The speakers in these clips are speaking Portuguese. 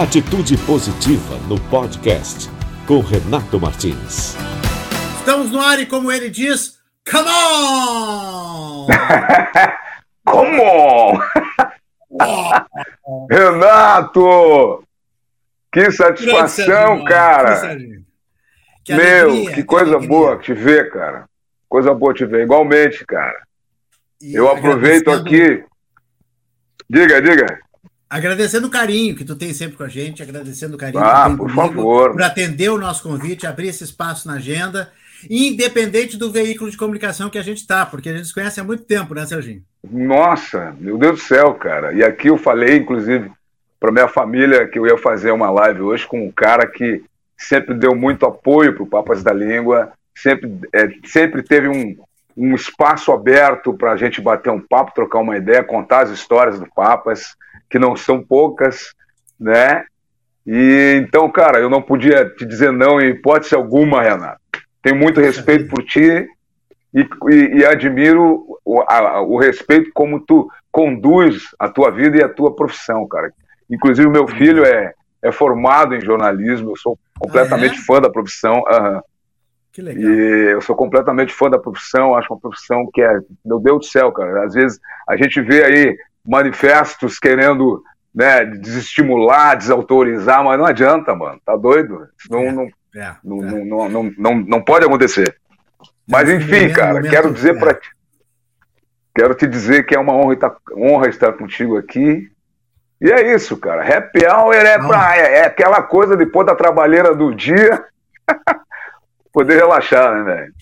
Atitude Positiva no podcast com Renato Martins. Estamos no ar e como ele diz, come on! come on! Renato! Que satisfação, cara! Que Meu, que coisa que boa te ver, cara. Coisa boa te ver, igualmente, cara. E Eu aproveito aqui. Diga, diga. Agradecendo o carinho que tu tem sempre com a gente, agradecendo o carinho ah, por favor. por atender o nosso convite, abrir esse espaço na agenda, independente do veículo de comunicação que a gente está, porque a gente se conhece há muito tempo, né, Serginho? Nossa, meu Deus do céu, cara. E aqui eu falei, inclusive, para minha família que eu ia fazer uma live hoje com um cara que sempre deu muito apoio para o Papas da Língua, sempre, é, sempre teve um, um espaço aberto para a gente bater um papo, trocar uma ideia, contar as histórias do Papas que não são poucas, né? E então, cara, eu não podia te dizer não em hipótese alguma, Renato. Tenho muito respeito por ti e, e, e admiro o, a, o respeito como tu conduz a tua vida e a tua profissão, cara. Inclusive, meu filho é, é formado em jornalismo, eu sou completamente ah, é? fã da profissão. Uhum. Que legal. E eu sou completamente fã da profissão, acho uma profissão que é, meu Deus do céu, cara. Às vezes a gente vê aí manifestos querendo né, desestimular, desautorizar, mas não adianta, mano. Tá doido? Não, é, não, é, não, é. Não, não, não, não, pode acontecer. Mas enfim, cara, quero dizer para ti. Quero te dizer que é uma honra estar, honra estar contigo aqui. E é isso, cara. Happy hour é, pra, é, é aquela coisa depois da trabalheira do dia. poder relaxar, né, velho?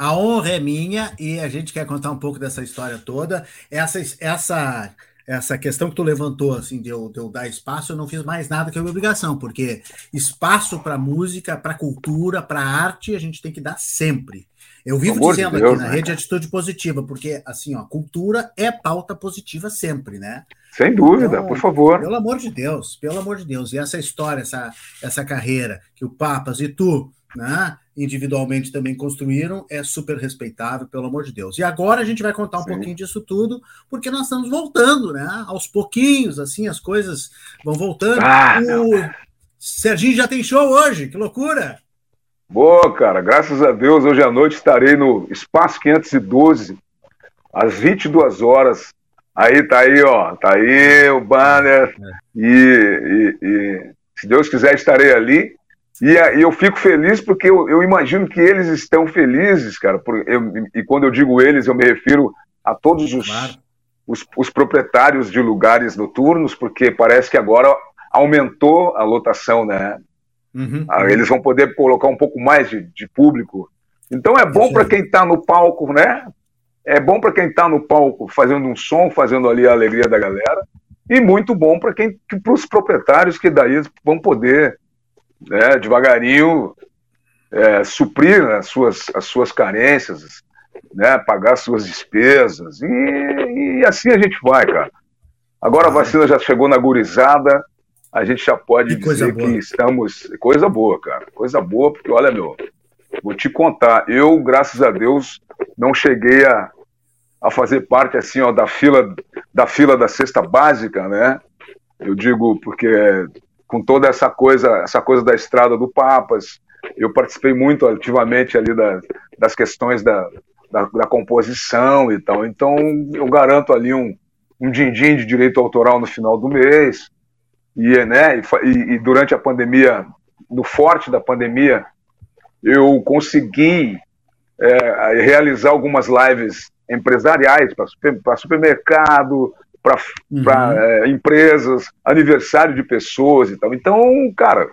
A honra é minha e a gente quer contar um pouco dessa história toda. Essa, essa, essa questão que tu levantou, assim, de eu, de eu dar espaço, eu não fiz mais nada que a minha obrigação, porque espaço para música, para cultura, para arte, a gente tem que dar sempre. Eu vivo dizendo de Deus, aqui na né? rede Atitude Positiva, porque, assim, ó, cultura é pauta positiva sempre, né? Sem dúvida, então, por favor. Pelo amor de Deus, pelo amor de Deus. E essa história, essa, essa carreira que o Papas e tu né, individualmente também construíram, é super respeitável, pelo amor de Deus. E agora a gente vai contar um Sim. pouquinho disso tudo, porque nós estamos voltando, né? Aos pouquinhos, assim, as coisas vão voltando. Ah, o Serginho já tem show hoje, que loucura! Boa, cara, graças a Deus, hoje à noite estarei no Espaço 512, às 22 horas. Aí tá aí, ó, tá aí o banner. É. E, e, e se Deus quiser, estarei ali. E, e eu fico feliz porque eu, eu, imagino que eles estão felizes, cara. Por, eu, e quando eu digo eles, eu me refiro a todos os, claro. os, os, proprietários de lugares noturnos, porque parece que agora aumentou a lotação, né? Uhum, ah, Eles vão poder colocar um pouco mais de, de público. Então é bom para quem está no palco, né? É bom para quem está no palco fazendo um som, fazendo ali a alegria da galera, e muito bom para quem, para os proprietários que daí vão poder né, devagarinho é, suprir as suas, as suas carências, né, pagar suas despesas, e, e, assim a gente vai, cara. Agora a vacina já chegou na gurizada, a gente já pode dizer que estamos. Coisa boa, cara. Coisa boa, porque olha, meu, vou te contar, eu, graças a Deus, não cheguei a, a fazer parte assim, ó, da fila da fila da cesta básica, né? Eu digo porque com toda essa coisa, essa coisa da estrada do Papas. Eu participei muito ativamente ali das, das questões da, da, da, composição e tal. Então, eu garanto ali um, um din-din de direito autoral no final do mês. E, né, e, e durante a pandemia, no forte da pandemia, eu consegui é, realizar algumas lives empresariais para super, supermercado, para uhum. é, empresas, aniversário de pessoas e tal. Então, cara,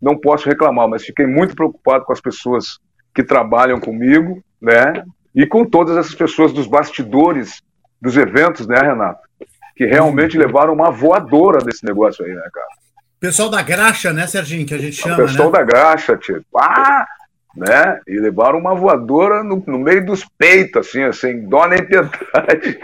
não posso reclamar, mas fiquei muito preocupado com as pessoas que trabalham comigo, né? E com todas essas pessoas dos bastidores dos eventos, né, Renato? Que realmente uhum. levaram uma voadora desse negócio aí, né, cara? Pessoal da graxa, né, Serginho, que a gente chama, o pessoal né? da graxa, tipo, ah, né? E levaram uma voadora no, no meio dos peitos, assim, sem dó nem piedade.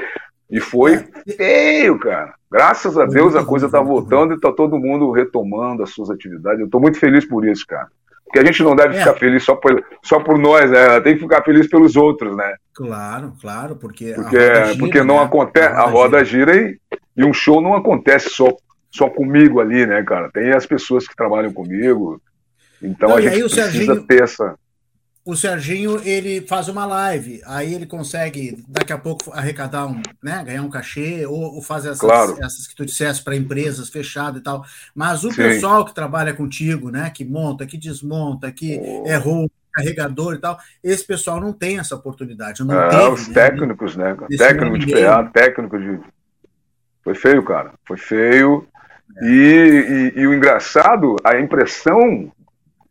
E foi feio, cara. Graças a Deus a coisa está voltando e está todo mundo retomando as suas atividades. Eu estou muito feliz por isso, cara. Porque a gente não deve é. ficar feliz só por, só por nós, né? Tem que ficar feliz pelos outros, né? Claro, claro, porque. Porque, gira, porque não né? acontece. A roda, gira, gira e, e um show não acontece só, só comigo ali, né, cara? Tem as pessoas que trabalham comigo. Então Não, a gente precisa Serginho- ter essa. O Serginho ele faz uma live, aí ele consegue daqui a pouco arrecadar um, né, ganhar um cachê ou, ou faz essas, Claro. essas que tu disseste para empresas fechado e tal. Mas o Sim. pessoal que trabalha contigo, né, que monta, que desmonta, que Oh. é roubo, carregador e tal, esse pessoal não tem essa oportunidade. Não É, teve, os né? técnicos, né? Técnico de. PA, técnico de. Foi feio, cara. Foi feio. E, e- e o engraçado, a impressão.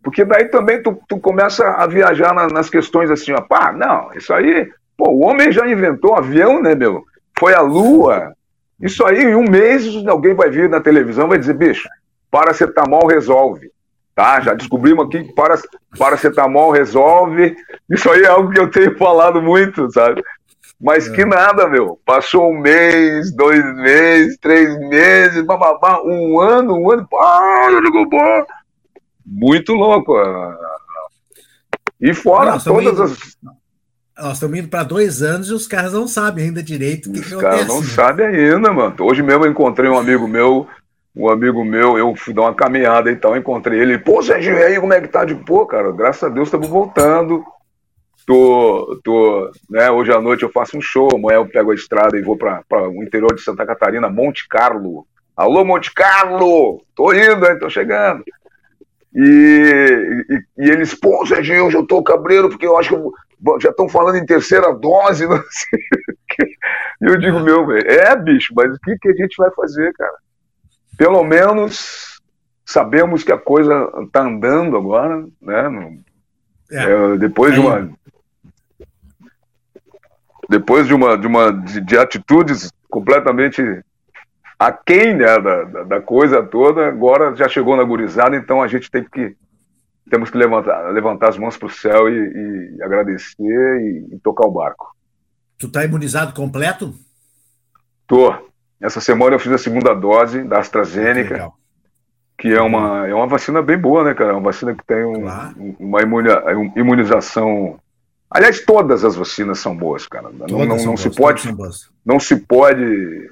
Porque daí também tu, tu começa a viajar na- nas questões assim, ó, pá, não, isso aí, pô, o homem já inventou um avião, né, meu? Foi a lua. Isso aí, em um mês, alguém vai vir na televisão e vai dizer, bicho, paracetamol resolve. Tá? Já descobrimos aqui que para, paracetamol resolve. Isso aí é algo que eu tenho falado muito, sabe? Mas que nada, meu. Passou um mês, dois meses, três meses, bababá, um ano, um ano. Ah, eu digo, pô. Muito louco. E fora Nós todas as. Nós estamos indo para dois anos e os caras não sabem ainda direito o que, Os que caras acontece. não né? sabem ainda, mano. Hoje mesmo eu encontrei um amigo meu, um amigo meu, eu fui dar uma caminhada e tal, encontrei ele, pô, Serginho, e aí como é que tá? De pô, cara, graças a Deus estamos voltando. Tô, tô, né, hoje à noite eu faço um show, amanhã eu pego a estrada e vou para o interior de Santa Catarina, Monte Carlo. Alô, Monte Carlo! Tô indo, hein? Tô chegando. E, e, e eles, pô, Serginho, hoje eu tô cabreiro, porque eu acho que eu já estão falando em terceira dose, não sei. E eu digo, meu, velho, é, bicho, mas o que, que a gente vai fazer, cara? Pelo menos sabemos que a coisa tá andando agora, né? É. é, depois de uma depois de uma de uma de, de atitudes completamente aquém né, da, da, da coisa toda, agora já chegou na gurizada, então a gente tem que temos que levantar, levantar as mãos para o céu e, e agradecer e, e tocar o barco. Tu tá imunizado completo? Tô. Essa semana eu fiz a segunda dose da AstraZeneca, Legal. que é uma, é uma vacina bem boa, né, cara? É uma vacina que tem um- Claro. um- uma imuni- um- imunização. Aliás, todas as vacinas são boas, cara. Não, Todas não, são não se pode não se pode.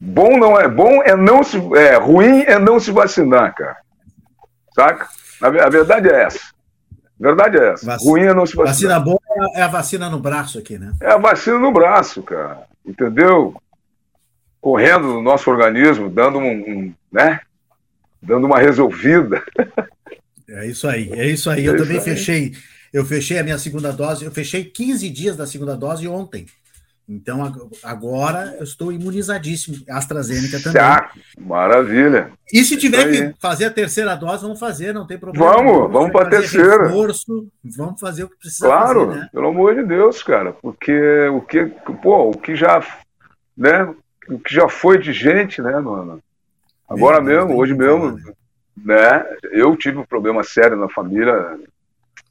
Bom não é bom é não se é ruim é não se vacinar, cara. Saca? A, ve- a verdade é essa. A verdade é essa. Vac- Ruim é não se vacinar. Vacina boa é a vacina no braço aqui, né? É a vacina no braço, cara. Entendeu? Correndo no nosso organismo, dando um, um, né? Dando uma resolvida. É isso aí, é isso aí. É Eu isso também aí. fechei, eu fechei a minha segunda dose, eu fechei 15 dias da segunda dose ontem. Então ag- agora eu estou imunizadíssimo. AstraZeneca também. Tá, maravilha. E se tiver que fazer a terceira dose, vamos fazer, não tem problema. Vamos, vamos pra fazer terceira. Reforço, vamos fazer o que precisa Claro, fazer, né? pelo amor de Deus, cara, porque o que, pô, o que já, né, o que já foi de gente, né, mano? Agora Meu mesmo, hoje mesmo, falar, né? Eu tive um problema sério na família.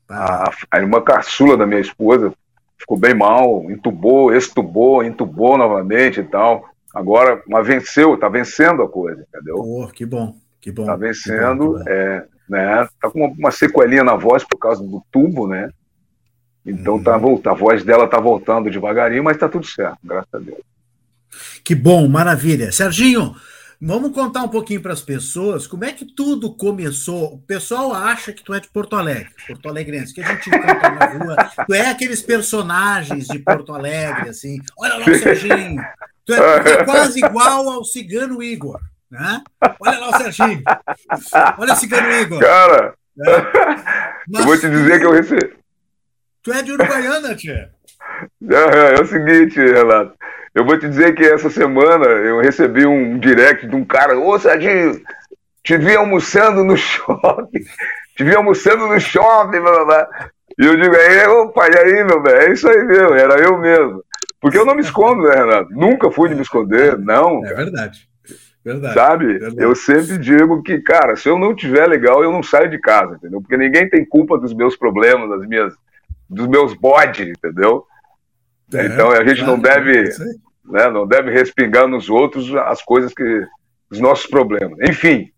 Ah, A, a irmã caçula da minha esposa ficou bem mal, entubou, extubou, entubou novamente e tal. Agora, mas venceu, tá vencendo a coisa, entendeu? pô, que bom, que bom. Tá que vencendo, bom, que bom. é, né? Tá com uma, uma sequelinha na voz por causa do tubo, né? Então Uhum. tá voltando, a voz dela tá voltando devagarinho, mas tá tudo certo, graças a Deus. Que bom, maravilha. Serginho, vamos contar um pouquinho para as pessoas como é que tudo começou. O pessoal acha que tu é de Porto Alegre, Porto Alegrense, que a gente encontra na rua. Tu é aqueles personagens de Porto Alegre, assim. Olha lá o Serginho. Tu é, tu é quase igual ao Cigano Igor. Né? Olha lá o Serginho. Olha o Cigano Igor. Cara, né? eu vou te dizer que eu recebi. Tu é de Uruguaiana, tia. É, é o seguinte, Renato. Eu vou te dizer que essa semana eu recebi um direct de um cara, ô Serginho, te vi almoçando no shopping, te vi almoçando no shopping, blá, blá, blá. E eu digo, aí, opa, e aí, meu velho? É isso aí mesmo, era eu mesmo. Porque eu não me escondo, né, Renato? Nunca fui de me esconder, não. É verdade. Verdade. Sabe? verdade. Eu sempre digo que, cara, se eu não tiver legal, eu não saio de casa, entendeu? Porque ninguém tem culpa dos meus problemas, das minhas, dos meus bodes, entendeu? É, então a gente não claro, deve, é. Né, não deve respingar nos outros as coisas que, os nossos problemas. Enfim.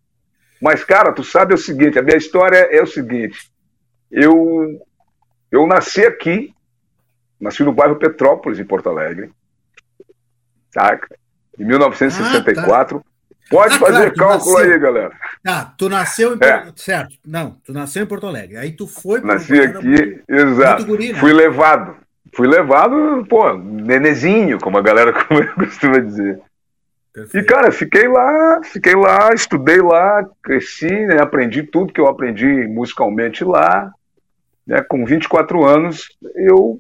Mas, cara, tu sabe o seguinte, a minha história é o seguinte, eu, eu nasci aqui, nasci no bairro Petrópolis, em Porto Alegre, saca? Em 1964, Pode ah, fazer claro, cálculo nasceu... aí, galera. Ah, tu nasceu em é. certo? Não, tu nasceu em Porto Alegre. Aí tu foi Nasci aqui, exato. Guri, né? Fui levado. Fui levado, pô, nenezinho, como a galera costuma dizer. E, cara, fiquei lá, fiquei lá, estudei lá, cresci, né, aprendi tudo que eu aprendi musicalmente lá. Né, com 24 anos, eu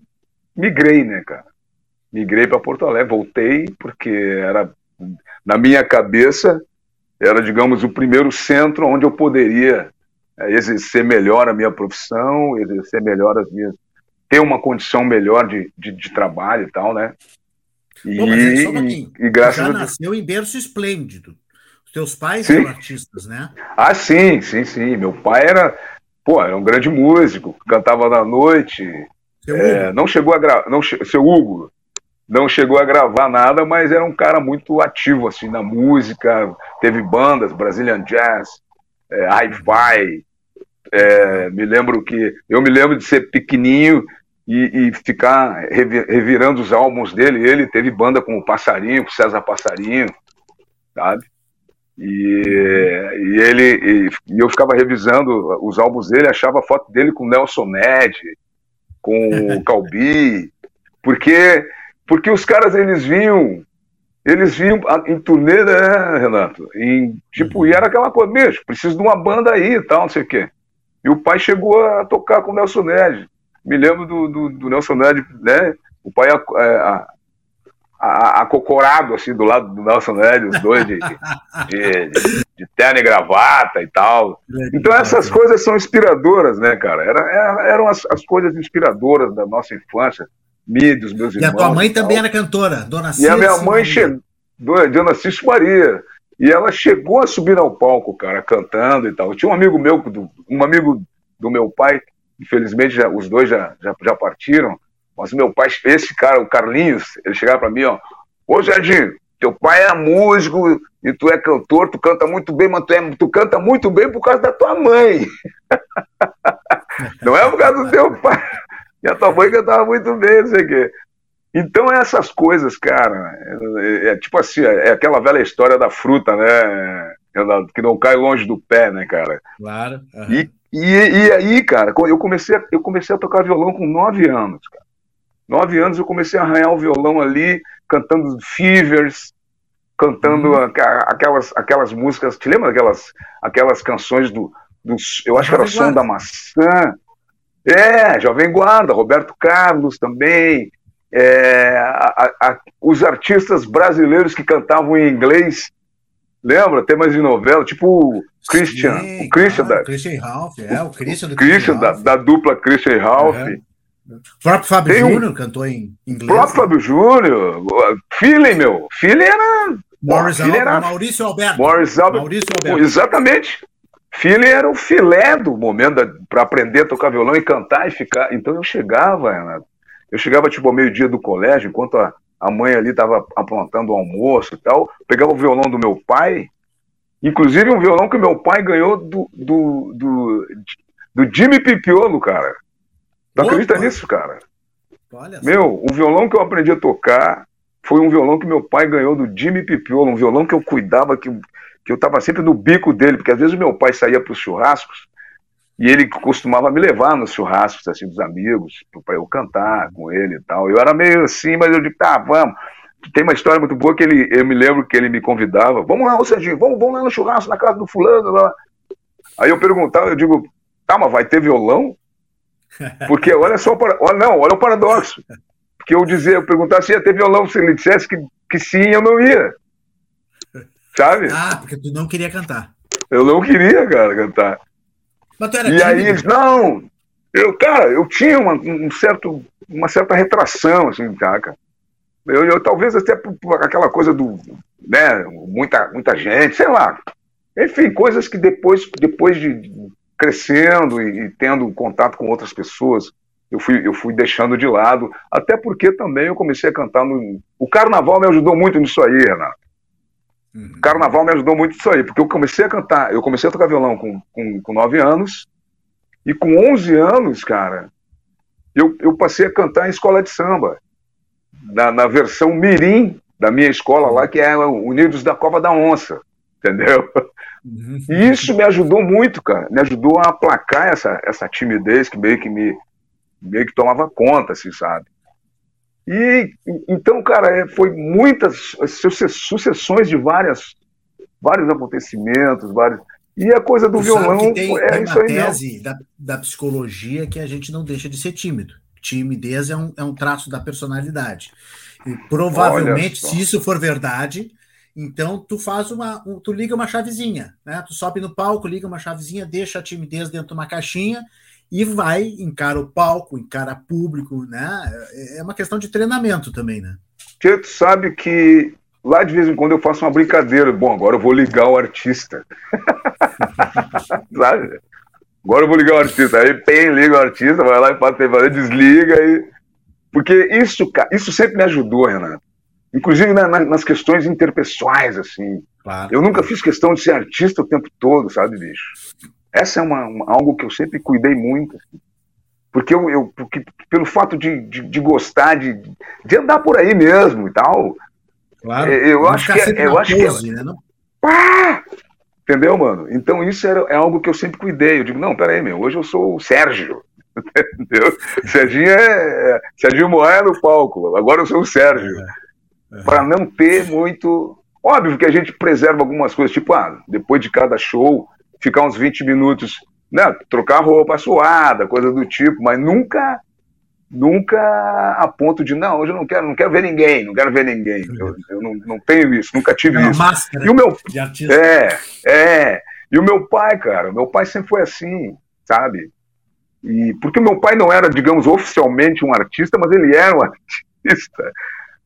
migrei, né, cara? Migrei para Porto Alegre, voltei, porque era, na minha cabeça, era, digamos, o primeiro centro onde eu poderia é, exercer melhor a minha profissão, exercer melhor as minhas. Ter uma condição melhor de, de, de trabalho e tal, né? E, mas um e, e graças já nasceu em berço esplêndido. Os teus pais sim. eram artistas, né? Ah, sim, sim, sim. Meu pai era, pô, era um grande músico, cantava na noite. É, não chegou a gravar, não seu Hugo não chegou a gravar nada, mas era um cara muito ativo assim na música. Teve bandas, Brazilian Jazz, é, Hi-Fi. É, me lembro que eu me lembro de ser pequenininho e, e ficar revirando os álbuns dele. Ele teve banda com o Passarinho, com o César Passarinho, sabe? E, e ele e, eu ficava revisando os álbuns dele, achava foto dele com Nelson Ned, com o Calbi, porque porque os caras eles vinham eles vinham em turnê, né, Renato? Em, tipo, e era aquela coisa, bicho, preciso de uma banda aí e tal, não sei o quê. E o pai chegou a tocar com o Nelson Ned me lembro do, do, do Nelson Ned, né? O pai é, acocorado, assim, do lado do Nelson Ned, os dois de, de, de, de terno e gravata e tal. Então essas coisas são inspiradoras, né, cara? Era, eram as, as coisas inspiradoras da nossa infância, me dos meus irmãos. E a tua mãe também era cantora, Dona Cícero. E a minha mãe chegou, Dona Cícero Maria. E ela chegou a subir ao palco, cara, cantando e tal. Tinha um amigo meu, um amigo do meu pai, Infelizmente, já, os dois já, já, já partiram. Mas meu pai, esse cara, o Carlinhos, ele chegava para mim, ó. Ô, Jardim, teu pai é músico e tu é cantor, tu canta muito bem, mas tu, é, tu canta muito bem por causa da tua mãe. não é por causa do teu pai. E a tua mãe cantava muito bem, não sei o quê. Então, essas coisas, cara, é, é, tipo assim, é aquela velha história da fruta, né? Que não cai longe do pé, né, cara? Claro. Uhum. E, e, e, aí, cara, eu comecei, a, eu comecei a tocar violão com nove anos, cara. Nove anos eu comecei a arranhar o violão ali, cantando Fevers, cantando uhum. aquelas, aquelas músicas. Te lembra aquelas, aquelas canções do, do. Eu acho que era o Som da Maçã. É, Jovem Guarda, Roberto Carlos também. É, a, a, os artistas brasileiros que cantavam em inglês Lembra? Temas de novela, tipo Christian. Sim, o Christian da. Christian Ralph, é, o Christian do Christian, da, da, dupla Christian Ralph. É. O próprio Fábio um... Júnior cantou em inglês. O próprio Fábio Júnior. Feeling, meu. Feeling era. Morris era... Maurício Alberto. Maurício Alberto. Maurício Alberto. Exatamente. Feeling era o filé do momento para aprender a tocar violão e cantar e ficar. Então eu chegava, Renato. Eu chegava tipo ao meio-dia do colégio, enquanto a, a mãe ali estava aprontando o almoço e tal, pegava o violão do meu pai, inclusive um violão que meu pai ganhou do, do, do, do Jimmy Pipiolo, cara. Tu acredita nisso, cara? Olha meu, o violão que eu aprendi a tocar foi um violão que meu pai ganhou do Jimmy Pipiolo, um violão que eu cuidava, que, que eu estava sempre no bico dele, porque às vezes o meu pai saía para os churrascos e ele costumava me levar nos churrascos assim dos amigos para eu cantar com ele e tal. Eu era meio assim, mas eu disse, tá, vamos. Tem uma história muito boa que ele, eu me lembro que ele me convidava, vamos lá, ô Serginho, vamos, vamos lá no churrasco na casa do fulano. Lá. Aí eu perguntava, eu digo, tá, mas vai ter violão? Porque olha só, olha, não, olha o paradoxo. Porque eu dizia, eu perguntava se ia ter violão, se ele dissesse que, que sim, eu não ia. Sabe? Ah, porque tu não queria cantar. Eu não queria, cara, cantar e aí eles, não, eu, cara, eu tinha uma, um certo, uma certa retração, assim, cara. Eu, eu, talvez até por, por, aquela coisa do, né, muita, muita gente, sei lá. Enfim, coisas que depois, depois de crescendo e, e tendo contato com outras pessoas, eu fui, eu fui deixando de lado, até porque também eu comecei a cantar no. O carnaval me ajudou muito nisso aí, Renato. Uhum. Carnaval me ajudou muito isso aí, porque eu comecei a cantar, eu comecei a tocar violão com, com, com 9 anos, e com 11 anos, cara, eu, eu passei a cantar em escola de samba, na, na versão mirim da minha escola lá, que é Unidos da Cova da Onça. entendeu? Uhum. E isso me ajudou muito, cara. Me ajudou a aplacar essa, essa timidez que meio que me meio que tomava conta, assim, sabe? E então, cara, é, foi muitas sucessões de várias vários acontecimentos, vários e a coisa do violão tem, é tem isso aí. tese da, da psicologia que a gente não deixa de ser tímido. Timidez é um, é um traço da personalidade. E provavelmente, se isso for verdade, então tu faz uma, tu liga uma chavezinha, né? Tu sobe no palco, liga uma chavezinha, deixa a timidez dentro de uma caixinha e vai, encara o palco, encara público, né? É, é uma questão de treinamento também, né? Tu sabe que lá de vez em quando eu faço uma brincadeira. Bom, agora eu vou ligar o artista. sabe? Agora eu vou ligar o artista. Aí tem, liga o artista, vai lá e faz, desliga. E... Porque isso, isso sempre me ajudou, Renato. Inclusive na, na, nas questões interpessoais, assim. Claro. Eu nunca fiz questão de ser artista o tempo todo, sabe, bicho? Essa é uma, uma algo que eu sempre cuidei muito. Assim. Porque eu, eu porque, pelo fato de, de, de, gostar de, de andar por aí mesmo e tal. Claro. É, eu, acho que, é, eu acho pose, que. É, né? Não... Ah! Entendeu, mano? Então isso era, é algo que eu sempre cuidei. Eu digo, não, peraí, meu, hoje eu sou o Sérgio. Entendeu? Serginho é. Serginho Moé no palco. Agora eu sou o Sérgio. É. Para não ter muito. Óbvio que a gente preserva algumas coisas, tipo, ah, depois de cada show, ficar uns 20 minutos, né? Trocar roupa suada, coisa do tipo, mas nunca nunca a ponto de não, hoje eu não quero, não quero ver ninguém, não quero ver ninguém. Eu, eu não, não tenho isso, nunca tive é isso. Máscara e o meu é, é. E o meu pai, cara, meu pai sempre foi assim, sabe? E porque meu pai não era, digamos, oficialmente um artista, mas ele era um artista,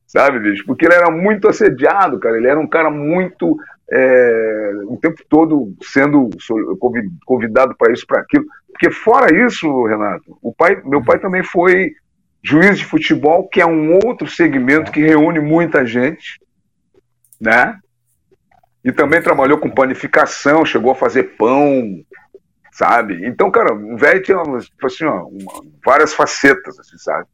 sabe, bicho? Porque ele era muito assediado, cara. Ele era um cara muito é, o tempo todo sendo convidado para isso, para aquilo. Porque fora isso, Renato, o pai, meu pai também foi juiz de futebol, que é um outro segmento que reúne muita gente, né? E também trabalhou com panificação, chegou a fazer pão, sabe? Então, cara, o velho tinha assim, ó, uma, várias facetas, assim, sabe?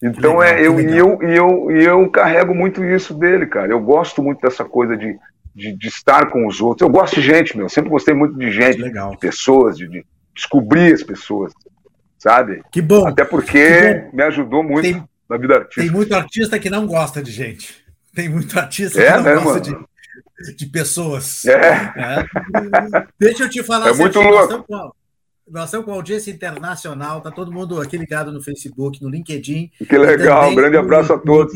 Então legal, é eu e, eu e eu e eu carrego muito isso dele, cara. Eu gosto muito dessa coisa de de, de, estar com os outros. Eu gosto de gente, meu. Sempre gostei muito de gente, Legal. de pessoas, de, de, descobrir as pessoas, sabe? Que bom. Até porque bom. me ajudou muito tem, na vida artística. Tem muito artista que não gosta de gente. Tem muito artista é, que não né, gosta de, de pessoas. É. é. Deixa eu te falar. É muito louco. Nós estamos com audiência internacional, tá todo mundo aqui ligado no Facebook, no LinkedIn. Que legal, um grande abraço a todos.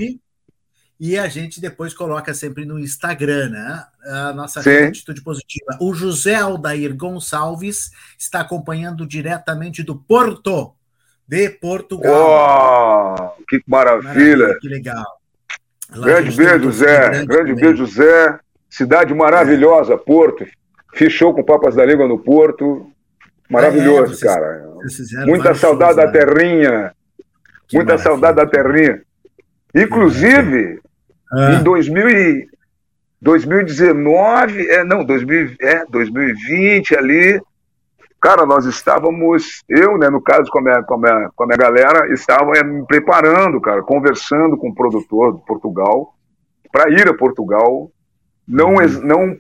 E a gente depois coloca sempre no Instagram, né? A nossa atitude positiva. O José Aldair Gonçalves está acompanhando diretamente do Porto, de Portugal. Oh, que maravilha! maravilha que legal. Lá grande beijo, Zé. Grande, grande beijo, Zé. Cidade maravilhosa, é. Porto. Fiz show com Papas da Língua no Porto. Maravilhoso, é, vocês, cara. Vocês Muita saudade shows, da terrinha. Muita maravilha. saudade da terrinha. Inclusive, ah. Em 2000 e 2019, é, não, 2000, é, 2020 ali, cara, nós estávamos, eu, né, no caso com a minha, com a minha, com a minha galera, estava é, me preparando, cara, conversando com o produtor de Portugal, para ir a Portugal, não, uhum. não,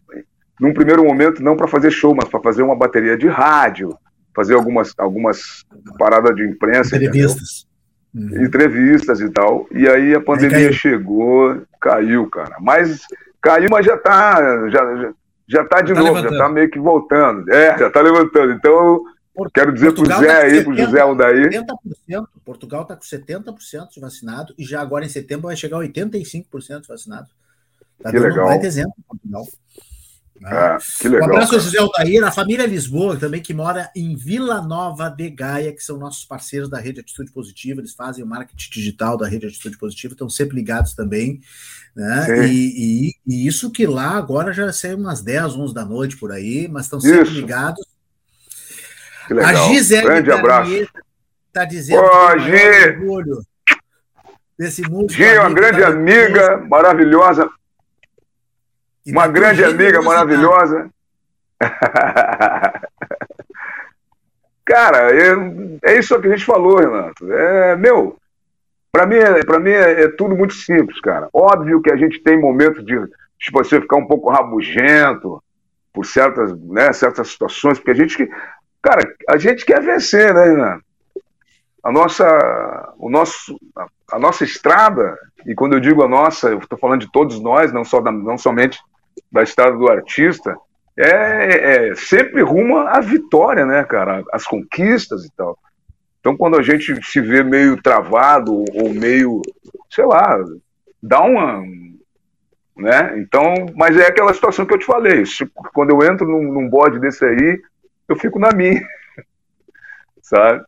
num primeiro momento, não para fazer show, mas para fazer uma bateria de rádio, fazer algumas, algumas paradas de imprensa. Entrevistas uhum. entrevistas e tal. E aí a pandemia aí chegou, caiu, cara. Mas caiu, mas já tá, já, já, já tá de tá novo, levantando. já tá meio que voltando. É, já tá levantando. Então, quero dizer Portugal pro Zé tá aí, 70, pro José Aldair. 70%, Portugal tá com 70% de vacinado e já agora em setembro vai chegar a 85% de vacinado. Tá que legal. mais exemplo Portugal. Ah, que legal, um abraço ao José Altair, a família Lisboa, também que mora em Vila Nova de Gaia, que são nossos parceiros da Rede Atitude Positiva, eles fazem o marketing digital da Rede Atitude Positiva, estão sempre ligados também. Né? E, e, e, isso que lá agora já saiu umas 10, 11 da noite por aí, mas estão sempre isso. ligados. Que legal. A Gisele Grande abraço. está dizendo Ô, que Gi. orgulho desse mundo. Gi, uma grande amiga, maravilhosa uma grande amiga maravilhosa. Cara, é, é, isso que a gente falou, Renato. É, meu, para mim, pra mim é, é, tudo muito simples, cara. Óbvio que a gente tem momentos de, assim, ficar um pouco rabugento por certas, né, certas situações, porque a gente, cara, a gente quer vencer, né, Renan? A nossa, o nosso, a, a nossa estrada, e quando eu digo a nossa, eu estou falando de todos nós, não, só da, não somente da estrada do artista, é, é, sempre rumo à vitória, né, cara? As conquistas e tal. Então, quando a gente se vê meio travado ou meio, sei lá, dá uma. Né? Então, mas é aquela situação que eu te falei. Quando eu entro num, num bode desse aí, eu fico na minha. Sabe?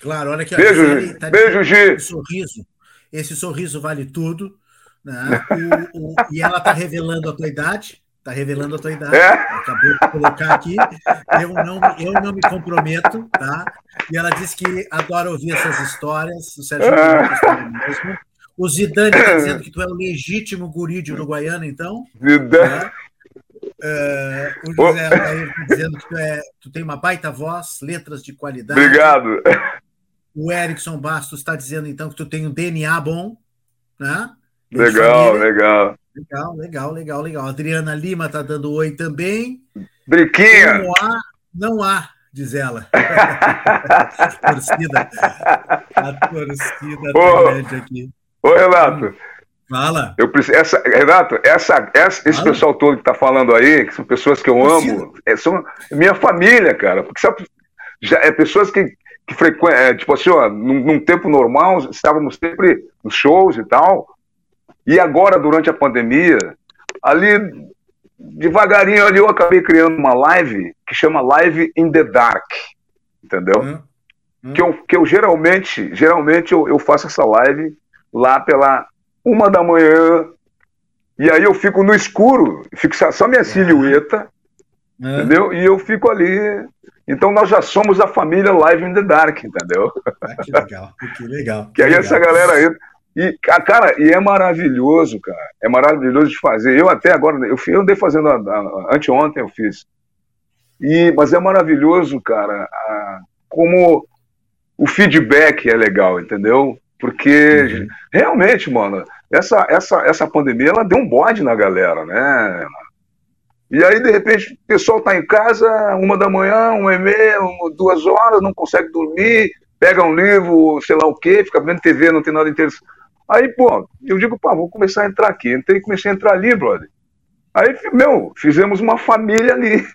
Claro, olha aqui. Beijo, tá beijo, Gi. Esse sorriso, esse sorriso vale tudo. Né? O, o, e ela está revelando a tua idade. Está revelando a tua idade. É? Acabou de colocar aqui. Eu não, eu não me comprometo, tá? E ela disse que adora ouvir essas histórias. O Sérgio é. mesmo. O Zidane está dizendo que tu é o legítimo guri de Uruguaiana, então. Zidane. Né? Uh, o José está dizendo que tu, é, tu tem uma baita voz, letras de qualidade. Obrigado. O Erickson Bastos está dizendo, então, que tu tem um DNA bom, né? Legal, legal. Legal, legal, legal, legal. Adriana Lima está dando oi também. Briquinha! Não há, não há, diz ela. a torcida. A torcida grande aqui. Ô, Renato. Fala. Eu preciso, essa, Renato, essa, essa esse pessoal todo que está falando aí, que são pessoas que eu amo, é, são minha família, cara. Porque sabe, já, é pessoas que, que frequentam, é, tipo assim, ó, num, num tempo normal, estávamos sempre nos shows e tal. E agora, durante a pandemia, ali, devagarinho ali, eu acabei criando uma live que chama Live in the Dark, entendeu? Hum, hum. Que, eu, que eu geralmente, geralmente eu, eu faço essa live lá pela uma da manhã, e aí eu fico no escuro, fico só minha silhueta, é. entendeu? E eu fico ali. Então nós já somos a família Live in the Dark, entendeu? Ah, que legal, que legal. Que, aí legal. essa galera aí e, cara, e é maravilhoso, cara. É maravilhoso de fazer. Eu até agora, eu, eu andei fazendo, a, a, anteontem eu fiz. E, mas é maravilhoso, cara, a, como o feedback é legal, entendeu? Porque uhum. realmente, mano, essa, essa, essa pandemia ela deu um bode na galera, né? E aí, de repente, o pessoal tá em casa, uma da manhã, uma e meia, duas horas, não consegue dormir, pega um livro, sei lá o quê, fica vendo TV, não tem nada interessante. Aí, pô, eu digo, pá, vou começar a entrar aqui. Entrei e comecei a entrar ali, brother. Aí, meu, fizemos uma família ali.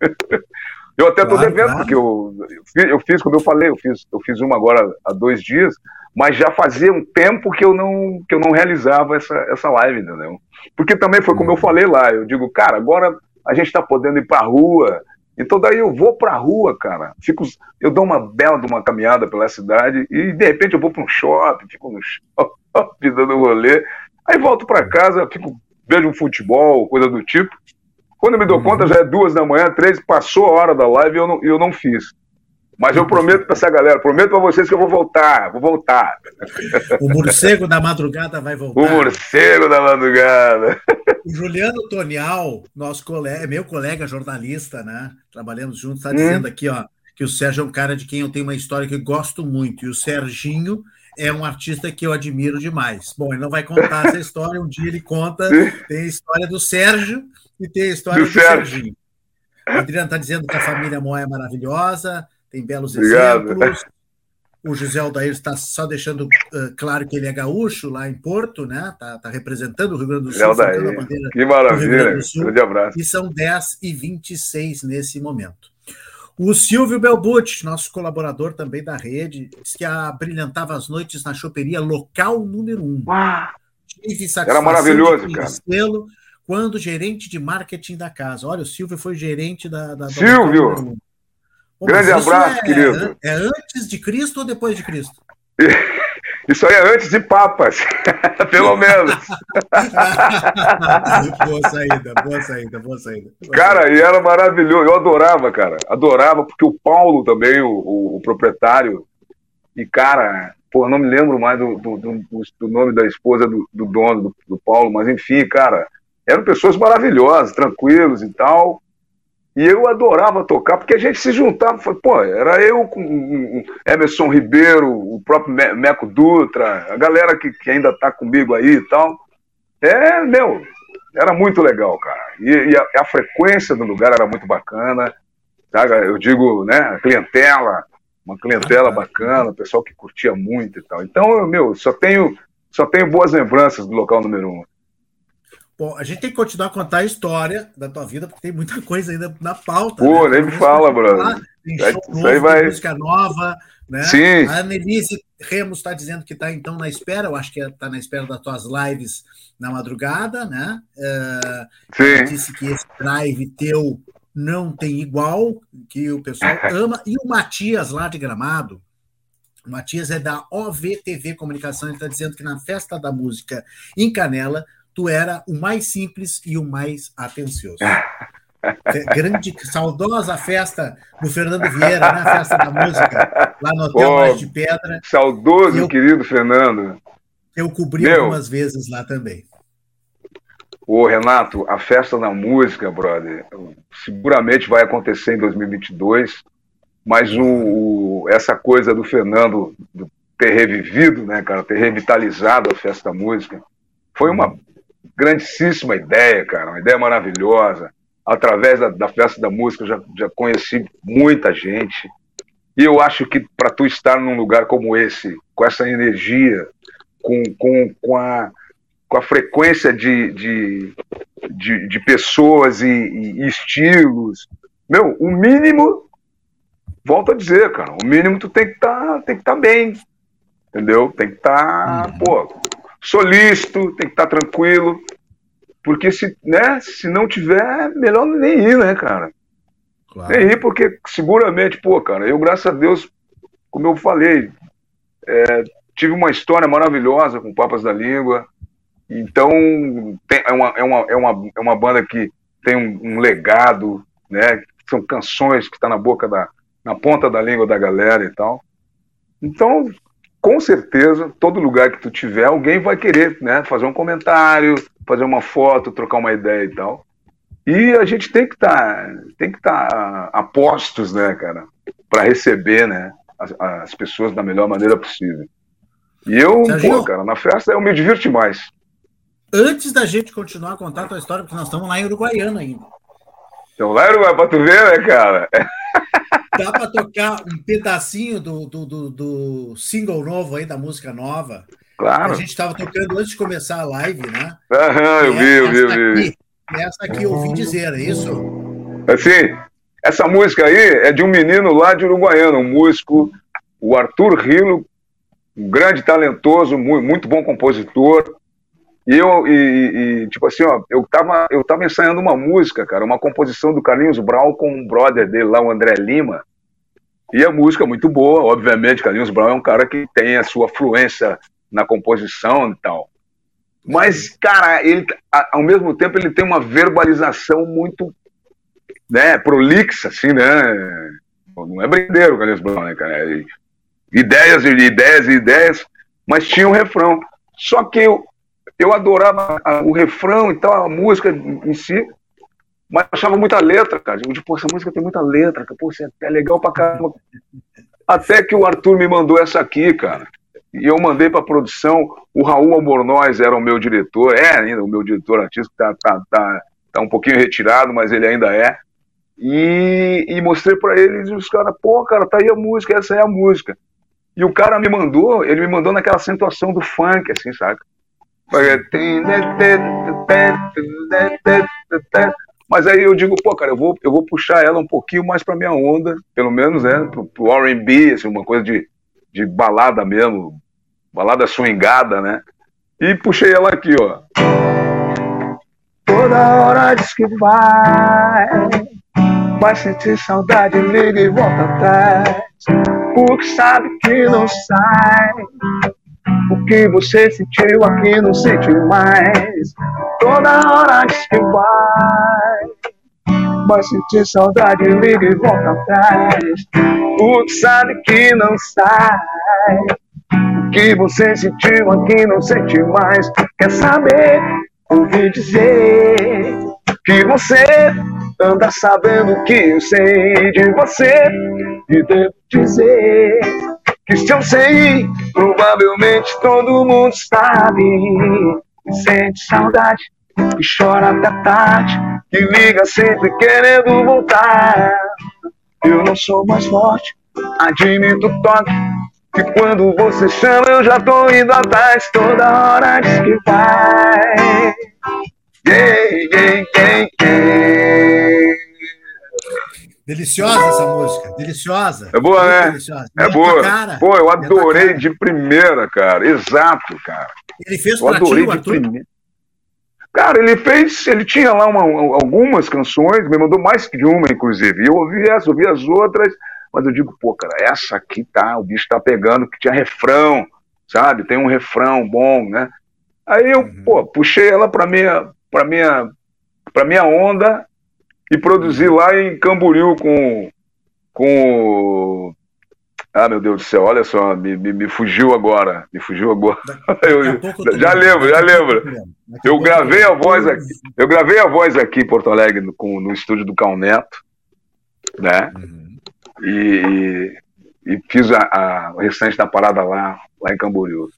eu até tô claro, devendo, claro. porque eu, eu fiz, como eu falei, eu fiz, eu fiz uma agora há dois dias, mas já fazia um tempo que eu não, que eu não realizava essa, essa live, entendeu? Porque também foi como eu uhum. falei lá, eu digo, cara, agora a gente tá podendo ir pra rua, então daí eu vou pra rua, cara. Fico, eu dou uma bela de uma caminhada pela cidade e de repente eu vou para um shopping, fico no shopping, dando rolê. Aí volto para casa, fico, vejo um futebol, coisa do tipo. Quando eu me dou uhum. conta, já é duas da manhã, três, passou a hora da live e eu não, eu não fiz. Mas eu prometo para essa galera, prometo para vocês que eu vou voltar, vou voltar. O morcego da madrugada vai voltar. O morcego da madrugada. O Juliano Tonial, nosso colega, meu colega jornalista, né? Trabalhamos juntos, está hum. dizendo aqui, ó, que o Sérgio é um cara de quem eu tenho uma história que gosto muito. E o Serginho é um artista que eu admiro demais. Bom, ele não vai contar essa história, um dia ele conta. Tem a história do Sérgio e tem a história do, do Serginho. O Adriano está dizendo que a família Moé é maravilhosa, tem belos Obrigado. exemplos. O José Aldair está só deixando uh, claro que ele é gaúcho lá em Porto, né? Está tá representando o Rio Grande do Sul. Aldair. Que maravilha. Grande abraço. E são 10 e 26 nesse momento. O Silvio Belbucci, nosso colaborador também da rede, disse que brilhantava as noites na choperia local número um. Ah, Tive Era maravilhoso, cara. Quando gerente de marketing da casa. Olha, o Silvio foi gerente da. da Silvio! Pô, Grande abraço, é, querido. É antes de Cristo ou depois de Cristo? Isso aí é antes de papas, pelo menos. boa saída, boa saída, boa saída. Cara, e era maravilhoso. Eu adorava, cara. Adorava, porque o Paulo também, o, o, o proprietário, e, cara, pô, não me lembro mais do, do, do, do nome da esposa do, dono, do, Paulo, mas enfim, cara, eram pessoas maravilhosas, tranquilos e tal. E eu adorava tocar, porque a gente se juntava, foi, pô, era eu com Emerson Ribeiro, o próprio Meco Dutra, a galera que, que ainda tá comigo aí e tal. É, meu, era muito legal, cara. E, e a, a, frequência do lugar era muito bacana. Sabe? Eu digo, né, a clientela, uma clientela bacana, pessoal que curtia muito e tal. Então, meu, só tenho, só tenho boas lembranças do local número um. Bom, a gente tem que continuar a contar a história da tua vida, porque tem muita coisa ainda na pauta. Pô, né? nem me fala, brother. Tem show Isso novo, vai... tem música nova, né? Sim. A Annelise Remos está dizendo que está então na espera, eu acho que está na espera das tuas lives na madrugada, né? Uh, Sim. Disse que esse drive teu não tem igual, que o pessoal ama. E o Matias, lá de Gramado, o Matias é da OVTV Comunicação, ele está dizendo que na festa da música em Canela, tu era o mais simples e o mais atencioso. Grande, saudosa festa do Fernando Vieira, né? A festa da música, lá no Hotel oh, de Pedra. Saudoso, eu, querido Fernando. Eu cobri Meu, algumas vezes lá também. Ô, Renato, a festa da música, brother, seguramente vai acontecer em 2022, mas o, o, essa coisa do Fernando ter revivido, né, cara, ter revitalizado a festa da música, foi uma grandíssima ideia, cara, uma ideia maravilhosa. Através da, da festa da música, eu já, já conheci muita gente. E eu acho que para tu estar num lugar como esse, com essa energia, com, com, com, a, com a frequência de, de, de, de pessoas e, e, estilos, meu, o mínimo, volto a dizer, cara, o mínimo tu tem que tá, estar tá bem, entendeu? Tem que estar, tá, uhum. pô, solícito, tem que estar tá tranquilo, porque se, né, se não tiver, melhor nem ir, né, cara? Claro. Nem ir, porque seguramente, pô, cara, eu, graças a Deus, como eu falei, é, tive uma história maravilhosa com Papas da Língua, então tem, é, uma, é, uma, é, uma, é uma banda que tem um, um legado, né, são canções que estão tá na boca da, na ponta da língua da galera e tal. Então, com certeza, todo lugar que tu tiver, alguém vai querer, né, fazer um comentário, fazer uma foto, trocar uma ideia e tal. E a gente tem que estar, tá, tem que estar tá a postos, né, cara, para receber, né, as, as, pessoas da melhor maneira possível. E eu, pô, cara, na festa eu me divirto mais. Antes da gente continuar a contar a tua história, porque nós estamos lá em Uruguaiana ainda. Então lá em Uruguai, pra tu ver, né, cara? Dá para tocar um pedacinho do, do, do, do, single novo aí, da música nova. Claro. A gente estava tocando antes de começar a live, né? Aham, eu vi, eu vi, eu vi. Aqui, essa aqui eu ouvi dizer, é isso? Assim, essa música aí é de um menino lá de Uruguaiana, um músico, o Arthur Rilo, um grande talentoso, muito bom compositor. E eu, e, e, tipo assim, ó, eu tava, eu tava ensaiando uma música, cara, uma composição do Carlinhos Brown com um brother dele lá, o André Lima. E a música é muito boa, obviamente, Carlinhos Brown é um cara que tem a sua fluência na composição e tal. Mas, cara, ele, ao mesmo tempo, ele tem uma verbalização muito, né, prolixa, assim, né? Não é brindeiro o Carlinhos Brown, né, cara? Ideias e ideias e ideias, mas tinha um refrão. Só que eu adorava o refrão e tal, a música em si, mas achava muita letra, cara. Eu pô, essa música tem muita letra, pô, isso é legal pra caramba. Até que o Arthur me mandou essa aqui, cara. E eu mandei pra produção, o Raul Albornoz era o meu diretor, é ainda o meu diretor artístico, tá, tá, tá, tá um pouquinho retirado, mas ele ainda é. E, e mostrei para eles e os caras, pô, cara, tá aí a música, essa é a música. E o cara me mandou, ele me mandou naquela acentuação do funk, assim, saca? Mas aí eu digo, pô, cara, eu vou, eu vou puxar ela um pouquinho mais pra minha onda, pelo menos, né? Pro, pro R&B, assim, uma coisa de, de balada mesmo, balada swingada, né? E puxei ela aqui, ó. Toda hora diz que vai, vai sentir saudade, liga e volta atrás, porque sabe que não sai o que você sentiu aqui não sente mais. Toda hora diz que vai. Vai sentir saudade, liga e volta atrás. O que sabe que não sai. O que você sentiu aqui não sente mais. Quer saber? Ouvi dizer que você anda sabendo que eu sei de você. E devo dizer que se eu sei, provavelmente todo mundo sabe. Sente saudade, que chora até tarde, que liga sempre querendo voltar. Eu não sou mais forte, admito o toque. Que quando você chama eu já tô indo atrás, toda hora diz que vai. Yeah, yeah, yeah, yeah. Deliciosa essa música, deliciosa. É boa, né? Deliciosa. É boa. Cara, Pô, eu adorei de primeira, cara. Exato, cara. Ele fez eu adorei ti, de primeira. Cara, ele fez, ele tinha lá uma, algumas canções, me mandou mais que uma, inclusive. Eu ouvi essa, ouvi as outras, mas eu digo, pô, cara, essa aqui tá, o bicho tá pegando, que tinha refrão, sabe? Tem um refrão bom, né? Aí eu, uhum. pô, puxei ela pra minha, pra minha, pra minha onda e produzi lá em Camboriú com, com ah, meu Deus do céu, olha só, me, me, me fugiu agora, me fugiu agora. Eu, já lembro, já lembro. Eu gravei a voz aqui, eu gravei a voz aqui em Porto Alegre no, no estúdio do Cal Neto, né? Uhum. E, e, fiz a, a, o restante da parada lá, lá em Camboriú.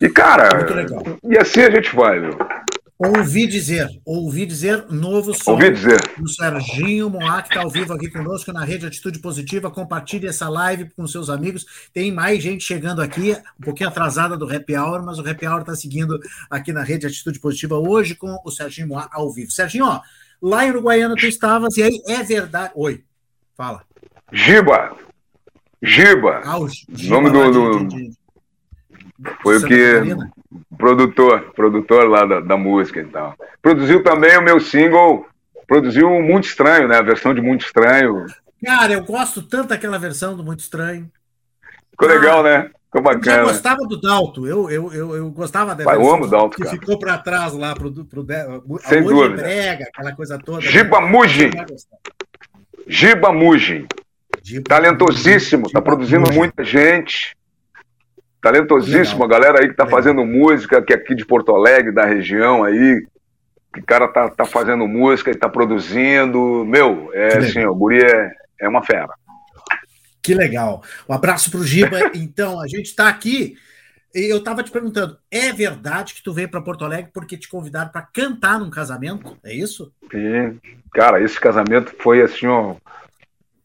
E cara, e assim a gente vai, meu. Ouvi dizer, ouvi dizer, novo som ouvi dizer. do Serginho Moá, que está ao vivo aqui conosco na Rede Atitude Positiva. Compartilhe essa live com seus amigos. Tem mais gente chegando aqui, um pouquinho atrasada do Happy Hour, mas o Happy Hour está seguindo aqui na Rede Atitude Positiva hoje com o Serginho Moá ao vivo. Serginho, ó, lá em Uruguaiana tu estavas, e aí é verdade. Oi, fala. Giba. Giba. Ah, o Giba nome do. do... De, de... Foi o que. Produtor, produtor lá da, da música e tal. Produziu também o meu single, produziu Muito Estranho, né? A versão de Muito Estranho. Cara, eu gosto tanto daquela versão do Muito Estranho. Ficou ah, legal, né? Ficou bacana. Eu gostava do Dalto, eu, eu, eu, eu gostava dela. Eu amo o Dalto, que cara. ficou para trás lá pro, pro, pro Sem dúvida. Brega, aquela coisa toda. Giba? Mugin. Giba Mugin. Talentosíssimo, tá produzindo muita gente. Talentosíssimo, a galera aí que tá Legal. fazendo música, que é aqui de Porto Alegre, da região aí, que o cara tá, tá fazendo música e tá produzindo. Meu, é assim, o Guri é, é uma fera. Que legal. Um abraço pro Giba. então, a gente está aqui. E eu estava te perguntando, é verdade que tu veio para Porto Alegre porque te convidaram para cantar num casamento? É isso? Sim. Cara, esse casamento foi assim, ó,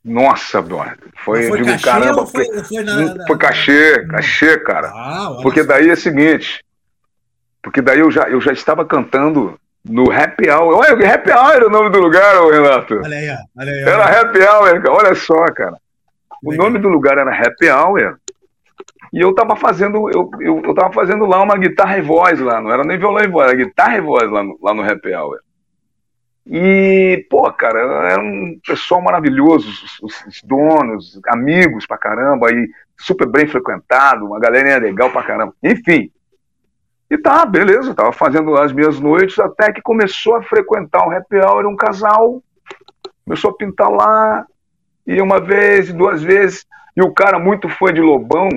nossa. Foi, foi digo, cachê caramba, foi, foi, na, foi cachê, cachê, cara. Ah, porque daí é o seguinte, porque daí eu já, eu já estava cantando no Happy Hour. Olha, Happy Hour era o nome do lugar, Renato. Olha aí, olha aí. Era Happy Hour, olha só, cara. O Legal. nome do lugar era Happy Hour. E eu tava fazendo, eu, eu, eu tava fazendo lá uma guitarra e voz lá, não era nem violão e voz, era guitarra e voz lá no, lá no Happy Hour. E, pô, cara, era um pessoal maravilhoso, os, os donos, amigos pra caramba, e super bem frequentado, uma galerinha legal pra caramba. Enfim. E tá, beleza, tava fazendo as minhas noites, até que começou a frequentar um happy hour, um casal, começou a pintar lá, e uma vez, duas vezes, e o cara muito fã de Lobão,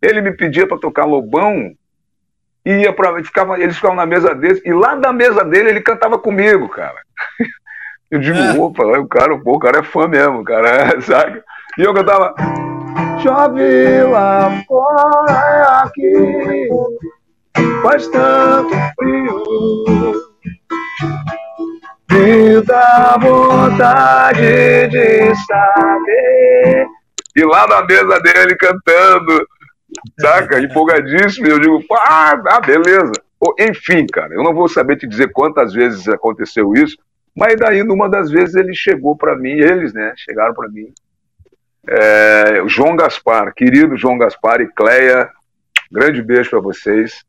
ele me pedia para tocar Lobão, ia pra, ficava, eles ficavam na mesa deles, e lá da mesa dele ele cantava comigo, cara. Eu digo, é. opa, o cara, pô, o cara é fã mesmo, cara, sabe? E eu cantava. Chove lá fora aqui, faz tanto frio. Me dá vontade de saber. E lá na mesa dele cantando, saca? Empolgadíssimo. Eu digo, ah, ah, beleza. Enfim, cara, eu não vou saber te dizer quantas vezes aconteceu isso, mas daí, numa das vezes, ele chegou para mim, eles, né, chegaram para mim. É, João Gaspar, querido João Gaspar e Cleia, grande beijo para vocês.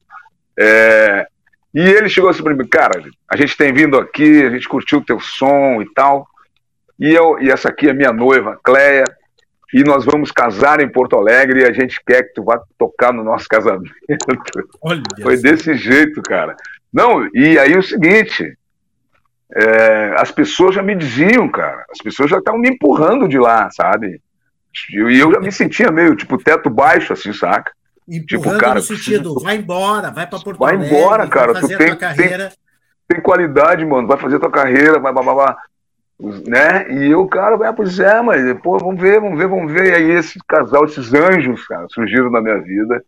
É, e ele chegou assim para mim, cara, a gente tem vindo aqui, a gente curtiu o teu som e tal. E, eu, e essa aqui é minha noiva, Cleia e nós vamos casar em Porto Alegre e a gente quer que tu vá tocar no nosso casamento. Olha Foi desse jeito, cara. Não, e aí o seguinte, é, as pessoas já me diziam, cara, as pessoas já estavam me empurrando de lá, sabe? E eu, eu, já me sentia meio, tipo, teto baixo, assim, saca? Empurrando tipo, cara, no sentido, vai embora, vai pra Porto vai Alegre. Vai embora, cara, tu tem, tem, tem, qualidade, mano, vai fazer tua carreira, vai, vai, vai, vai né? E o cara, vai, ah, pois é, mas, pô, vamos ver, vamos ver, vamos ver. E aí esse casal, esses anjos, cara, surgiram na minha vida.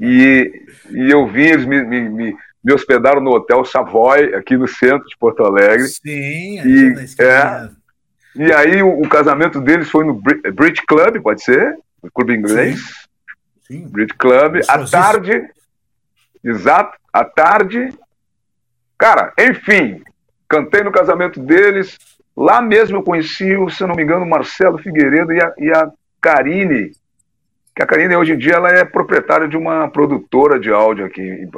E, e eu vi, eles me, me, me, me hospedaram no Hotel Savoy, aqui no centro de Porto Alegre. Sim, e, é, e aí o, o, casamento deles foi no Bridge Club, pode ser? No clube inglês. Sim. Sim. Bridge Club. À tarde, exato, à tarde. Cara, enfim, cantei no casamento deles. Lá mesmo eu conheci, se não me engano, o Marcelo Figueiredo e a, e a Karine, que a Karine hoje em dia ela é proprietária de uma produtora de áudio aqui,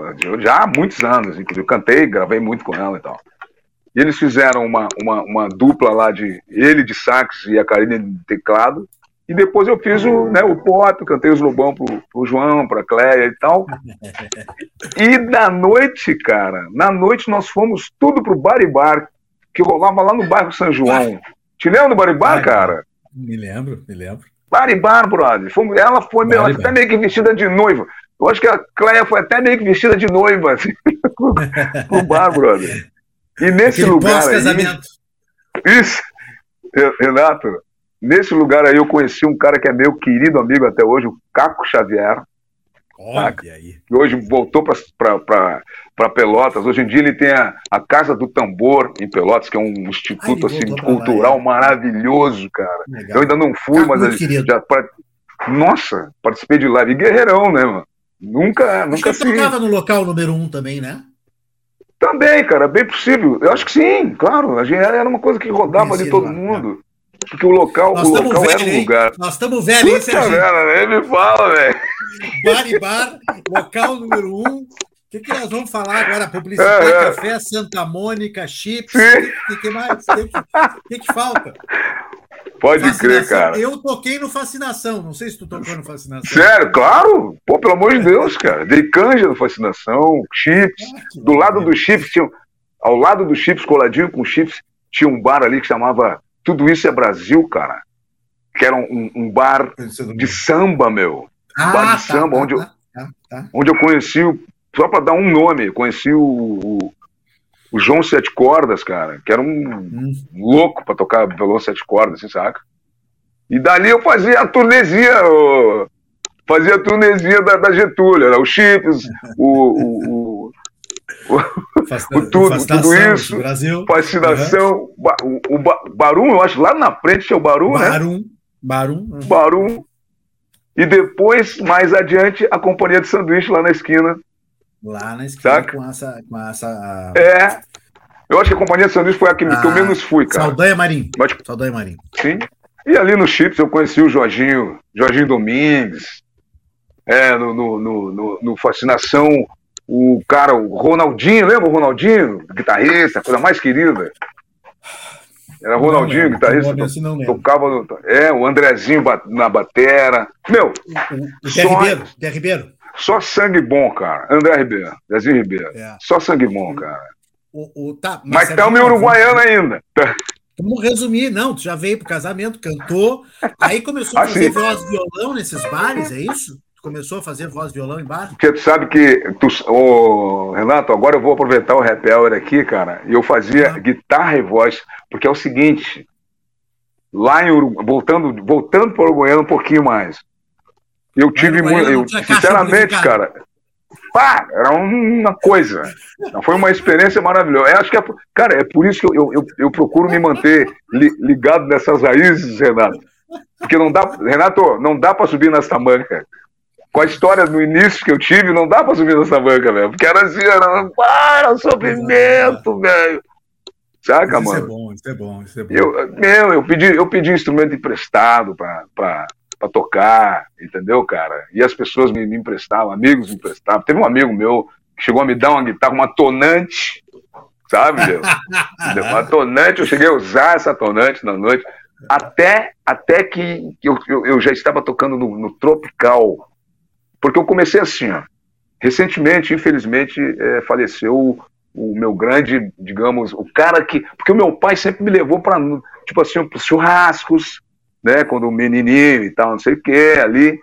já há muitos anos, inclusive eu cantei, gravei muito com ela e tal. E eles fizeram uma, uma, uma dupla lá de ele de sax e a Karine de teclado, e depois eu fiz o, né, o pop, cantei os Lobão pro, pro João, pra Cléia e tal. E na noite, cara, na noite nós fomos tudo pro Bar e Bar, que rolava lá no bairro São João. Te lembra do Bar e Bar, cara? Me lembro, me lembro. Baribar, brother. ela foi meio, até meio que vestida de noiva. Eu acho que a Cleia foi até meio que vestida de noiva, assim, pro bar, brother. E nesse Aquele lugar aí. Isso, Renato, nesse lugar aí eu conheci um cara que é meu querido amigo até hoje, o Caco Xavier. Olha aí. Que hoje voltou para Pelotas. Hoje em dia ele tem a, a Casa do Tambor em Pelotas, que é um instituto Ai, assim, cultural maravilhoso, cara. Legal. Eu ainda não fui, tá mas já. Pra... Nossa, participei de live. Guerreirão, né, mano? Nunca, acho nunca que se. tocava no local número um também, né? Também, cara, bem possível. Eu acho que sim, claro. A gente era uma coisa que rodava de todo lá, mundo. Porque o local, o local velho, era um lugar. Nós estamos velhos, hein, Sérgio? nem me fala, velho. Bar e bar, local número um. O que, que nós vamos falar agora? Publicidade, é, é. café, Santa Mônica, chips. O que, que, mais? O que, que, que falta? Pode fascinação. crer, cara. Eu toquei no Fascinação. Não sei se tu tocou no Fascinação. Sério, claro. Pô, pelo amor de Deus, cara. Dei canja no Fascinação, chips. Ah, do lado do chips, tinha, ao lado do chips, coladinho com chips, tinha um bar ali que chamava tudo isso é Brasil, cara. Que era um, um bar de samba, meu. Ah, bar de tá, samba, tá, onde, tá, eu, tá, tá. onde eu conheci, só para dar um nome, conheci o, o, o, João Sete Cordas, cara, que era um hum. louco para tocar violão sete cordas, assim, saca? E dali eu fazia a turnesia, fazia a turnesia da, da Getúlio, era o Chips, o, o, o, tudo, tudo isso, Brasil. fascinação, uhum. o, o Barum, eu acho, lá na frente tinha o Barum, Barum né? Barum. Uhum. Barum. E depois, mais adiante, a companhia de sanduíche lá na esquina. Lá na esquina Saca? com essa. Com essa É. Eu acho que a companhia de sanduíche foi a que, ah, eu menos fui, cara. Saldanha Marim. Mas, Saldanha Marim. Sim. E ali no Chips eu conheci o Jorginho, Jorginho Domingues. É, no, no, no, no Fascinação, o cara, o Ronaldinho, lembra o Ronaldinho? Guitarrista, coisa mais querida. Era Ronaldinho, lembro, guitarrista. To, tocava no, É, o Andrezinho na batera. Meu. O, Zé Ribeiro. Zé Ribeiro. Só sangue bom, cara. André Ribeiro, Zezinho Ribeiro. É. Só sangue bom, cara. O, o, tá, mas, mas tá o meu uruguaiano ainda. Vamos resumir, não, tu já veio pro casamento, cantou, aí começou a assim, fazer voz violão nesses bares, é isso? Começou a fazer voz violão em bar? Porque tu sabe que, tu, oh, Renato, agora eu vou aproveitar o hour aqui, cara, e eu fazia ah. guitarra e voz, porque é o seguinte, lá em Uruguai, voltando, voltando para o Uruguaiano um pouquinho mais, eu tive muito, eu, sinceramente, cara, pá, era uma coisa, foi uma experiência maravilhosa. Eu acho que, é, cara, é por isso que eu, eu, eu procuro me manter li, ligado nessas raízes, Renato, porque não dá, Renato, não dá para subir nessa manca com a história no início que eu tive, não dá pra subir nessa banca, velho. Porque era assim, era, para, sofrimento, velho. Saca, isso mano? Isso é bom, isso é bom, isso é bom. Eu, meu, eu pedi, eu pedi instrumento emprestado pra, pra, pra tocar, entendeu, cara? E as pessoas me, me emprestavam, amigos me emprestavam. Teve um amigo meu que chegou a me dar uma guitarra, uma tonante, sabe, meu? uma tonante, eu cheguei a usar essa tonante na noite. Até, até que eu, eu, eu já estava tocando no, no Tropical, porque eu comecei assim, ó. Recentemente, infelizmente, é, faleceu o, o meu grande, digamos, o cara que. Porque o meu pai sempre me levou para, tipo assim, para churrascos, né? Quando o menininho e tal, não sei o que, ali.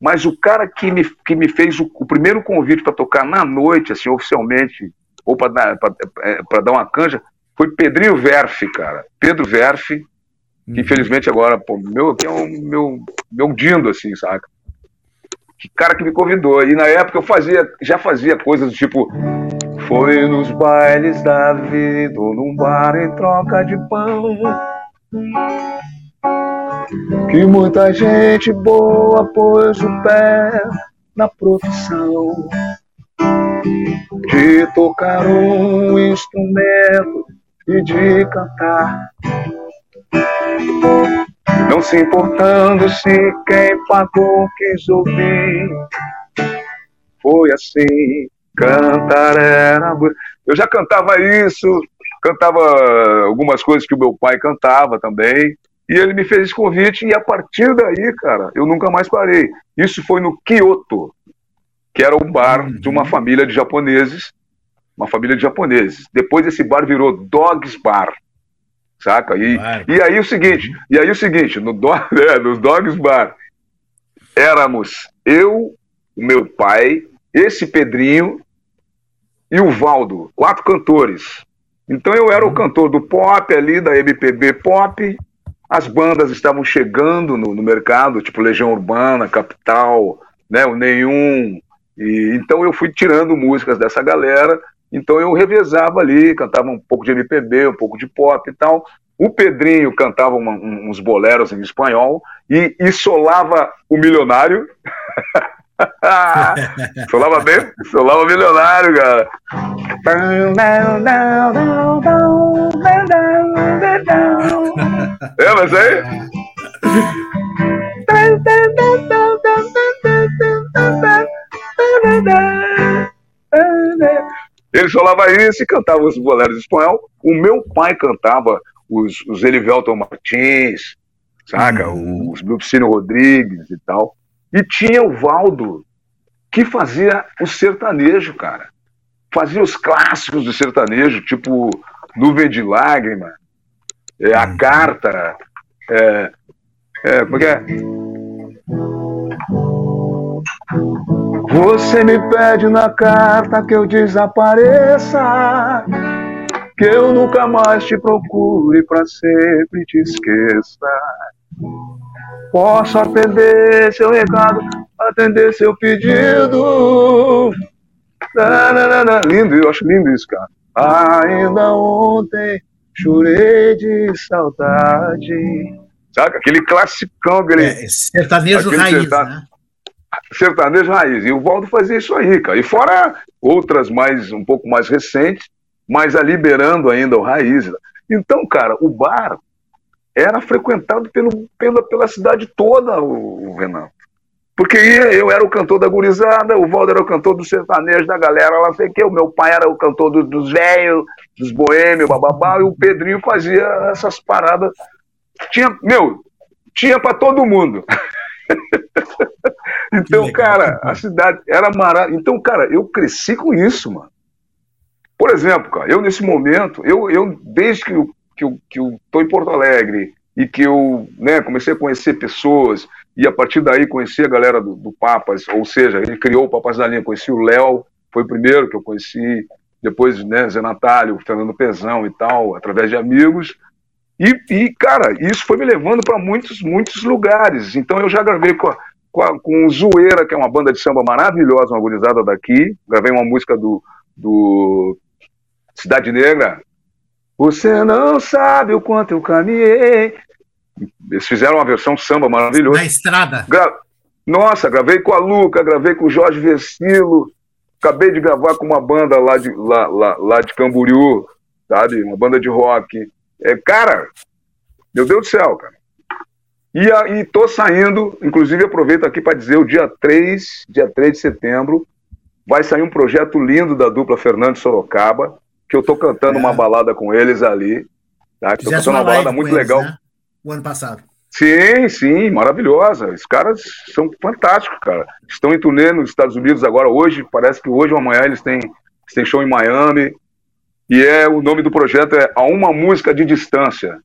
Mas o cara que me, que me fez o, o primeiro convite para tocar na noite, assim, oficialmente, ou para dar, é, dar uma canja, foi Pedrinho Verfe, cara. Pedro Verfe, que uhum. infelizmente agora, pô, meu, que é um meu, meu dindo, assim, saca? Cara que me convidou. E na época eu fazia, já fazia coisas do tipo Foi nos bailes da vida ou num bar em troca de pão que muita gente boa pôs o pé na profissão de tocar um instrumento e de cantar. Não se importando se quem pagou quis ouvir. Foi assim, cantar era. Eu já cantava isso, cantava algumas coisas que o meu pai cantava também. E ele me fez esse convite, e a partir daí, cara, eu nunca mais parei. Isso foi no Kyoto, que era um bar de uma uhum. família de japoneses. Uma família de japoneses. Depois esse bar virou Dogs Bar. Saca? E, e aí o seguinte, e aí o seguinte, no do, é, nos Dogs Bar, éramos eu, o meu pai, esse Pedrinho e o Valdo, quatro cantores. Então eu era o uhum. cantor do pop ali, da MPB pop, as bandas estavam chegando no, no mercado, tipo Legião Urbana, Capital, né, o Nenhum. E, então eu fui tirando músicas dessa galera. Então eu revezava ali, cantava um pouco de MPB, um pouco de pop e tal. O Pedrinho cantava uma, uns boleros em espanhol e, e solava o milionário. solava bem, solava milionário, cara. É, mas aí. Ele solava isso e cantava os boleros espanhol. O meu pai cantava os, os Elivelton Martins, saca? Uhum. Os Lupicínio Rodrigues e tal. E tinha o Valdo, que fazia o sertanejo, cara. Fazia os clássicos do sertanejo, tipo Nuvem de Lágrima, é, A uhum. Carta, é, é, como é que é? Você me pede na carta que eu desapareça, que eu nunca mais te procure para sempre te esqueça. Posso atender seu recado, atender seu pedido. Lindo, eu acho lindo isso, cara. Ainda ontem chorei de saudade. Sabe? Aquele classicão, aquele. É, sertanejo aquele raiz, sertanejo, né? Sertanejo raiz. E o Valdo fazia isso aí, cara. E fora outras mais, um pouco mais recentes, mas a liberando ainda o raiz. Então, cara, o bar era frequentado pelo, pela, pela cidade toda, o, o Renan. Porque eu era o cantor da gurizada, o Valdo era o cantor do sertanejo da galera, lá sei que, o meu pai era o cantor do, dos velhos, dos boêmios, bababá, e o Pedrinho fazia essas paradas. Tinha, meu, tinha para todo mundo. então, cara, a cidade era maravilhosa. Então, cara, eu cresci com isso, mano. Por exemplo, cara, eu nesse momento, eu, eu desde que eu que eu, que eu tô em Porto Alegre e que eu né, comecei a conhecer pessoas e a partir daí conheci a galera do, do Papas, ou seja, ele criou o Papas da Linha, conheci o Léo, foi o primeiro que eu conheci, depois né, Zé Natália, o Fernando Pezão e tal, através de amigos. E, e cara, isso foi me levando para muitos, muitos lugares. Então eu já gravei com, com, a, com o Zoeira, que é uma banda de samba maravilhosa, uma gurizada daqui. Gravei uma música do, do Cidade Negra, você não sabe o quanto eu caminhei. Eles fizeram uma versão samba maravilhosa. Na estrada. Gra... Nossa, gravei com a Luca, gravei com o Jorge Vecilo. Acabei de gravar com uma banda lá de, lá, lá, lá de Camboriú, sabe? Uma banda de rock. É, cara, meu Deus do céu, cara. E, a, e tô saindo, inclusive aproveito aqui para dizer, o dia 3, dia 3 de setembro, vai sair um projeto lindo da dupla Fernando Sorocaba, que eu tô cantando é. uma balada com eles ali. Tá? Tô cantando uma, balada muito eles, legal. Né? O ano passado. Sim, sim, maravilhosa. Os caras são fantásticos, cara. Estão em turnê nos Estados Unidos agora, hoje, parece que hoje ou amanhã eles têm, eles têm show em Miami. E é o nome do projeto é A Uma Música de Distância.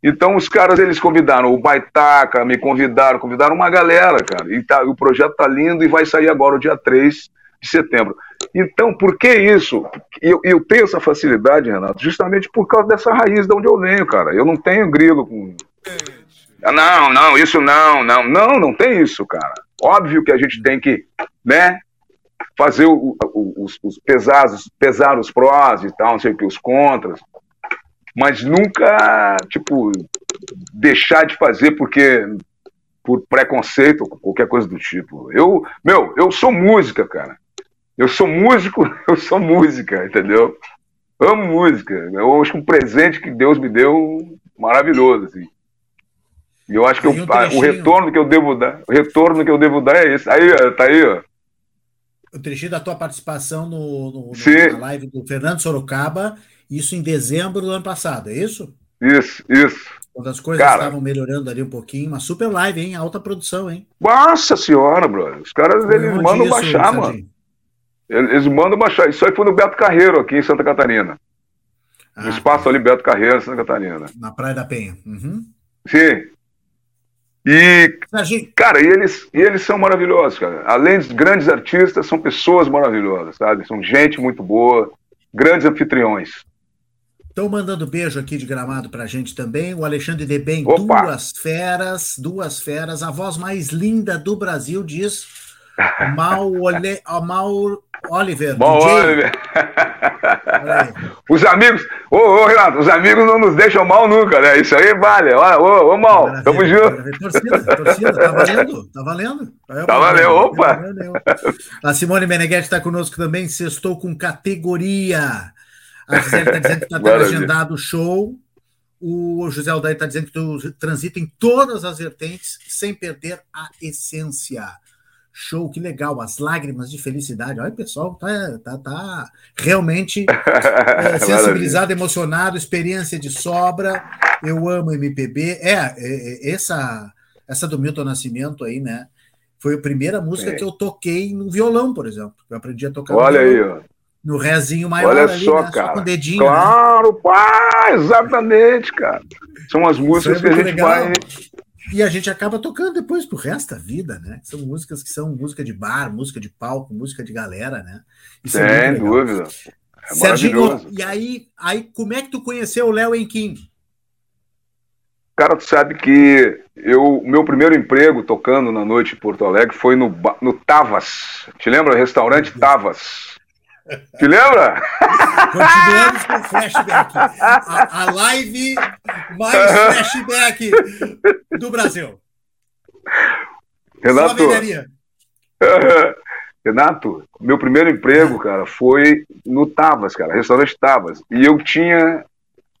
Então os caras eles convidaram o Baitaca, me convidaram, convidaram uma galera, cara. E tá, o projeto tá lindo e vai sair agora o dia 3 de setembro. Então, por que isso? Eu, eu tenho essa facilidade, Renato, justamente por causa dessa raiz de onde eu venho, cara. Eu não tenho grilo com. Não, não, isso não, não. Não, não tem isso, cara. Óbvio que a gente tem que, né? Fazer o, o, os, os pesados, pesar os prós e tal, não sei o que, os contras, mas nunca, tipo, deixar de fazer porque por preconceito ou qualquer coisa do tipo. Eu, meu, eu sou música, cara. Eu sou músico, eu sou música, entendeu? Amo música. Eu acho que um presente que Deus me deu maravilhoso, assim. E eu acho que eu, o retorno que eu devo dar, o retorno que eu devo dar é esse. Aí, tá aí, ó. O trechinho da tua participação no, no, na live do Fernando Sorocaba, isso em dezembro do ano passado, é isso? Isso, isso. Quando as coisas cara, estavam melhorando ali um pouquinho, uma super live, hein? Alta produção, hein? Nossa senhora, brother. Os caras, foi eles mandam baixar, mano. Eles mandam baixar. Isso aí foi no Beto Carreiro, aqui em Santa Catarina. Ah, no espaço tá. ali, Beto Carreiro, Santa Catarina. Na Praia da Penha. Uhum. Sim. E, cara, e eles, e eles são maravilhosos, cara. Além de grandes artistas, são pessoas maravilhosas, sabe? São gente muito boa, grandes anfitriões. Estão mandando beijo aqui de gramado pra gente também. O Alexandre Debem, duas feras, duas feras. A voz mais linda do Brasil diz Mal, Ole, Mal Oliver. Bom, Oliver. os amigos, ô, ô, Renato, os amigos não nos deixam mal nunca, né? Isso aí vale. Ô, ô, mal, Maravilha, tamo junto. Torcida, torcida, tá valendo, tá valendo. Tá valendo, opa. A Simone Meneghetti está conosco também, sextou com categoria. A Gisele está dizendo que está agendado o show. O José Aldair está dizendo que tu transita em todas as vertentes sem perder a essência. Show, que legal, as lágrimas de felicidade. Olha, o pessoal tá, tá, tá realmente é, sensibilizado, emocionado, experiência de sobra. Eu amo MPB. É, é, é, essa, essa do Milton Nascimento aí, né? Foi a primeira música é. que eu toquei no violão, por exemplo. Eu aprendi a tocar Olha aí, ó. No rézinho maior Olha ali, só, né? cara. Só com o dedinho. Né? Claro, né? pá, exatamente, cara. São as músicas que a gente legal. vai e a gente acaba tocando depois pro resto da vida, né? São músicas que são música de bar, música de palco, música de galera, né? Isso Sem é dúvida. É Serginho, e aí, aí, como é que tu conheceu o Léo Enquim? Cara, tu sabe que eu, meu primeiro emprego tocando na noite em Porto Alegre foi no, no Tavas. Te lembra? Restaurante Tavas. Te lembra? Continuamos com flashback. A, a live mais flashback do Brasil. Renato, Renato, meu primeiro emprego, cara, foi no Tavas, cara, restaurante Tavas. E eu tinha.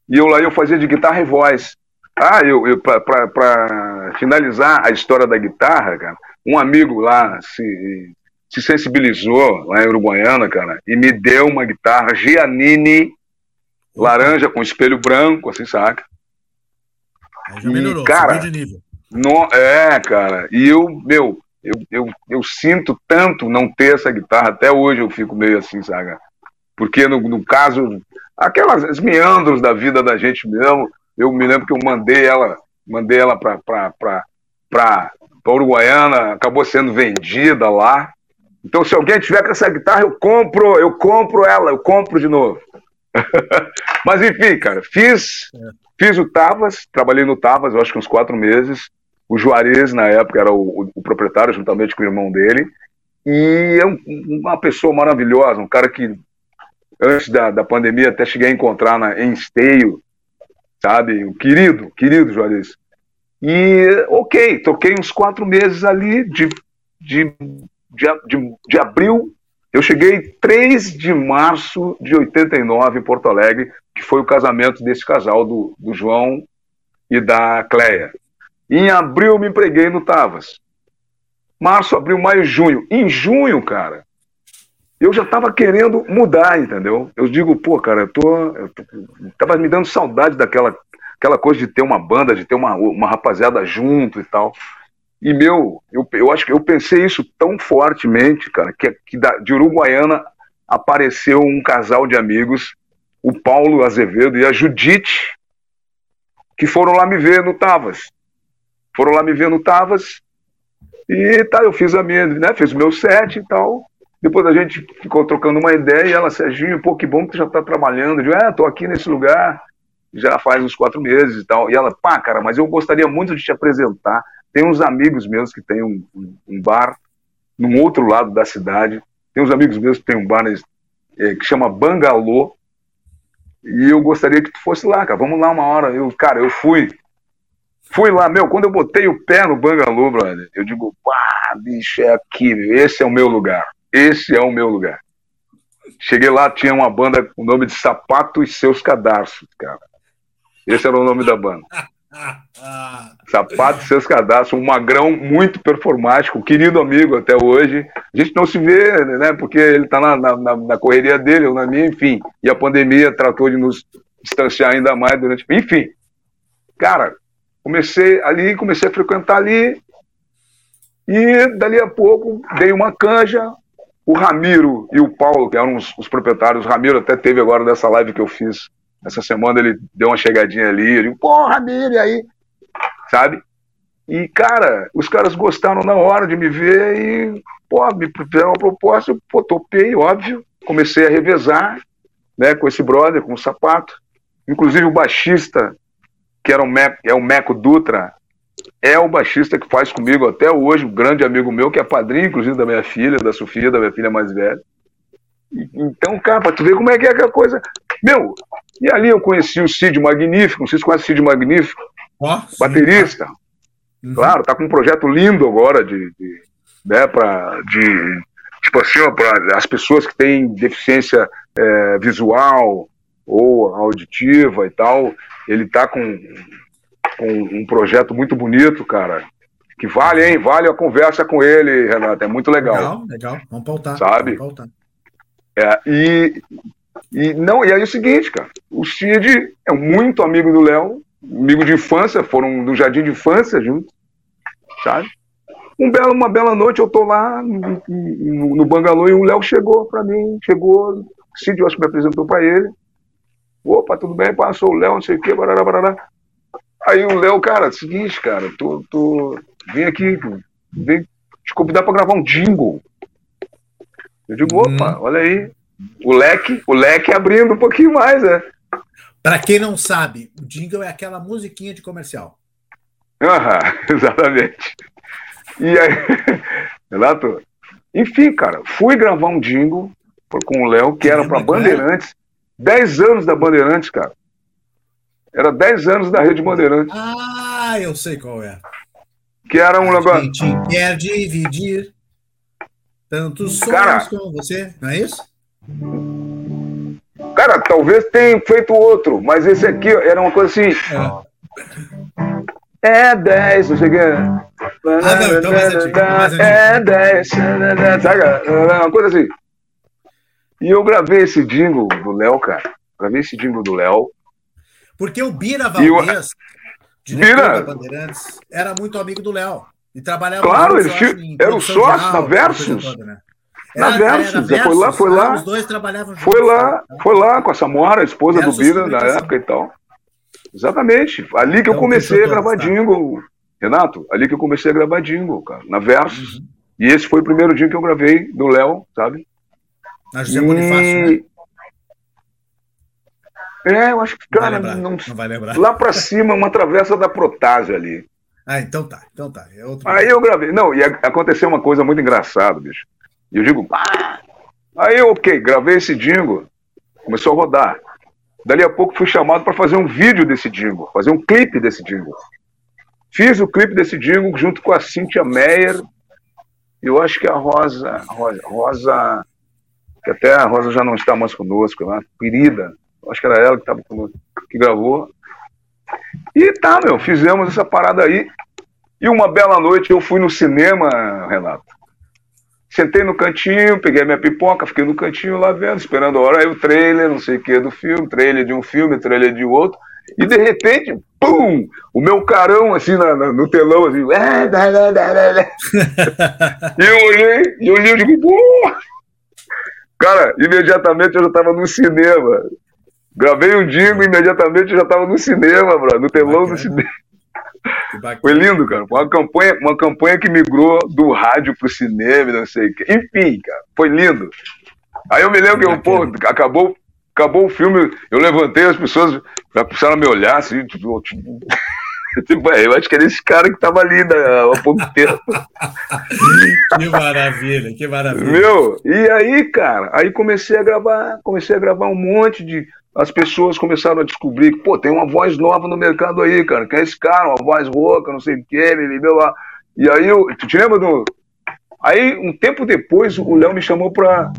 E eu lá eu fazia de guitarra e voz. Ah, eu, eu para finalizar a história da guitarra, cara, um amigo lá se se sensibilizou lá em Uruguaiana, cara, e me deu uma guitarra Giannini laranja com espelho branco, assim, saca? Aí já melhorou, e, cara, de nível. No, é, cara, e eu, meu, eu, eu, eu sinto tanto não ter essa guitarra, até hoje eu fico meio assim, saca? Porque no, no caso, aquelas meandros da vida da gente mesmo, eu me lembro que eu mandei ela, mandei ela pra, pra, pra, pra, pra Uruguaiana, acabou sendo vendida lá, então, se alguém tiver com essa guitarra, eu compro, eu compro ela, eu compro de novo. Mas enfim, cara, fiz, fiz o Tavas, trabalhei no Tavas, eu acho que uns quatro meses. O Juarez, na época, era o, o, o proprietário, juntamente com o irmão dele. E é um, uma pessoa maravilhosa, um cara que, antes da, da pandemia, até cheguei a encontrar na, em Esteio, sabe? Um querido, querido Juarez. E, ok, toquei uns quatro meses ali de, de de, de, de abril, eu cheguei 3 de março de 89 em Porto Alegre, que foi o casamento desse casal, do, do João e da Cleia. Em abril me empreguei no Tavas. Março, abril, maio, junho. Em junho, cara, eu já estava querendo mudar, entendeu? Eu digo, pô, cara, eu tô, eu tô, tava me dando saudade daquela aquela coisa de ter uma banda, de ter uma, uma rapaziada junto e tal. E, meu, eu, eu acho que eu pensei isso tão fortemente, cara, que, que da, de Uruguaiana apareceu um casal de amigos, o Paulo Azevedo e a Judite, que foram lá me ver no Tavas. Foram lá me ver no Tavas. E tá, eu fiz a minha, né? Fiz o meu set e tal. Depois a gente ficou trocando uma ideia e ela, Serginho, pô, que bom que tu já tá trabalhando. Eu é, tô aqui nesse lugar já faz uns quatro meses e tal. E ela, pá, cara, mas eu gostaria muito de te apresentar tem uns amigos meus que têm um, um, bar num outro lado da cidade Tem uns amigos meus que tem um bar é, que chama Bangalô. E eu gostaria que tu fosse lá, cara. Vamos lá uma hora. Eu, cara, eu fui. Fui lá, meu, quando eu botei o pé no Bangalô, brother, eu digo, pá, bicho, é aqui, esse é o meu lugar. Esse é o meu lugar. Cheguei lá, tinha uma banda com o nome de Sapato e Seus Cadarços, cara. Esse era o nome da banda. Sapato Seus Cadastros, um magrão muito performático, querido amigo até hoje. A gente não se vê, né? Porque ele está na, na, na, correria dele, ou na minha, enfim. E a pandemia tratou de nos distanciar ainda mais durante. Enfim, cara, comecei ali, comecei a frequentar ali. E dali a pouco dei uma canja. O Ramiro e o Paulo, que eram os, os proprietários, o Ramiro até teve agora dessa live que eu fiz essa semana ele deu uma chegadinha ali, eu digo, porra, Ramiro, e aí? Sabe? E, cara, os caras gostaram na hora de me ver e, pô, me fizeram uma proposta, eu pô, topei, óbvio. Comecei a revezar, né, com esse brother, com o sapato. Inclusive o baixista, que era Meco, é o Meco Dutra, é o baixista que faz comigo até hoje, um grande amigo meu, que é padrinho, inclusive, da minha filha, da Sofia, da minha filha mais velha. Então, cara, pra tu ver como é que é aquela coisa. Meu, e ali eu conheci o Cid Magnífico, não sei se conhece o Cid Magnífico, baterista. Uhum. Claro, tá com um projeto lindo agora de, de né, pra, de tipo assim, para as pessoas que têm deficiência é, visual ou auditiva e tal, ele tá com, com um projeto muito bonito, cara, que vale, hein? Vale a conversa com ele, Renato. É muito legal. Legal, legal. Vamos pautar. Sabe? Vamos pautar. É, e, e, não, e aí é o seguinte, cara, o Cid é muito amigo do Léo, amigo de infância, foram do jardim de infância juntos, sabe? Um belo, uma bela noite eu tô lá no, no, no bangalô e o Léo chegou para mim, chegou, o Cid eu acho que me apresentou para ele. Opa, tudo bem? Passou o Léo, não sei o que, barará, barará. Aí o Léo, cara, seguinte, cara, tô, tô, vem aqui, vem te convidar para gravar um jingle. Eu digo, opa, hum. olha aí. O leque, o leque abrindo um pouquinho mais, né? Para quem não sabe, o jingle é aquela musiquinha de comercial. Exatamente. E aí, Renato, enfim, cara, fui gravar um jingle com o Léo, que era para Bandeirantes. 10 anos da Bandeirantes, cara. Era 10 anos da Rede Bandeirantes. Ah, eu sei qual é. Que era um negócio. A gente quer dividir Tantos sonhos cara, como você, não é isso? Cara, talvez tenha feito outro, mas esse aqui era uma coisa assim. É, é 10, eu cheguei. Ah, não, então mais antigo, mais antigo. É 10, sabe? Uma coisa assim. E eu gravei esse jingle do Léo, cara. Gravei esse jingle do Léo. Porque o Bira Valdez, eu... Bira. da Bandeirantes, era muito amigo do Léo. E trabalhava Claro, tinham, era o sócio na Versus. Toda, né? Na Versus, Versus, foi lá, foi lá. Os dois trabalhavam Foi lá, né? foi lá com a Samora, a esposa Versus do Bira na época e tal. Exatamente. Ali que então, eu comecei a gravar tá? jingle. Renato, ali que eu comecei a gravar jingle, cara, na Versus. Uhum. E esse foi o primeiro dia que eu gravei do Léo, sabe? Na José e... Bonifácio, né? É, eu acho que, cara, não, não, não vai lembrar. lá pra cima, uma travessa da Protásio ali. Ah, então tá, então tá. É outro aí eu gravei. Não, e aconteceu uma coisa muito engraçada, bicho. E eu digo, ah! Aí eu, ok, gravei esse jingle, começou a rodar. Dali a pouco fui chamado para fazer um vídeo desse jingle, fazer um clipe desse jingle. Fiz o clipe desse jingle junto com a Cynthia Meyer. Eu acho que a Rosa, Rosa, Rosa, que até a Rosa já não está mais conosco, né? querida. Acho que era ela que estava conosco, que gravou. E tá, meu, fizemos essa parada aí. E uma bela noite eu fui no cinema, Renato. Sentei no cantinho, peguei minha pipoca, fiquei no cantinho lá vendo, esperando a hora. Aí o trailer, não sei o que, do filme, trailer de um filme, trailer de outro. E de repente, pum! O meu carão assim na, na, no telão, assim. e eu olhei, e eu olhei e digo, pô! Cara, imediatamente eu já estava no cinema. Gravei um jingle e imediatamente já estava no cinema, bro, no telão do cinema. Foi lindo, cara. Uma campanha, uma campanha que migrou do rádio pro cinema, não sei o quê. Enfim, cara, foi lindo. Aí eu me lembro que eu, pô, acabou, acabou o filme, eu levantei, as pessoas começaram a me olhar assim, tipo, tipo Tipo, é, eu acho que era esse cara que tava ali né, há pouco tempo. que maravilha, que maravilha. Meu, e aí, cara, aí comecei a gravar, comecei a gravar um monte de. As pessoas começaram a descobrir que, pô, tem uma voz nova no mercado aí, cara. Que é esse cara, uma voz rouca, não sei o que, ele deu lá. E aí eu. Tu te lembra do. Aí, um tempo depois, o Léo me chamou pra.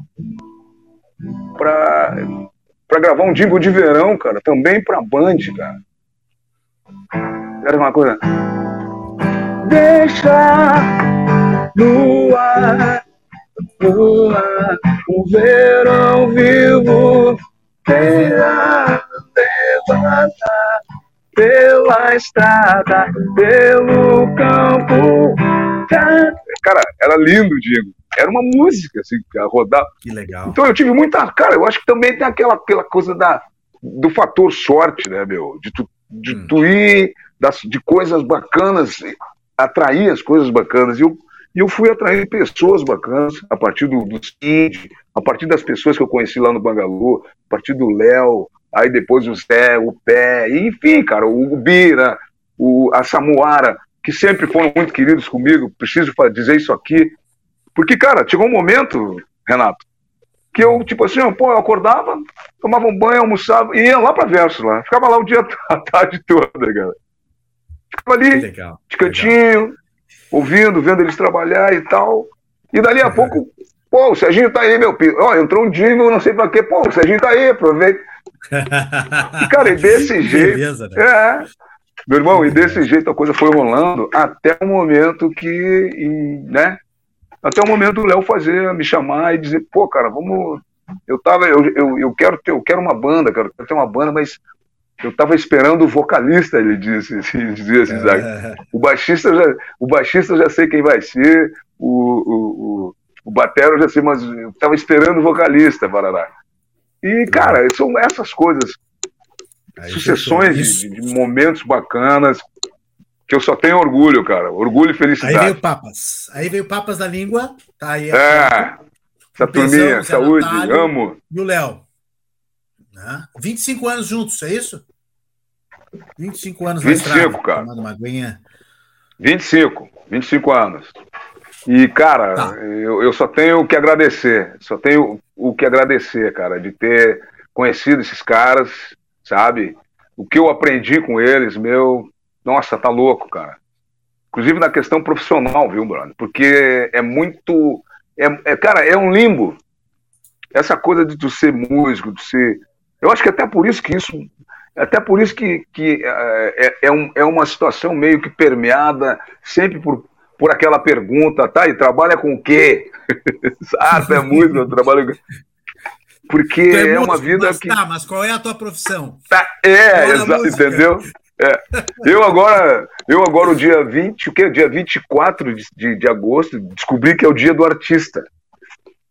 pra. pra gravar um jingle de verão, cara, também pra Band, cara. Era uma coisa. Deixa no ar, um verão vivo, pela, pela, pela estrada, pelo campo. Cara, era lindo, Diego. Era uma música, assim, a rodar. Que legal. Então eu tive muita. Cara, eu acho que também tem aquela, aquela coisa da, do fator sorte, né, meu? De tu, de hum. tu ir das, de coisas bacanas, atrair as coisas bacanas. E eu, e eu fui atrair pessoas bacanas a partir do, do Cid, a partir das pessoas que eu conheci lá no Bangalô, a partir do Léo, aí depois o Zé, o Pé, enfim, cara, o, o Bira, o, a Samuara, que sempre foram muito queridos comigo, preciso dizer isso aqui. Porque, cara, chegou um momento, Renato, que eu, tipo assim, pô, eu acordava, tomava um banho, almoçava e ia lá pra Verso lá. Ficava lá o dia, a tarde toda, cara. Ficava ali, legal, de cantinho, legal. Ouvindo, vendo eles trabalhar e tal. E dali a pouco, pô, o Serginho tá aí, meu filho. Ó, entrou um jingle, não sei pra quê. Pô, o Serginho tá aí, aproveita. E, cara, e desse jeito. Beleza, né? É. Meu irmão, e desse jeito a coisa foi rolando até o momento que, né? Até o momento do Léo fazer, me chamar e dizer, pô, cara, vamos. Eu tava, eu, eu, eu quero ter, eu quero uma banda, quero ter uma banda, mas eu estava esperando o vocalista, ele disse, dizia assim, é. o baixista já, o baixista já sei quem vai ser, o, o, o, o batero já sei, mas eu estava esperando o vocalista, Barará. E, cara, são essas coisas, Aí sucessões de, de, momentos bacanas, que eu só tenho orgulho, cara, orgulho e felicidade. Aí veio Papas, aí veio Papas da Língua, tá aí. É, essa turminha, saúde, amo. E o Léo. Né? 25 anos juntos, é isso? 25 anos 25, estrada, cara. Tomando uma 25, 25 anos. E, cara, tá. eu, eu só tenho o que agradecer. Só tenho o que agradecer, cara, de ter conhecido esses caras, sabe? O que eu aprendi com eles, meu. Nossa, tá louco, cara. Inclusive na questão profissional, viu, brother? Porque é muito. É, é, cara, é um limbo. Essa coisa de tu ser músico, de ser. Eu acho que até por isso que isso até por isso que, que é, é, é, um, é uma situação meio que permeada sempre por, por aquela pergunta, tá? E trabalha com o quê? ah, é música, eu trabalho com... Porque é, é, uma vida mas, que. Tá, mas qual é a tua profissão? Tá, é, exato, entendeu? É. Eu agora, eu agora, o dia 20, o que? Dia 24 de, de, de agosto, descobri que é o dia do artista.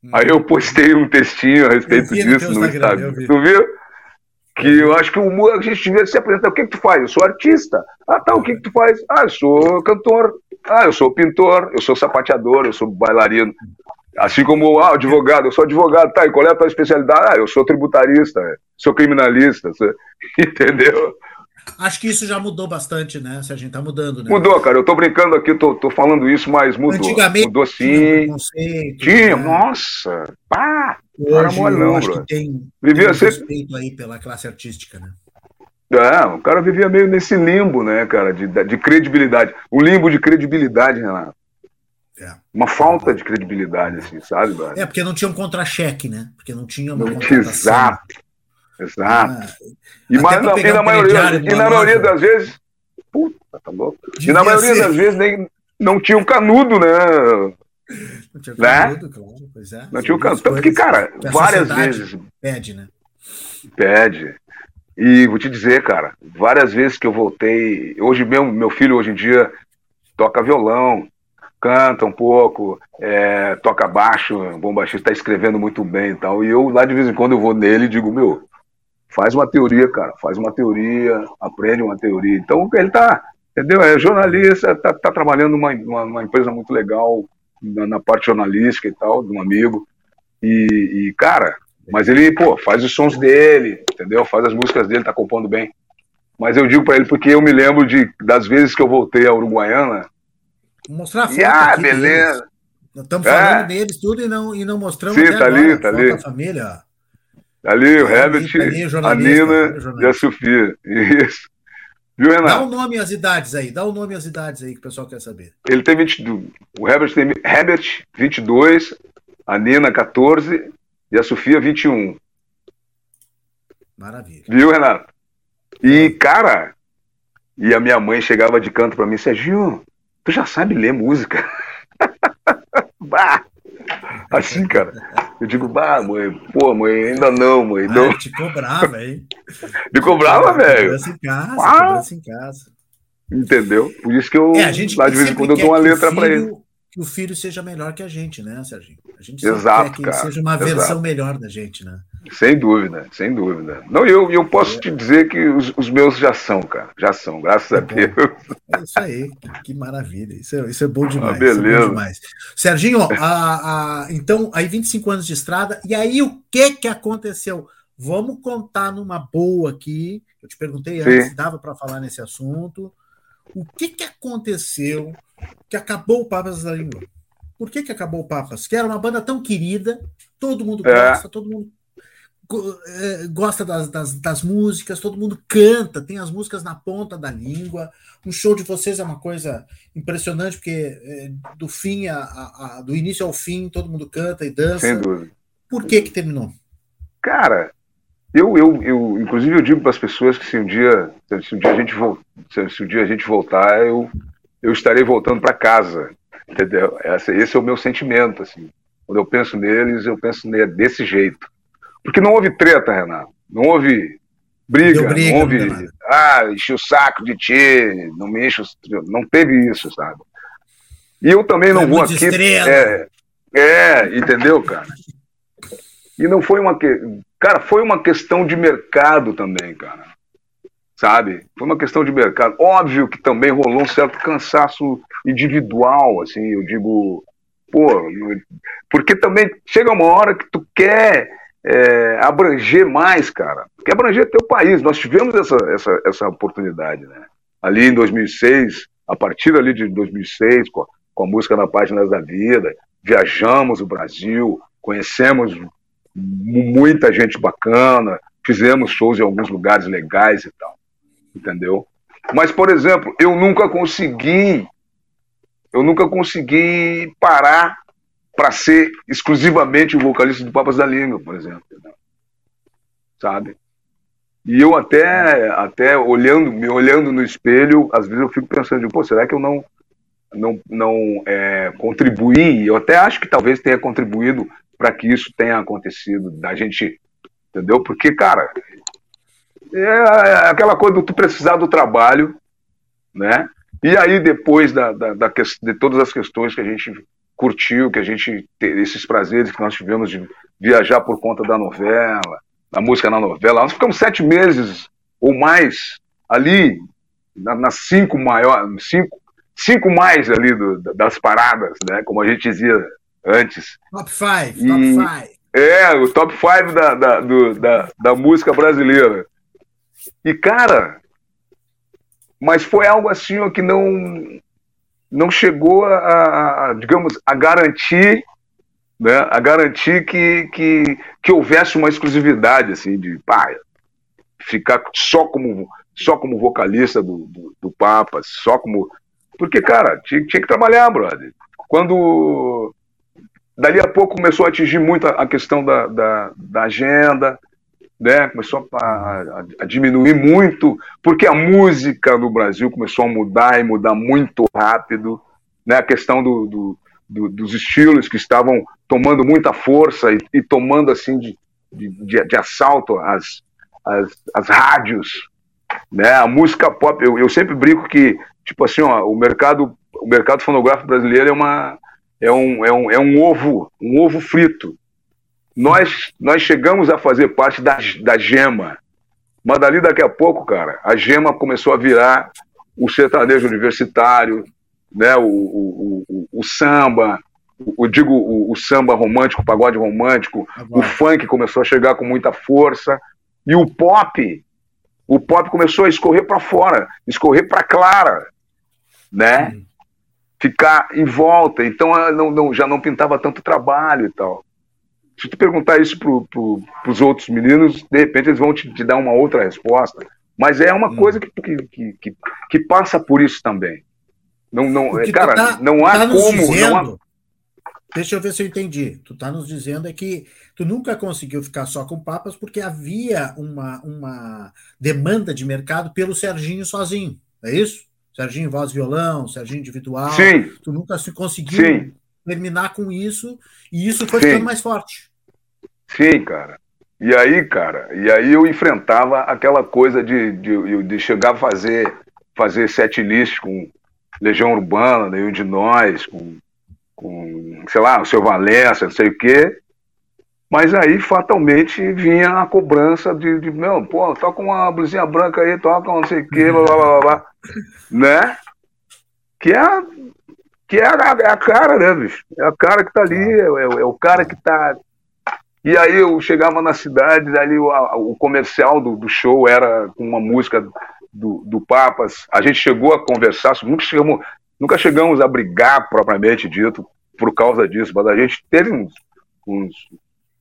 Hum. Aí eu postei um textinho a respeito disso no Instagram. Instagram. Tu viu? Que eu acho que o a gente devia se apresentar. O que, que tu faz? Eu sou artista. Ah, tá. O que, que tu faz? Ah, eu sou cantor. Ah, eu sou pintor. Eu sou sapateador. Eu sou bailarino. Assim como ah, advogado, eu sou advogado, tá? E qual é a tua especialidade? Ah, eu sou tributarista, sou criminalista, entendeu? Acho que isso já mudou bastante, né? Se a gente tá mudando, né? Mudou, cara. Eu tô brincando aqui, tô, tô falando isso, mas mudou. Antigamente mudou sim. Tinha, tinha né? nossa. Pá! Hoje, mole, não, acho bro. que tem, vivia tem um respeito aí pela classe artística, né? É, o cara vivia meio nesse limbo, né, cara, de, de credibilidade. O limbo de credibilidade, Renato. É. Uma falta de credibilidade, assim, sabe? Brother? É, porque não tinha um contra-cheque, né? Porque não tinha uma não, Exato. Exato. Ah, e, mas, na, e na maioria, e na maioria das vezes. Puta, tá louco. e na maioria ser. das vezes nem, não tinha um canudo, né? Não tinha né? canudo, claro. Pois é. Não tinha o canudo. Tanto que, cara, várias vezes. Pede, né? Pede. E vou te dizer, cara, várias vezes que eu voltei. Hoje mesmo, meu filho, hoje em dia, toca violão, canta um pouco, é, toca baixo, bom baixista, está escrevendo muito bem e tal. E eu lá de vez em quando eu vou nele e digo, meu, faz uma teoria, cara, faz uma teoria, aprende uma teoria. Então ele tá, entendeu? É jornalista, tá, tá trabalhando numa, numa, empresa muito legal na, na, parte jornalística e tal, de um amigo. E, e, cara, mas ele, pô, faz os sons dele, entendeu? Faz as músicas dele, tá compondo bem. Mas eu digo para ele porque eu me lembro de, das vezes que eu voltei à Uruguaiana. Mostrar a foto. E, ah, beleza. Deles. Estamos falando é. deles tudo e não, e não mostramos. Sim, tá ali, tá ali. família, ó. Ali o Herbert, a Nina e a Sofia. Isso. Viu, Renato? Dá o um nome as idades aí, dá o um nome as idades aí que o pessoal quer saber. Ele tem 22. O Herbert tem Herbert, 22, a Nina, 14 e a Sofia, 21. Maravilha. Viu, Renato? E, cara, e a minha mãe chegava de canto para mim, Serginho, tu já sabe ler música? bah! Assim, cara. Eu digo, bah, mãe, pô, mãe, ainda não, mãe. Ah, não. te cobrava, hein? Me cobrava, velho. Cobrança em casa, ah. em casa. Entendeu? Por isso que eu, é, gente, lá de vez em quando, eu dou uma letra para ele. Que o filho seja melhor que a gente, né, Serginho? A gente Exato, quer que cara. ele seja uma versão Exato. melhor da gente, né? Sem dúvida, sem dúvida. Não, eu, eu posso é. te dizer que os, os, meus já são, cara. Já são, graças é a Deus. É isso aí, que maravilha. Isso é, isso é bom demais. Ah, beleza. É bom demais. Serginho, a, a, então, aí 25 anos de estrada, e aí o que que aconteceu? Vamos contar numa boa aqui. Eu te perguntei antes se dava para falar nesse assunto. O que que aconteceu que acabou o Papas da Língua? Por que, que acabou o Papas? Que era uma banda tão querida, todo mundo é. gosta, todo mundo gosta das, das, das, músicas, todo mundo canta, tem as músicas na ponta da língua. Um show de vocês é uma coisa impressionante, porque é, do fim a, a, a, do início ao fim, todo mundo canta e dança. Sem dúvida. Por que que terminou? Cara, eu, eu, eu inclusive eu digo para as pessoas que se um dia, se um dia a gente se, se um dia a gente voltar, eu, eu estarei voltando para casa, entendeu? Esse, esse é o meu sentimento, assim. Quando eu penso neles, eu penso desse jeito. Porque não houve treta, Renato. Não houve briga, briga não houve. Não ah, enchi o saco de ti, não me enche Não teve isso, sabe? E eu também não é vou aqui. É, é, entendeu, cara? E não foi uma. Que... Cara, foi uma questão de mercado também, cara. Sabe? Foi uma questão de mercado. Óbvio que também rolou um certo cansaço individual, assim, eu digo. Pô, porque também chega uma hora que tu quer é, abranger mais, cara. Quer abranger teu país. Nós tivemos essa, essa, essa oportunidade, né? Ali em 2006, a partir ali de 2006, com a, com a música na Páginas da Vida, viajamos o Brasil, conhecemos muita gente bacana, fizemos shows em alguns lugares legais e tal, entendeu? Mas, por exemplo, eu nunca consegui, eu nunca consegui parar para ser exclusivamente o vocalista do Papas da Língua, por exemplo. Sabe? E eu até, até olhando, me olhando no espelho, às vezes eu fico pensando, pô, será que eu não não, não é, contribuí? Eu até acho que talvez tenha contribuído para que isso tenha acontecido, da gente, entendeu? Porque, cara, é aquela coisa do tu precisar do trabalho, né? E aí, depois da, da, da, de todas as questões que a gente curtiu, que a gente esses prazeres que nós tivemos de viajar por conta da novela, da música na novela. Nós ficamos sete meses ou mais ali nas cinco maiores, cinco, cinco mais ali do, das paradas, né? Como a gente dizia antes. Top five, e, top five. É, o top five da, da, do, da, da música brasileira. E, cara, mas foi algo assim ó, que não não chegou a, a, digamos, a garantir, né, a garantir que, que, que houvesse uma exclusividade, assim, de pá, ficar só como, só como vocalista do, do, do Papa, só como... Porque, cara, tinha, tinha que trabalhar, brother. Quando dali a pouco começou a atingir muito a, questão da, da, da agenda, né? começou a, a, a, diminuir muito, porque a música no Brasil começou a mudar e mudar muito rápido. Né? A questão do, do, do, dos estilos que estavam tomando muita força e, e tomando assim de, de, de, assalto as, as, as rádios. Né? A música pop, eu, eu sempre brinco que tipo assim, ó, o mercado o mercado fonográfico brasileiro é uma é um, é um, é um ovo um ovo frito nós, nós chegamos a fazer parte da, da gema. Mas dali daqui a pouco, cara, a gema começou a virar o sertanejo universitário, né, o, o, o, o samba, o, digo o, samba romântico, o pagode romântico, o funk começou a chegar com muita força, e o pop, O pop começou a escorrer para fora, escorrer para Clara, né? Ficar em volta. Então não, não, já não pintava tanto trabalho e tal. Se tu perguntar isso para pro, os outros meninos, de repente eles vão te, te, dar uma outra resposta. Mas é uma hum. coisa que, que, que, que, passa por isso também. Não, não, cara, tá, não há tá como. Dizendo, não há... Deixa eu ver se eu entendi. Tu está nos dizendo é que tu nunca conseguiu ficar só com papas porque havia uma, uma demanda de mercado pelo Serginho sozinho. É isso? Serginho voz violão, Serginho individual. Sim. Tu nunca se conseguiu Sim. Terminar com isso e isso foi Sim. ficando mais forte. Sim, cara. E aí, cara, e aí eu enfrentava aquela coisa de, de, de chegar a fazer, fazer set list com Legião Urbana, nenhum de nós, com com, sei lá, o seu Valença, não sei o quê. Mas aí, fatalmente, vinha a cobrança de, de meu, pô, toca uma blusinha branca aí, toca não sei o quê, blá, blá, blá, blá, né? Que é, que é a, é a cara, né, bicho? É a cara que tá ali, é, é, é o cara que tá... E aí eu chegava na cidade, ali o, o comercial do, do, show era com uma música do, do Papas. A gente chegou a conversar, nunca chegamos, Nunca chegamos a brigar propriamente dito por causa disso, mas a gente teve uns, uns,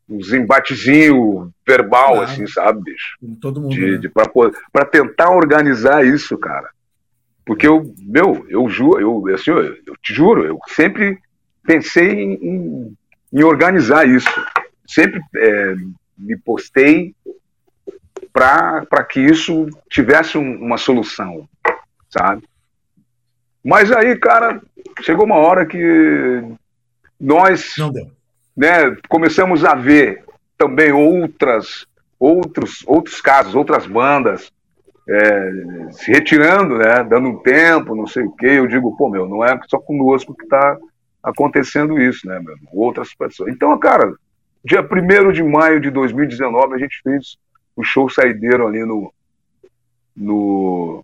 uns embatezinhos verbal, claro. assim, sabe, bicho? Todo mundo. De, né? de, para tentar organizar isso, cara. Porque eu, meu, eu juro, eu, assim, eu, eu te juro, eu sempre pensei em, em, em organizar isso. Sempre é, me postei para que isso tivesse um, uma solução, sabe? Mas aí, cara, chegou uma hora que nós né, começamos a ver também outras, outros, outros casos, outras bandas é, se retirando, né, dando um tempo, não sei o quê. Eu digo, pô, meu, não é só conosco que está acontecendo isso, né, meu? Outras pessoas. Então, cara, dia 1 de maio de 2019, a gente fez o show saideiro ali no, no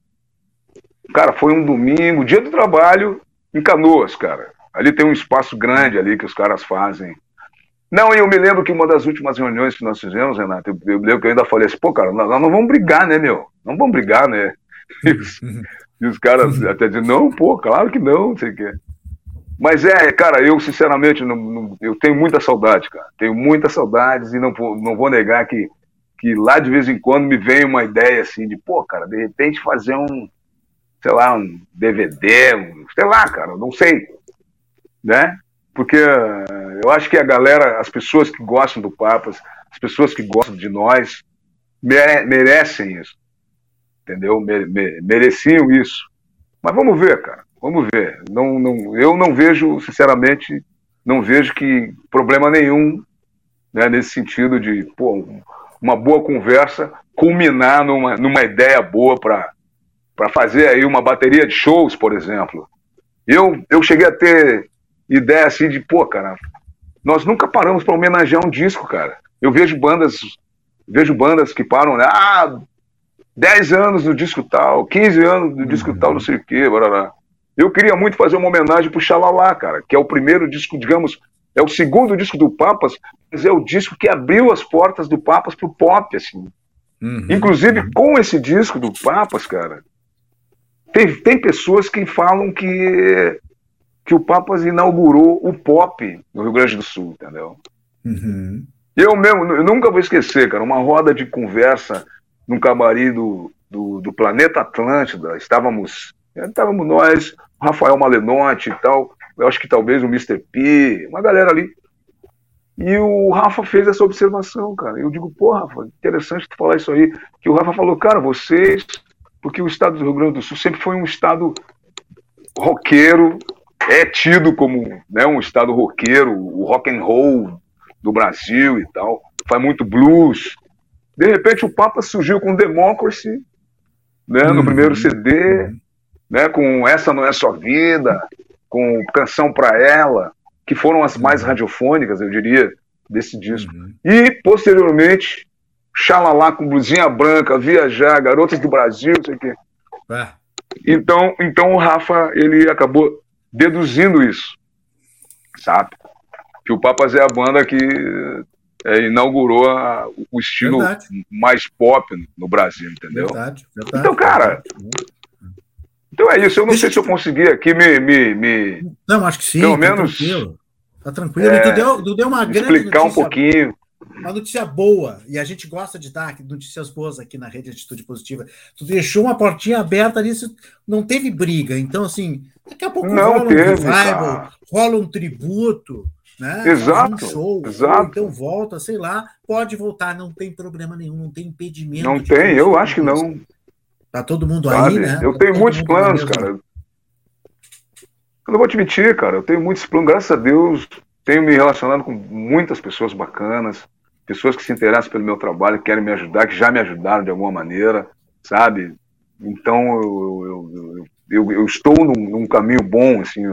Cara, foi um domingo, dia do trabalho, em Canoas, cara. Ali tem um espaço grande ali que os caras fazem. Não, e eu me lembro que uma das últimas reuniões que nós fizemos, Renato, eu, eu lembro que eu ainda falei assim, pô, cara, nós, nós não vamos brigar, né, meu? Não vamos brigar, né? E os, e os caras até dizem, não, pô, claro que não, não sei o quê. Mas é, cara, eu sinceramente não, não, eu tenho muita saudade, cara. Tenho muitas saudades e não, não vou negar que, que lá de vez em quando me vem uma ideia assim de, pô, cara, de repente fazer um, sei lá, um DVD, um, sei lá, cara, não sei, né? Porque eu acho que a galera, as pessoas que gostam do Papas, as pessoas que gostam de nós, mere merecem isso, entendeu? Me mereciam isso. Mas vamos ver, cara, vamos ver. Não, não, eu não vejo, sinceramente, não vejo que problema nenhum né, nesse sentido de pô, uma boa conversa culminar numa, numa ideia boa para para fazer aí uma bateria de shows, por exemplo. Eu, eu cheguei a ter ideia assim de, pô, cara, nós nunca paramos para homenagear um disco, cara. Eu vejo bandas, vejo bandas que param, né? Ah, 10 anos do disco tal, 15 anos do disco uhum. tal, não sei o quê, barará. Eu queria muito fazer uma homenagem pro Xalala, cara, que é o primeiro disco, digamos, é o segundo disco do Papas, mas é o disco que abriu as portas do Papas pro pop, assim. Uhum. Inclusive, com esse disco do Papas, cara, tem, tem pessoas que falam que, que o Papas inaugurou o pop no Rio Grande do Sul, entendeu? Uhum. Eu mesmo, eu nunca vou esquecer, cara, uma roda de conversa num camarim do, do, do Planeta Atlântida. Estávamos, estávamos nós, Rafael Malenotti e tal, eu acho que talvez o Mr. P, uma galera ali. E o Rafa fez essa observação, cara. Eu digo, pô, Rafa, interessante tu falar isso aí. Que o Rafa falou, cara, vocês porque o estado do Rio Grande do Sul sempre foi um estado roqueiro, é tido como né, um estado roqueiro, o rock and roll do Brasil e tal, faz muito blues. De repente o Papa surgiu com Democracy, né, no uhum. primeiro CD, né, com Essa Não É Sua Vida, com Canção Pra Ela, que foram as mais uhum. radiofônicas, eu diria, desse disco. Uhum. E, posteriormente, xalalá com blusinha branca, viajar, garotas do Brasil, sei o quê. É. Então, então o Rafa, ele acabou deduzindo isso, sabe? Que o Papas é a banda que é, inaugurou a, o estilo verdade. mais pop no Brasil, entendeu? Verdade, verdade. Então, cara, então é isso. Eu não Deixa sei se eu consegui aqui me, me, me. Não, acho que sim. Pelo tá menos. Tranquilo. Tá tranquilo. É, tu, deu, tu deu uma grande. Explicar um pouquinho. Uma notícia boa, e a gente gosta de dar notícias boas aqui na rede Atitude Positiva. Tu deixou uma portinha aberta ali, não teve briga. Então, assim, daqui a pouco não rola teve, um revival, rola um tributo, né? Exato. Um show, exato. então volta, sei lá, pode voltar, não tem problema nenhum, não tem impedimento. Não tem, eu acho que não. Tá todo mundo Sabe? aí, né? Eu tá tenho muitos planos, cara. Eu não vou te mentir, cara. Eu tenho muitos planos, graças a Deus. Tenho me relacionado com muitas pessoas bacanas, pessoas que se interessam pelo meu trabalho, que querem me ajudar, que já me ajudaram de alguma maneira, sabe? Então eu, eu, eu, eu estou num, num, caminho bom, assim.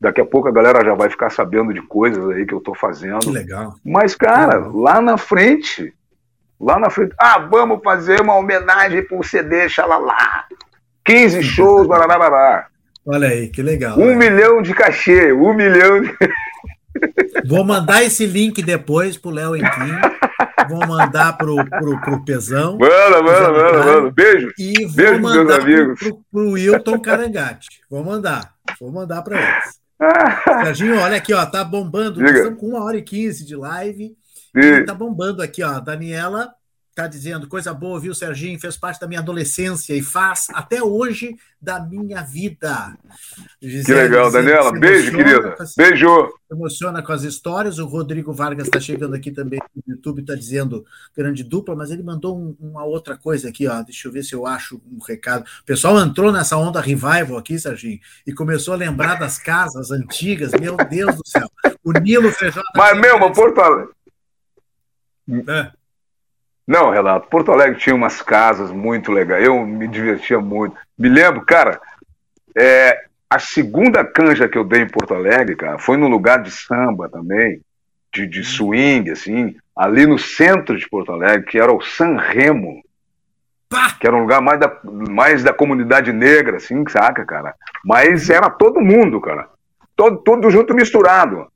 Daqui a pouco a galera já vai ficar sabendo de coisas aí que eu estou fazendo. Que legal. Mas, cara, lá na frente, lá na frente. Ah, vamos fazer uma homenagem para o CD, xalala. 15 shows, barará. Olha aí, que legal. Um né? milhão de cachê, um milhão de. Vou mandar esse link depois pro Léo Enquim. Vou mandar pro, pro, pro Pezão. Manda, manda, manda, manda. Beijo. E vou Beijo, mandar meus amigos. Pro, pro, pro Wilton Carangati. Vou mandar. Vou mandar para eles. Serginho, olha aqui, ó, tá bombando. Nós estamos com uma hora e quinze de live. E tá bombando aqui, ó. Daniela tá dizendo coisa boa, viu, Serginho? Fez parte da minha adolescência e faz até hoje da minha vida. Gisele, que legal, Daniela. Beijo, querida. As, Beijo. Emociona com as histórias. O Rodrigo Vargas está chegando aqui também no YouTube, está dizendo grande dupla, mas ele mandou um, uma outra coisa aqui, ó. Deixa eu ver se eu acho um recado. O pessoal entrou nessa onda revival aqui, Serginho, e começou a lembrar das casas antigas. Meu Deus do céu. O Nilo Feijó. Mas mesmo, Porto Alegre. É. Não, Renato, Porto Alegre tinha umas casas muito legais. Eu me divertia muito. Me lembro, cara, é, a segunda canja que eu dei em Porto Alegre, cara, foi num lugar de samba também, de, de swing, assim, ali no centro de Porto Alegre, que era o San Remo. Que era um lugar mais da, mais da comunidade negra, assim, saca, cara? Mas era todo mundo, cara. Todo, tudo junto misturado.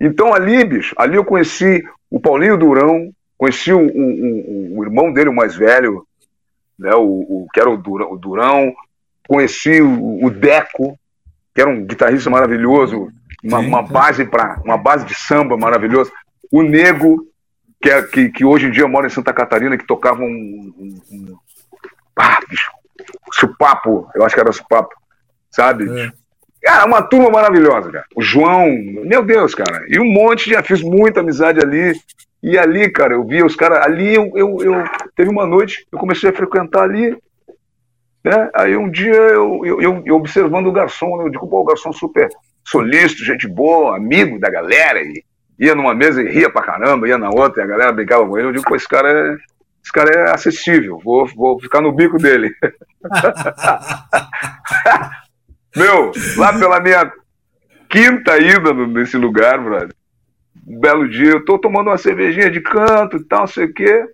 Então ali, bicho, ali eu conheci o Paulinho Durão, Conheci o, o, o, irmão dele, o mais velho, né, o, o que era o Durão, o Durão. Conheci o, Deco, que era um guitarrista maravilhoso, uma, uma base para uma base de samba maravilhosa. O Nego, que, é, que, que hoje em dia mora em Santa Catarina, que tocava um, um, um ah, bicho, supapo, eu acho que era supapo, sabe? É. Cara, uma turma maravilhosa, cara. O João, meu Deus, cara. E um monte, já fiz muita amizade ali. E ali, cara, eu via os caras. Ali eu, eu, eu, Teve uma noite, eu comecei a frequentar ali. Né? Aí um dia eu, eu, eu observando o garçom, né? eu digo, pô, o garçom super solícito, gente boa, amigo da galera. E ia numa mesa e ria pra caramba, ia na outra, e a galera brincava com ele. Eu digo, pô, esse cara é. Esse cara é acessível, vou, vou ficar no bico dele. Meu, lá pela minha quinta ida nesse lugar, brother um belo dia, eu tô tomando uma cervejinha de canto e tal, não sei o quê.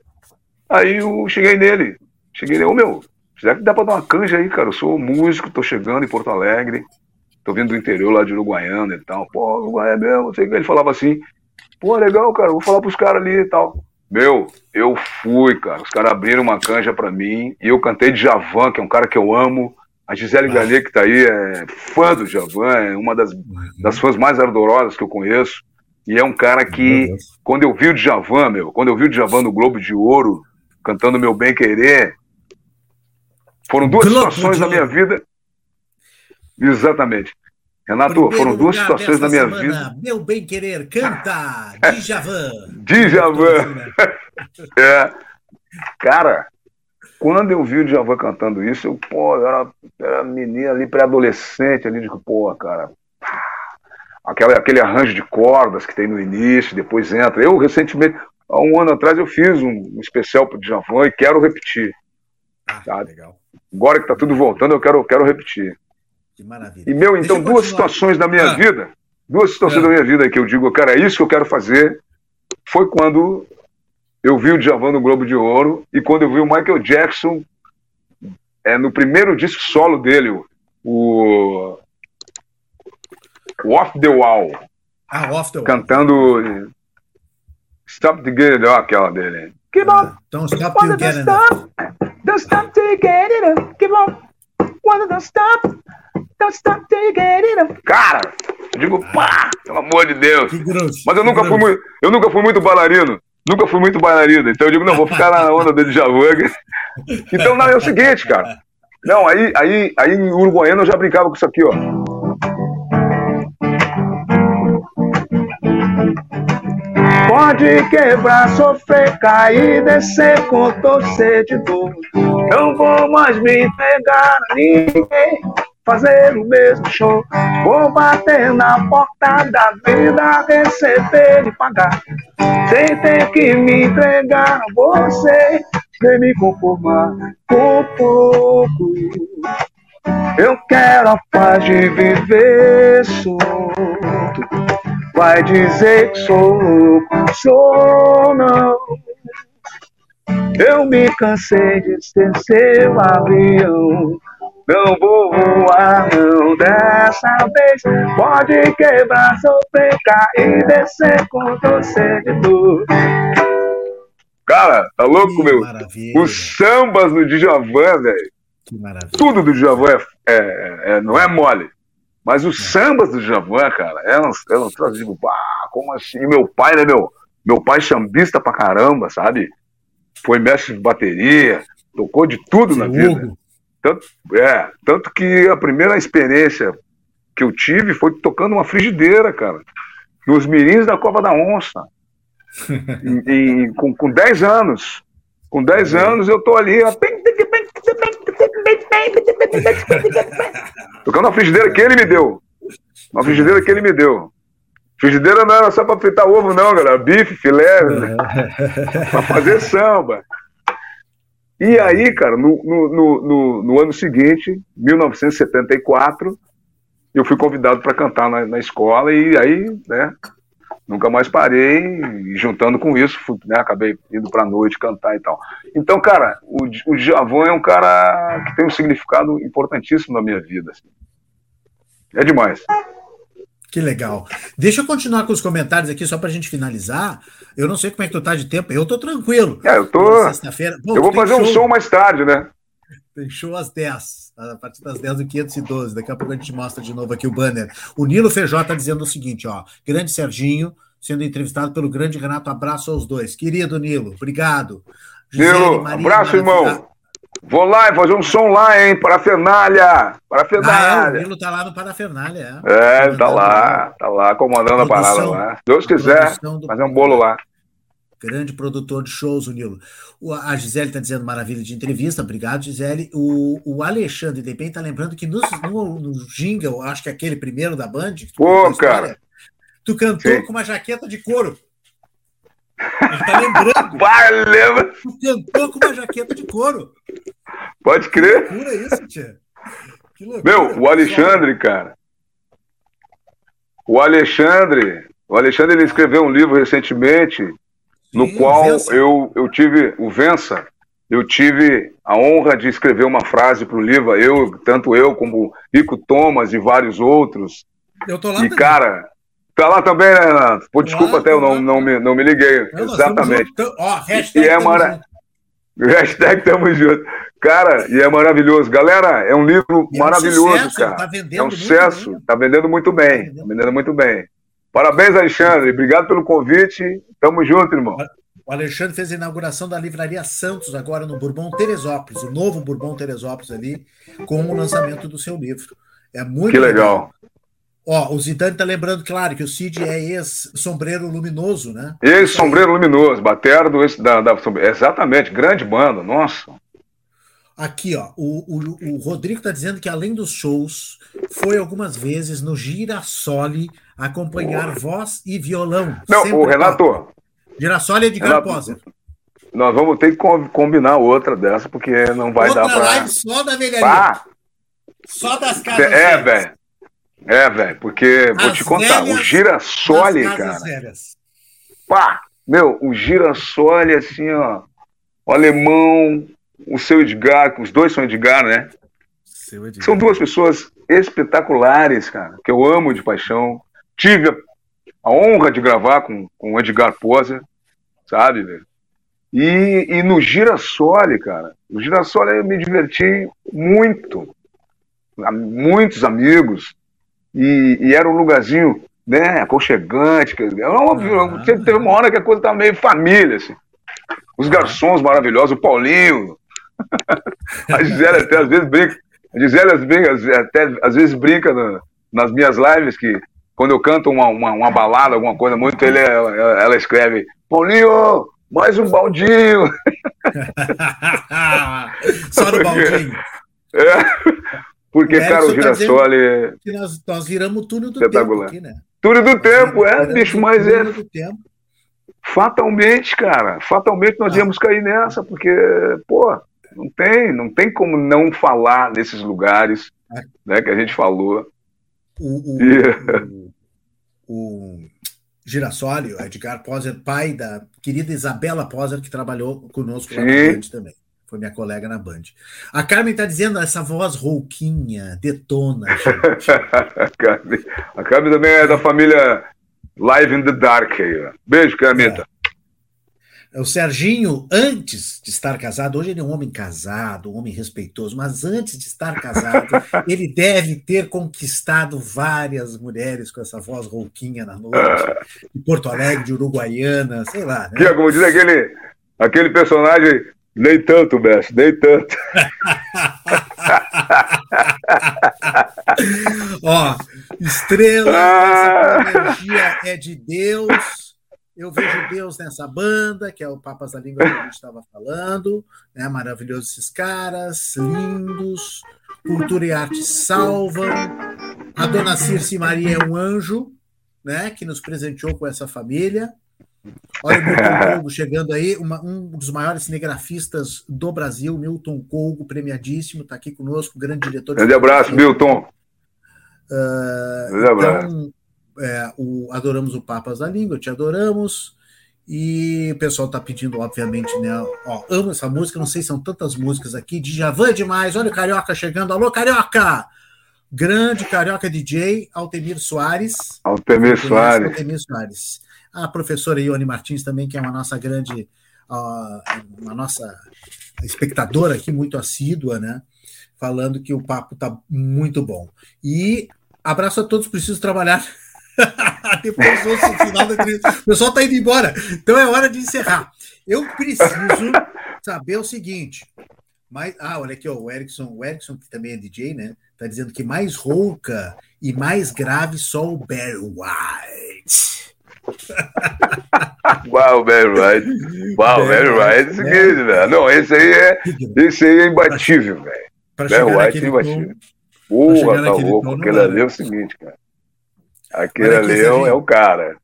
Aí eu cheguei nele. Cheguei nele, ô meu, será que dá pra dar uma canja aí, cara? Eu sou músico, tô chegando em Porto Alegre, tô vindo do interior lá de Uruguaiana e tal. Pô, Uruguaiana é mesmo, não sei o que. Ele falava assim, pô, legal, cara, vou falar pros caras ali e tal. Meu, eu fui, cara. Os caras abriram uma canja pra mim e eu cantei de Javan, que é um cara que eu amo. A Gisele ah. Garnier, que tá aí, é fã do Javan, é uma das, uhum. das fãs mais ardorosas que eu conheço. E é um cara que, quando eu vi o Djavan, meu, quando eu vi o Djavan no Globo de Ouro, cantando Meu Bem Querer, foram duas Globo situações da minha vida. Exatamente. Renato, Primeiro foram duas situações da minha semana, vida. Meu Bem Querer, canta! Djavan! Djavan! é. Cara, quando eu vi o Djavan cantando isso, eu, pô, eu era, era menina ali, pré-adolescente ali, de pô, cara, aquela, aquele arranjo de cordas que tem no início, depois entra. Eu, recentemente, há um ano atrás, eu fiz um, especial para o Djavan e quero repetir. Ah, legal. Agora que está tudo voltando, eu quero, quero repetir. Que maravilha. E, meu, então, duas situações da minha ah. vida, duas situações ah. da minha vida que eu digo, cara, é isso que eu quero fazer, foi quando eu vi o Djavan no Globo de Ouro e quando eu vi o Michael Jackson é, no primeiro disco solo dele, o Off the Wall. Ah, Off the Wall. Cantando Stop to get it up, aquela dele. Keep on. Don't stop you get it up. Don't stop you get it up. Keep on. Wanna don't stop. Don't stop you get it up. Cara, digo, pá, pelo amor de Deus. Mas eu nunca, fui muito, eu nunca fui muito bailarino. Nunca fui muito bailarino. Então eu digo, não, vou ficar na onda do Djavan. Então, não, é o seguinte, cara. Não, aí, aí, aí em Uruguaiana eu já brincava com isso aqui, ó. Pode quebrar, sofrer, cair, descer com torcer de dor. Não vou mais me entregar a ninguém, fazer o mesmo show. Vou bater na porta da vida, receber e pagar. Sem ter que me entregar a você, sem me conformar com pouco. Eu quero a paz de viver solto. Vai dizer que sou louco, sou não. Eu me cansei de ser seu avião. Não vou voar, não, dessa vez. Pode quebrar, sofrer, cair, descer com torcer de. Cara, tá louco, que meu? Maravilha. Os sambas do Djavan, velho. Tudo do Djavan é, é, é, não é mole. Mas os é. sambas do Djavan, cara, eram, eram eu digo, bah, como assim? E meu pai, né, meu? Meu pai chambista pra caramba, sabe? Foi mestre de bateria, tocou de tudo na vida. Tanto, é, tanto que a primeira experiência que eu tive foi tocando uma frigideira, cara. Nos mirins da Copa da Onça. com, com 10 anos. Com 10 anos eu tô ali. Tocando uma frigideira que ele me deu. Uma frigideira que ele me deu. Frigideira não era só para fritar ovo, não, galera. Bife, filé, né? para fazer samba. E aí, cara, no, no, no, no, ano seguinte, 1974, eu fui convidado para cantar na, na, escola e aí, né, nunca mais parei, e juntando com isso, fui, né, acabei indo para noite cantar e tal. Então, cara, o, o Djavan é um cara que tem um significado importantíssimo na minha vida. Assim. É demais. Que legal. Deixa eu continuar com os comentários aqui, só para a gente finalizar. Eu não sei como é que tu tá de tempo. Eu tô tranquilo. É, eu tô. Sexta-feira. Eu vou fazer show... um show mais tarde, né? Tem show às 10, a partir das 10 do 512. Daqui a pouco a gente mostra de novo aqui o banner. O Nilo Feijó tá dizendo o seguinte, ó. Grande Serginho, sendo entrevistado pelo grande Renato. Abraço aos dois. Querido Nilo, obrigado. Nilo, abraço, irmão. Vou lá fazer um som lá, hein? Parafernália! Parafernália! Ah, é, o Nilo tá lá no Parafernália, é? É, ele tá lá, tá lá comandando a, parada lá. Deus quiser, fazer um bolo lá. Grande produtor de shows, o Nilo. O, a Gisele está dizendo maravilha de entrevista, obrigado, Gisele. O, o Alexandre Depem está lembrando que no, no, no jingle, acho que é aquele primeiro da Band, Pô, cara. tu cantou Sim. com uma jaqueta de couro. Ele tá lembrando. Vai, lembra? Tu cantou com uma jaqueta de couro. Pode crer. Que loucura isso, tia. Que loucura, Meu, o Alexandre, cara. O Alexandre, o Alexandre ele escreveu um livro recentemente no Sim, qual eu, eu tive o Vença, eu tive a honra de escrever uma frase para o livro, eu, tanto eu como Rico Thomas e vários outros. Eu tô lá. E, também. cara, Tá lá também, né, Renato? Pô, desculpa até eu não, não, me, não me liguei. Não, Exatamente. Ó, hashtag e é mara... Hashtag tamo junto. Cara, e é maravilhoso. Galera, é um livro maravilhoso, é um sucesso, cara. Tá é um sucesso, bem. tá vendendo muito bem. Tá vendendo muito bem. Parabéns, Alexandre. Obrigado pelo convite. Tamo junto, irmão. O Alexandre fez a inauguração da Livraria Santos agora no Bourbon Teresópolis, o novo Bourbon Teresópolis ali, com o lançamento do seu livro. É muito que legal. legal. Ó, o Zidane tá lembrando, claro, que o Cid é ex-sombreiro luminoso, né? Ex-sombreiro luminoso, batera do ex, da, da, Exatamente, grande banda, nossa. Aqui, ó, o, o, o Rodrigo tá dizendo que além dos shows, foi algumas vezes no Girassole acompanhar voz e violão. Não, o Renato. Top. Girassole é de Poser. Nós vamos ter que combinar outra dessa, porque não vai outra dar para. live só da velharia. Só das casas. É, velho. É, velho, porque vou te contar, o girassole, cara. Velhas. Pá! Meu, o girassole, assim, ó. O alemão, o seu Edgar, os dois são Edgar, né? Edgar. São duas pessoas espetaculares, cara, que eu amo de paixão. Tive a, honra de gravar com, com o Edgar Poser. sabe, velho? E, e no Girassole, cara, no Girassole eu me diverti muito. Muitos amigos. E, e era um lugarzinho né, aconchegante. Era uma, ah, teve uma hora que a coisa estava meio família, assim. Os garçons maravilhosos, o Paulinho. A Gisele até às vezes brinca. A Gisele brinca, até às vezes brinca no, nas minhas lives que quando eu canto uma, uma, uma balada, alguma coisa muito, ele, ela, ela escreve, Paulinho, mais um baldinho. Só no baldinho. É, porque, o cara, o girassol ali. Que nós, nós viramos túnel do tempo aqui, né? Túnel do tempo, é, bicho, mas é. Fatalmente, cara, fatalmente nós ah. íamos cair nessa, porque, pô, não tem, não tem como não falar nesses lugares, ah. né, que a gente falou. O, o, e... o, o Girassoli, o Edgar Poser, pai da querida Isabela Poser, que trabalhou conosco lá na Band também. Foi minha colega na Band. A Carmen está dizendo essa voz rouquinha, detona, gente. a Carmen também é da família Live in the Dark aí. Beijo, Carmita. É. O Serginho, antes de estar casado, hoje ele é um homem casado, um homem respeitoso, mas antes de estar casado, ele deve ter conquistado várias mulheres com essa voz rouquinha na noite, de Porto Alegre, de Uruguaiana, sei lá. Né? Que como diz aquele, aquele personagem, nem tanto, mestre, nem tanto. Ó, estrela, essa energia é de Deus eu vejo Deus nessa banda, que é o Papas da Língua que a gente estava falando, né? Maravilhosos esses caras, lindos. Cultura e arte salvam. A dona Circe Maria é um anjo, né? Que nos presenteou com essa família. Olha o Milton Colgo chegando aí, uma, um dos maiores cinegrafistas do Brasil, Milton Colgo, premiadíssimo, está aqui conosco, grande diretor. Grande abraço, Milton. Uh, grande abraço. É, o Adoramos o Papas da Língua, Te Adoramos. E o pessoal tá pedindo, obviamente, né? Ó, amo essa música, não sei se são tantas músicas aqui. Djavan é demais, olha o Carioca chegando. Alô, Carioca! Grande Carioca DJ, Altemir Soares. Altemir Soares. Altemir Soares. A professora Ione Martins também, que é uma nossa grande, uma nossa espectadora aqui, muito assídua, né? Falando que o papo tá muito bom. E abraço a todos, preciso trabalhar Depois do final da entrevista. O pessoal está indo embora. Então é hora de encerrar. Eu preciso saber o seguinte. Mas, ah, olha aqui, ó, o Erickson, o Erickson, que também é DJ, né? Tá dizendo que mais rouca e mais grave só o Barry White. Uau, Barry White. Uau, Barry, White é o seguinte, velho. Não, esse aí é, esse aí é imbatível, velho. Barry White é imbatível. Porra, tá louco. Aquele ali é o seguinte, cara. Aquele ali é, é o cara.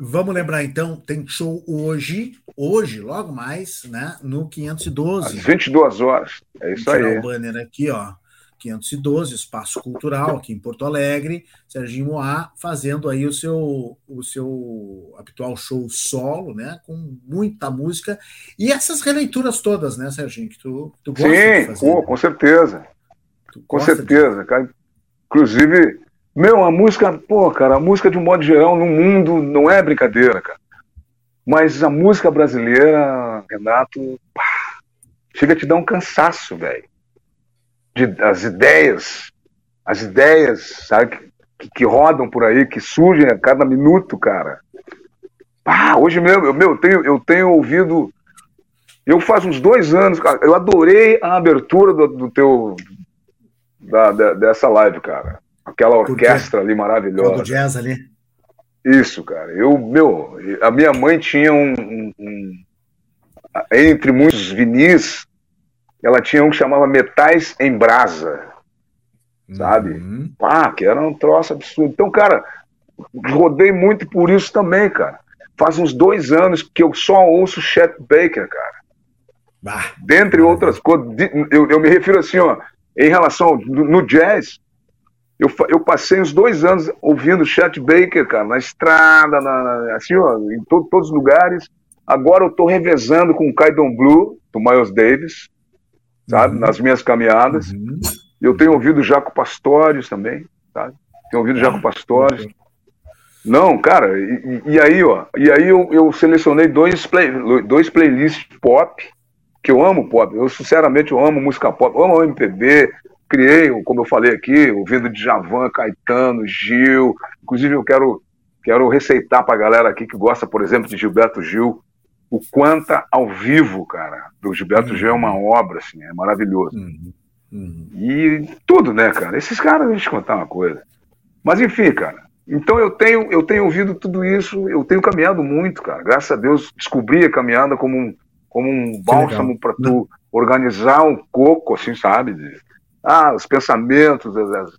Vamos lembrar então, tem show hoje, hoje, logo mais, né, no 512. Às 22 horas. É isso aí. o banner aqui, ó. 512, Espaço Cultural, aqui em Porto Alegre, Serginho Moá fazendo aí o seu, o seu habitual show solo, né, com muita música, e essas releituras todas, né, Serginho, que tu, tu gosta Sim, de fazer. Sim, né? com certeza, com certeza, de... cara. Inclusive, meu, a música, pô, cara, a música de um modo geral no mundo não é brincadeira, cara. Mas a música brasileira, Renato, pá, chega a te dar um cansaço, velho. As ideias, as ideias, sabe, que, que, rodam por aí, que surgem a cada minuto, cara. Pá, hoje mesmo, eu, meu, eu tenho, eu tenho ouvido. Eu faz uns dois anos, cara, eu adorei a abertura do, do teu. Da, da, dessa live, cara. Aquela orquestra ali maravilhosa. Do jazz ali. Isso, cara. Eu, meu, a minha mãe tinha um, um, um entre muitos vinis, ela tinha um que chamava Metais em Brasa, sabe? Uhum. Ah, que era um troço absurdo. Então, cara, rodei muito por isso também, cara. Faz uns dois anos que eu só ouço Chet Baker, cara. Bah, Dentre outras coisas, eu, eu me refiro assim, ó, em relação no jazz, eu, eu passei uns dois anos ouvindo Chet Baker, cara, na estrada, na, na, assim, ó, em to, todos os lugares. Agora eu estou revezando com o Kaidon Blue, do Miles Davis, sabe, uhum. nas minhas caminhadas. Uhum. Eu tenho ouvido Jaco Pastorius também, sabe? Tenho ouvido Jaco Pastorius. Não, cara, e, e, aí, ó, e aí eu, eu selecionei dois, play, dois playlists pop, que eu amo pop, eu sinceramente eu amo música pop, eu amo MPB, criei, como eu falei aqui, ouvindo de Javan, Caetano, Gil, inclusive eu quero, quero receitar pra galera aqui que gosta, por exemplo, de Gilberto Gil, o Quanta ao vivo, cara, do Gilberto uhum. Gil é uma obra, assim, é maravilhoso. Uhum. Uhum. E tudo, né, cara? Esses caras, deixa eu te contar uma coisa. Mas enfim, cara, então eu tenho, eu tenho ouvido tudo isso, eu tenho caminhado muito, cara. Graças a Deus descobri a caminhada como um, como um bálsamo para tu organizar um coco, assim, sabe? Ah, os pensamentos,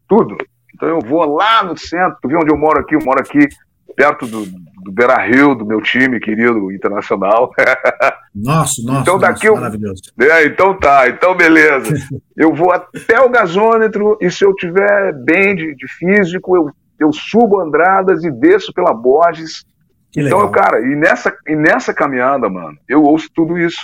tudo. Então eu vou lá no centro, tu viu onde eu moro aqui? Eu moro aqui perto do, do Beira Rio, do meu time querido internacional. Nossa, nossa, então daqui nossa, eu... maravilhoso. É, então tá, então beleza. eu vou até o gasômetro e se eu tiver bem de, de físico, eu eu subo Andradas e desço pela Borges. Que então, cara, e nessa, e nessa caminhada, mano, eu ouço tudo isso.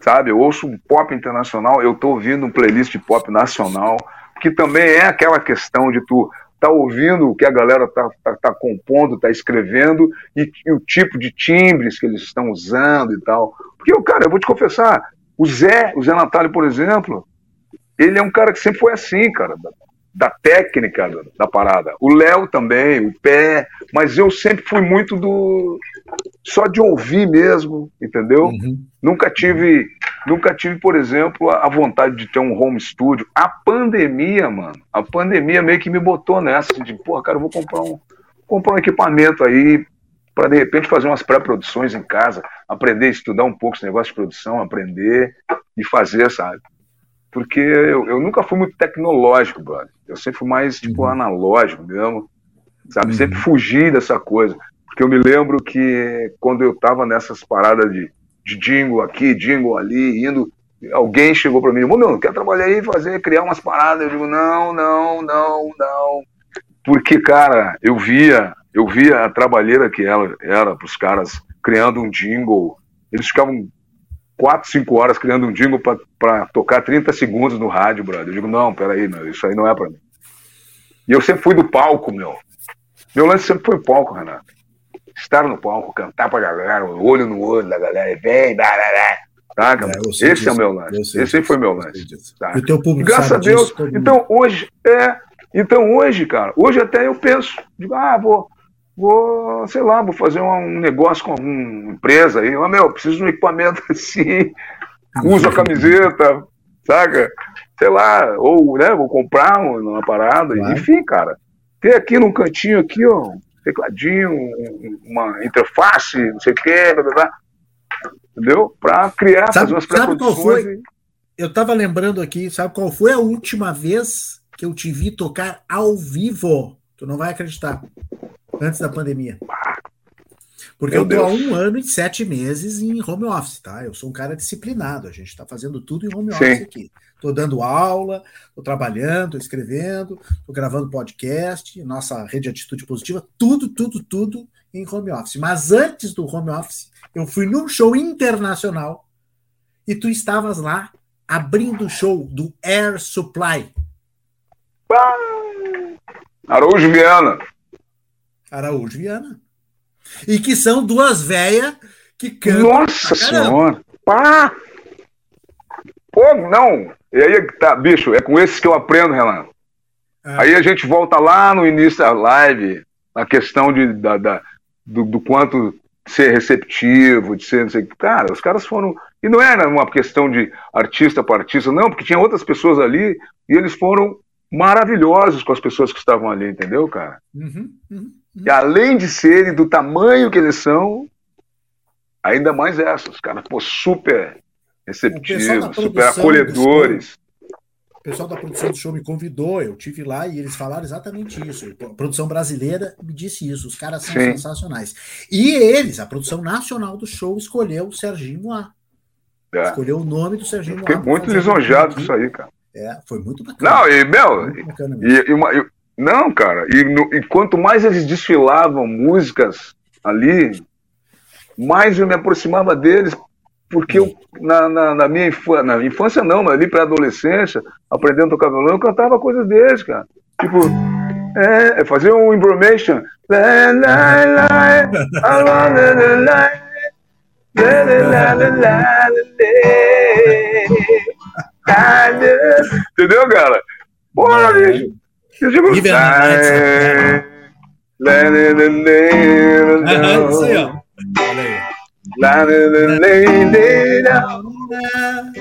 Sabe? Eu ouço um pop internacional, eu tô ouvindo um playlist de pop nacional, que também é aquela questão de tu tá ouvindo o que a galera tá, tá, tá compondo, tá escrevendo e, e, o tipo de timbres que eles estão usando e tal. Porque, cara, eu vou te confessar, o Zé, o Zé Natália, por exemplo, ele é um cara que sempre foi assim, cara da técnica da parada. O Léo também, o pé, mas eu sempre fui muito do só de ouvir mesmo, entendeu? Uhum. Nunca tive, nunca tive, por exemplo, a vontade de ter um home studio. A pandemia, mano, a pandemia meio que me botou nessa, assim, de, pô, cara, eu vou comprar um comprar um equipamento aí para de repente fazer umas pré-produções em casa, aprender a estudar um pouco esse negócio de produção, aprender e fazer, sabe? Porque eu, eu, nunca fui muito tecnológico, brother. Eu sempre fui mais, tipo, uhum. analógico mesmo, sabe? Uhum. Sempre fugi dessa coisa. Porque eu me lembro que quando eu tava nessas paradas de, de jingle aqui, jingle ali, indo, alguém chegou para mim, meu, não quer trabalhar aí, fazer, criar umas paradas? Eu digo, não, não, não, não. Porque, cara, eu via, eu via a trabalheira que ela era pros caras criando um jingle. Eles ficavam quatro, cinco horas criando um jingle para tocar 30 segundos no rádio, brother. Eu digo, não, peraí, meu, isso aí não é para mim. E eu sempre fui do palco, meu. Meu lance sempre foi palco, Renato. Estar no palco, cantar pra galera, olho no olho da galera, vem, barará. Tá, é, Esse é o meu lance. Esse sempre foi meu lance. Tá? E teu público Graças a Deus. Disso, então, hoje, é. Então, hoje, cara, hoje até eu penso, digo, ah, vou vou, sei lá, vou fazer um negócio com alguma empresa aí. Ah, meu, preciso de um equipamento assim, uso a camiseta, saca? Sei lá, ou, né, vou comprar uma parada, claro. enfim, cara. Ter aqui num cantinho aqui, ó, tecladinho, uma interface, não sei o quê, blá, blá, blá, entendeu? Para criar, sabe, fazer umas pré-produções. Eu tava lembrando aqui, sabe qual foi a última vez que eu te vi tocar ao vivo? Tu não vai acreditar antes da pandemia. Porque Meu eu tô há um ano e sete meses em home office, tá? Eu sou um cara disciplinado, a gente está fazendo tudo em home office Sim. aqui. Estou dando aula, estou trabalhando, estou escrevendo, estou gravando podcast, nossa rede de atitude positiva, tudo, tudo, tudo em home office. Mas antes do home office, eu fui num show internacional e tu estavas lá abrindo o show do Air Supply. Araújo Viana. Araújo Viana. E que são duas velhas que cantam. Nossa Senhora! Pá! Pô, não! E aí, tá, bicho, é com esses que eu aprendo, Renan. É. Aí a gente volta lá no início da live, na questão de, da, da do, do, quanto ser receptivo, de ser, não sei, cara, os caras foram, e não era uma questão de artista para artista, não, porque tinha outras pessoas ali e eles foram maravilhosos com as pessoas que estavam ali, entendeu, cara? Uhum, uhum. E além de serem do tamanho que eles são, ainda mais essas, cara, pô, super receptivos, super acolhedores. O pessoal da produção do show me convidou, eu tive lá e eles falaram exatamente isso. A produção brasileira me disse isso, os caras são Sim. sensacionais. E eles, a produção nacional do show, escolheu o Serginho Moá. É. Escolheu o nome do Serginho Moá. Fiquei muito lisonjeado com isso aí, cara. É, foi muito bacana. Não, e, meu, e, e, uma, não, cara, e, no, e quanto mais eles desfilavam músicas ali, mais eu me aproximava deles, porque eu, na, na, na minha infância, na infância não, mas ali para adolescência, aprendendo a tocar violão, eu cantava coisas deles, cara. Tipo, É, fazer um information. Entendeu, cara? Bora, bicho. Eu digo, Give it a Isso aí, ó. Olha aí.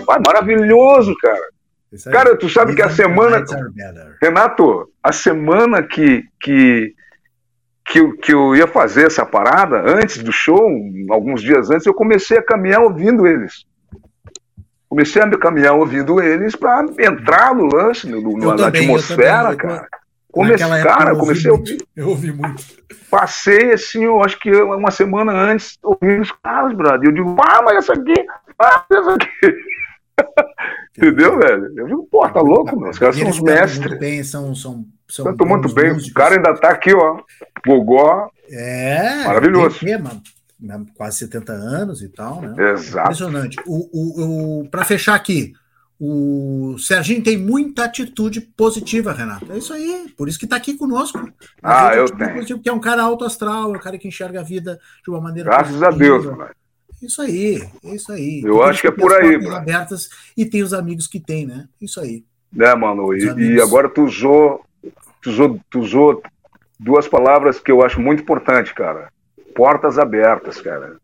Vai, maravilhoso, cara. Cara, tu sabe que a semana. nights. Renato, a semana que, que, que, eu- que eu ia fazer essa parada, antes do show, alguns dias antes, eu comecei a caminhar ouvindo eles. Comecei a caminhar ouvindo eles para entrar no lance, no, no- na também, atmosfera, cara. Época cara, eu comecei a muito. ouvir. Eu ouvi muito. Passei assim, eu acho que uma semana antes, ouvindo os caras, brother. Eu digo, ah, mas essa aqui, ah, essa aqui. Entendeu, velho? Eu digo, pô, tá louco, meu. Os caras são os mestres. Muito bem, são, são, são muito bem. O músicos. cara ainda tá aqui, ó. Gogó. É, Maravilhoso. o quê, mano? Né, Quase 70 anos e tal, né? Exato. Impressionante. O, o, o, para fechar aqui, o Serginho tem muita atitude positiva, Renato. É isso aí. Por isso que está aqui conosco. Ah, eu tenho. positiva, Porque é um cara alto astral, é um cara que enxerga a vida de uma maneira Graças a Deus, positiva. mano. Isso aí, é isso aí. Eu Tem acho que é por aí, bro. abertas e tem os amigos que tem, né? Isso aí. Né, mano? E, e agora tu usou, tu usou, tu usou duas palavras que eu acho muito importante, cara. Portas abertas, cara.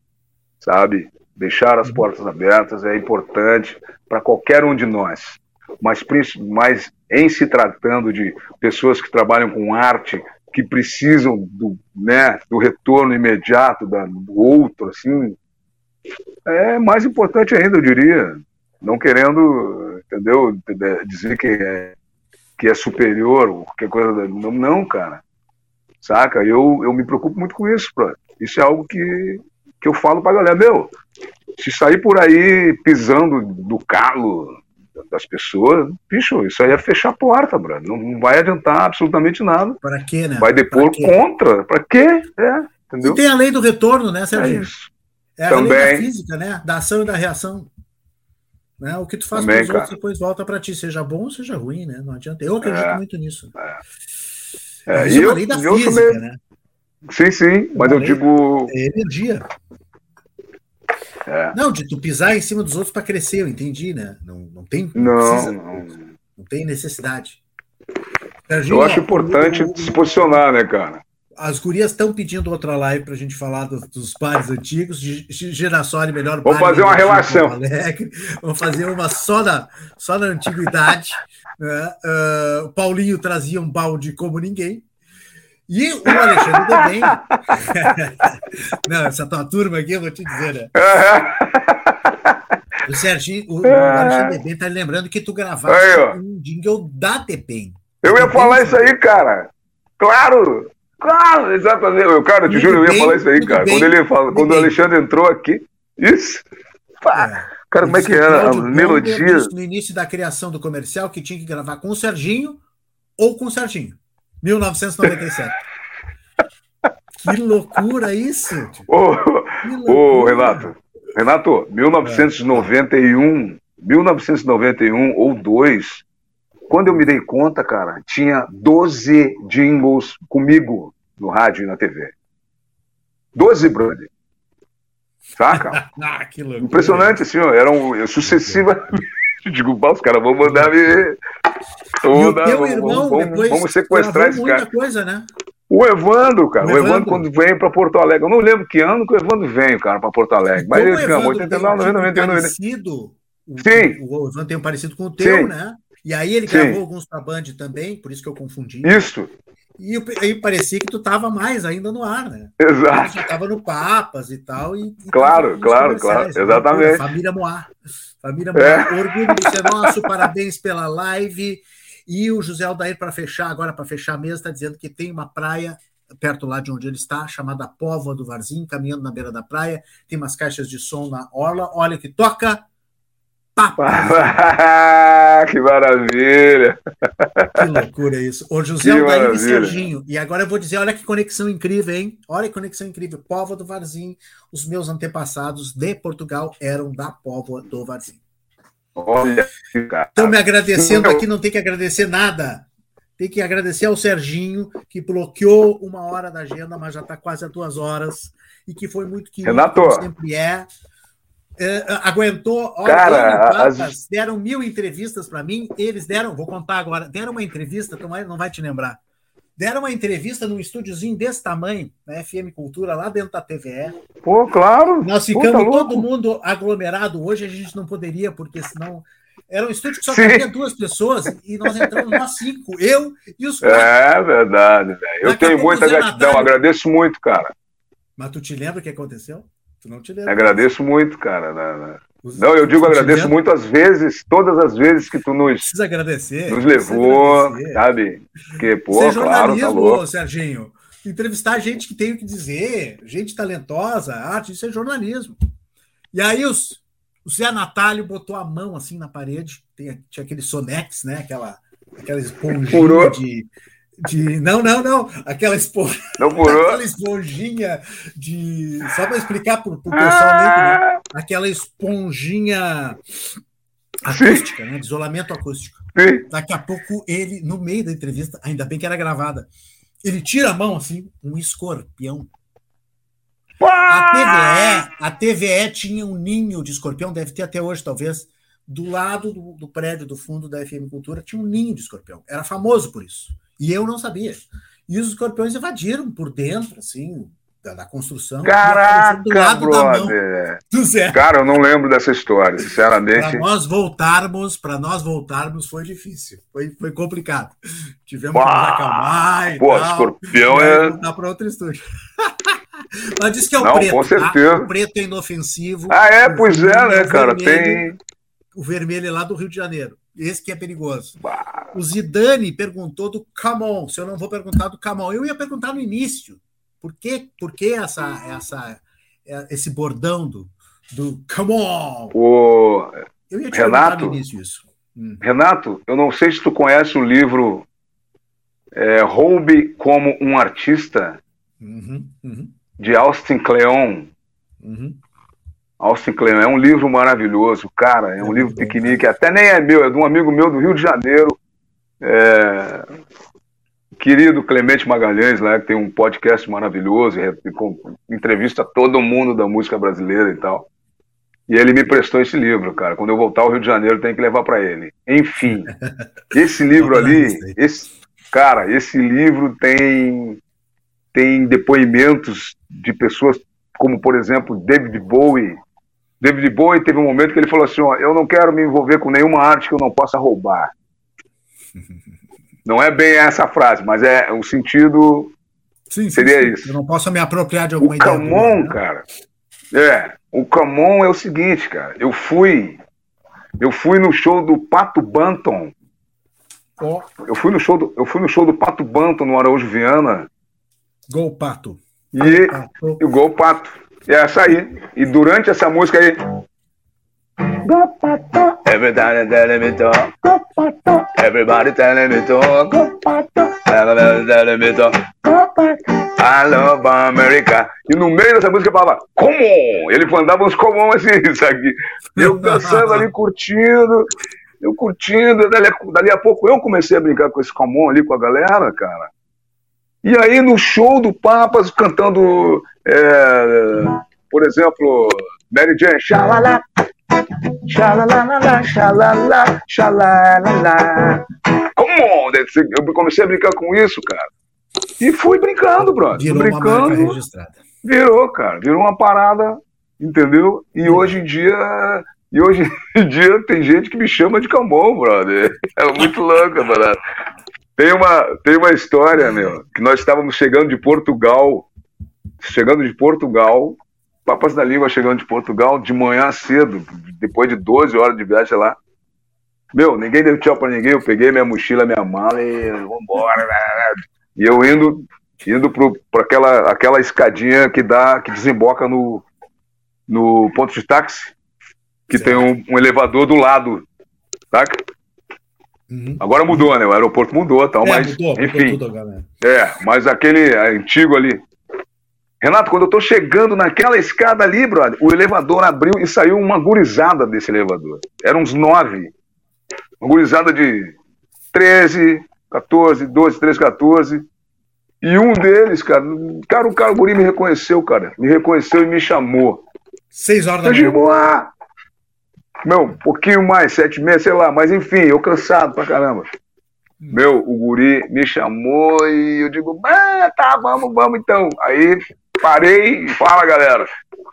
Sabe? Deixar Uhum. as portas abertas é importante para qualquer um de nós. Mas, mas em se tratando de pessoas que trabalham com arte, que precisam do, né, do retorno imediato da, do outro, assim, é mais importante ainda, eu diria. Não querendo, entendeu, dizer que é, que é superior ou qualquer coisa. Não, não, cara. Saca? Eu, eu me preocupo muito com isso, bro. Isso é algo que, que eu falo pra galera. Meu, se sair por aí pisando do calo das pessoas, bicho, isso aí é fechar a porta, bro. Não, não vai adiantar absolutamente nada. Para quê, né? Vai depor Pra contra. Pra quê? É, entendeu? E tem a lei do retorno, né, É Serginho? isso. É a lei da Também. física, né? Da ação e da reação. Né? O que tu faz Também, para os cara. outros depois volta para ti, seja bom ou seja ruim, né? Não adianta. Eu acredito É. muito nisso. É, Isso e é uma eu- lei da eu física, né? Sim, sim, mas eu digo. É energia. É. Não, de tu pisar em cima dos outros para crescer, eu entendi, né? Não, não tem Não, precisa, não. não tem necessidade. Serginho, Eu acho ó, importante o- o- se posicionar, né, cara? As gurias estão pedindo outra live para a gente falar dos, dos bares antigos, de de Girassoli, melhor Vamos fazer uma relação. Alegre. Vamos fazer uma só na, só na antiguidade. né? Ah, o Paulinho trazia um balde como ninguém. E o Alexandre também. Não, essa tua turma aqui, eu vou te dizer, né? O Serginho, o, o Alexandre Debem tá lembrando que tu gravaste Aí, um jingle da Debem. Eu ia falar isso aí, cara. Claro! Claro, exatamente. Eu, cara, eu te juro, eu ia falar isso aí, cara. Quando ele fala, quando o. Alexandre entrou aqui, isso. Pá, É. cara, como é que era? A melodia. No início da criação do comercial, que tinha que gravar com o Serginho ou com o Serginho. 1997. que loucura isso! Ô, ô. Renato. Renato, 1991, 1991 ou 2, quando eu me dei conta, cara, tinha 12 jingles comigo no rádio e na TV. 12, brother. Saca? Ah, que loucura. Impressionante, assim, ó. Eram sucessivamente. "Pá, os caras vão mandar me. Vão, o mandar, teu vamos, irmão vamos- depois vamos sequestrar esse cara. coisa, né? O Evandro, cara. O O Evandro, Evandro. quando vem pra Porto Alegre. Eu não lembro que ano que o Evandro vem, cara, pra Porto Alegre. Mas ele o ficamos Evandro 89, tem um 90, tipo 91, 90. parecido, o, Sim. o Evandro tem um parecido com o teu, Sim. né? E aí ele Sim. gravou alguns pra Band também, por isso que eu confundi. Isso, E aí parecia que tu tava mais ainda no ar, né? exato. já estava no Papas e tal. E, e Claro, tava claro, claro, né? exatamente. Família Moá. Família É. Orgulho de ser nosso, parabéns pela live. E o José Aldair, para fechar, agora para fechar mesmo, está dizendo que tem uma praia perto lá de onde ele está, chamada Póvoa do Varzim, caminhando na beira da praia. Tem umas caixas de som na orla. Olha que toca. Papas. que maravilha. Que loucura isso. O José Que Aldair e maravilha. Serginho. E agora eu vou dizer, olha que conexão incrível, hein? Olha que conexão incrível. Póvoa do Varzim. Os meus antepassados de Portugal eram da Póvoa do Varzim. Olha, cara. Estão me agradecendo aqui, não tem que agradecer nada. tem que agradecer ao Serginho, que bloqueou uma hora da agenda, mas já está quase a duas horas, e que foi muito querido, Renato. como sempre é. É, aguentou. Olha, Cara, as... deram mil entrevistas para mim. Eles deram, vou contar agora, deram uma entrevista, não vai te lembrar. Deram uma entrevista num estúdiozinho desse tamanho, na FM Cultura, lá dentro da TVE. Pô, claro. Nós ficamos Pô, tá todo mundo aglomerado. Hoje a gente não poderia, porque senão. Era um estúdio que só cabia duas pessoas e nós entramos nós cinco, eu e os quatro. É verdade, velho. Eu tenho muita gratidão, agradeço muito, cara. Mas tu te lembra o que aconteceu? Tu não te lembra. Agradeço muito, cara. Não, eu digo agradeço muito às vezes, todas as vezes que tu nos, Precisa agradecer, nos levou, agradecer. sabe? Porque, pô, Isso é claro, tá louco. Serginho. Entrevistar gente que tem o que dizer, gente talentosa, arte, isso é jornalismo. E aí os, o Zé Natálio botou a mão assim na parede, tem, tinha aquele Sonex, né? Aquela, aquela esponjinha de, de. Não, não, não. Aquela, espo... não aquela esponjinha de. Só para explicar para o pessoal ah! né? Aquela esponjinha acústica, né? De isolamento acústico. Sim. Daqui a pouco ele, no meio da entrevista, ainda bem que era gravada, ele tira a mão assim, um escorpião. A TVE, a TVE tinha um ninho de escorpião, deve ter até hoje, talvez. Do lado do, do prédio do fundo da FM Cultura tinha um ninho de escorpião. Era famoso por isso. E eu não sabia. E os escorpiões invadiram por dentro, assim, da, da construção. Caraca, do lado brother. do. Cara, eu não lembro dessa história, sinceramente. Para nós voltarmos, para nós voltarmos foi difícil, foi, foi complicado. Tivemos Uau. que nos acalmar e Pô, tal, escorpião é... Voltar para outro estúdio. Mas diz que é o não, preto. Com tá? certeza. O preto é inofensivo. Ah, é? Pois é, né, cara? Vermelho, tem. O vermelho é lá do Rio de Janeiro. Esse que é perigoso. O Zidane perguntou do Camon. Se eu não vou perguntar do Camon, eu ia perguntar no início. Por que, por que essa, essa, esse bordão do, do Camon? O eu ia te Renato, no início isso. Hum. Renato, eu não sei se tu conhece o livro é, Roube como um Artista, uhum, uhum. de Austin Kleon. Uhum. Austin Kleon é um livro maravilhoso, cara. É um é livro pequenininho, até nem é meu, é de um amigo meu do Rio de Janeiro. É... Querido Clemente Magalhães, lá, que tem um podcast maravilhoso, entrevista todo mundo da música brasileira e tal. E ele me prestou esse livro, cara. Quando eu voltar ao Rio de Janeiro, tem que levar para ele. Enfim, esse livro ali, esse, cara, esse livro tem tem depoimentos de pessoas como, por exemplo, David Bowie, David Bowie teve um momento que ele falou assim: ó, eu não quero me envolver com nenhuma arte que eu não possa roubar. Não é bem essa frase, mas é o sentido sim, seria sim, isso. Eu não posso me apropriar de alguma o ideia. O Camon, né? cara. É, o Camon é o seguinte, cara. Eu fui, eu fui no show do Pato Banton. Oh. Eu fui no show do, eu fui no show do Pato Banton no Araújo Viana. Gol Pato. E, Pato. e o Gol Pato. E é essa aí. E durante essa música aí. Everybody telling me talk. Everybody telling me talk. Everybody telling me talk. I love America. E no meio dessa música falava, come on! Ele mandava uns come on assim, aqui. Eu dançando ali, curtindo. Eu curtindo. Dali, dali a pouco eu comecei a brincar com esse come on ali com a galera, cara. E aí no show do Papas cantando, é, por exemplo, Mary Jane, xalala, xalala, xalala, xalala. Come on! Eu comecei a brincar com isso, cara. E fui brincando, brother. Virou brincando, uma marca registrada. Virou, cara. Virou uma parada, entendeu? E hoje em dia e hoje em dia tem gente que me chama de cambon, brother. É muito louco, brother. Tem uma, tem uma história, meu, que nós estávamos chegando de Portugal, chegando de Portugal, Papas da Língua chegando de Portugal de manhã cedo, depois de 12 horas de viagem lá. Meu, ninguém deu tchau pra ninguém, eu peguei minha mochila, minha mala e vambora. Né, né. E eu indo, indo para aquela, aquela escadinha que dá, que desemboca no, no ponto de táxi, que certo. tem um, um elevador do lado, saca? Uhum. Agora mudou, né? O aeroporto mudou, tal, é, mas mudou, enfim. Mudou tudo, é, mas aquele antigo ali. Renato, quando eu tô chegando naquela escada ali, brother, o elevador abriu e saiu uma gurizada desse elevador. Eram uns nove. Uma gurizada de 13, 14, 12, 13, 14. E um deles, cara, cara, o cara, o guri me reconheceu, cara. Me reconheceu e me chamou. Seis horas da manhã. Meu, um pouquinho mais, sete e meia, sei lá. Mas enfim, eu cansado pra caramba. Meu, o guri me chamou e eu digo, ah, tá, vamos, vamos então. Aí parei e fala, galera.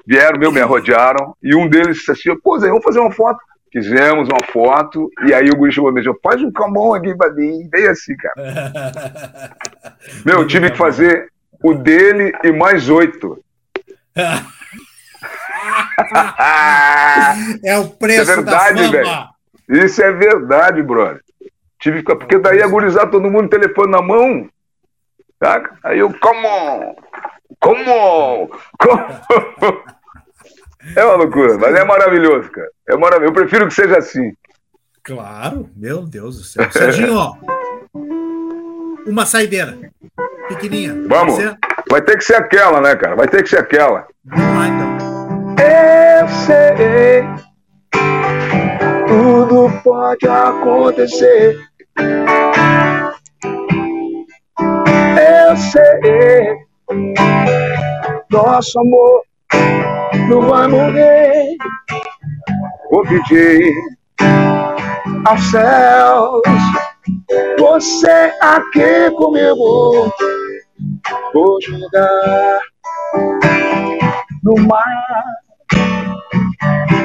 Vieram, meu, me arrodearam. E um deles disse assim, pô, Zé, vamos fazer uma foto. Fizemos uma foto, e aí o guri chegou mesmo, faz um camão aqui pra mim, bem assim, cara. Meu, tive que fazer o dele e mais oito. é o preço é verdade, velho. Isso é verdade, brother. Tive que porque daí agorizar todo mundo telefone na mão. Saca? Aí eu, come on! Come on! Come on! É uma loucura, mas é maravilhoso, cara. É maravilhoso. Eu prefiro que seja assim. Claro, meu Deus do céu. Serginho, ó. Uma saideira. Pequenininha. Vamos. Vai ter que ser aquela, né, cara? Vai ter que ser aquela. Vamos lá, então. Eu sei. Tudo pode acontecer. Eu sei. Nosso amor não vai morrer. Vou pedir aos céus, você aqui comigo. Vou jogar no mar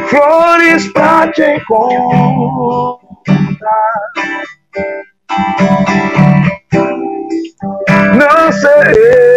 flores pra te encontrar. Não sei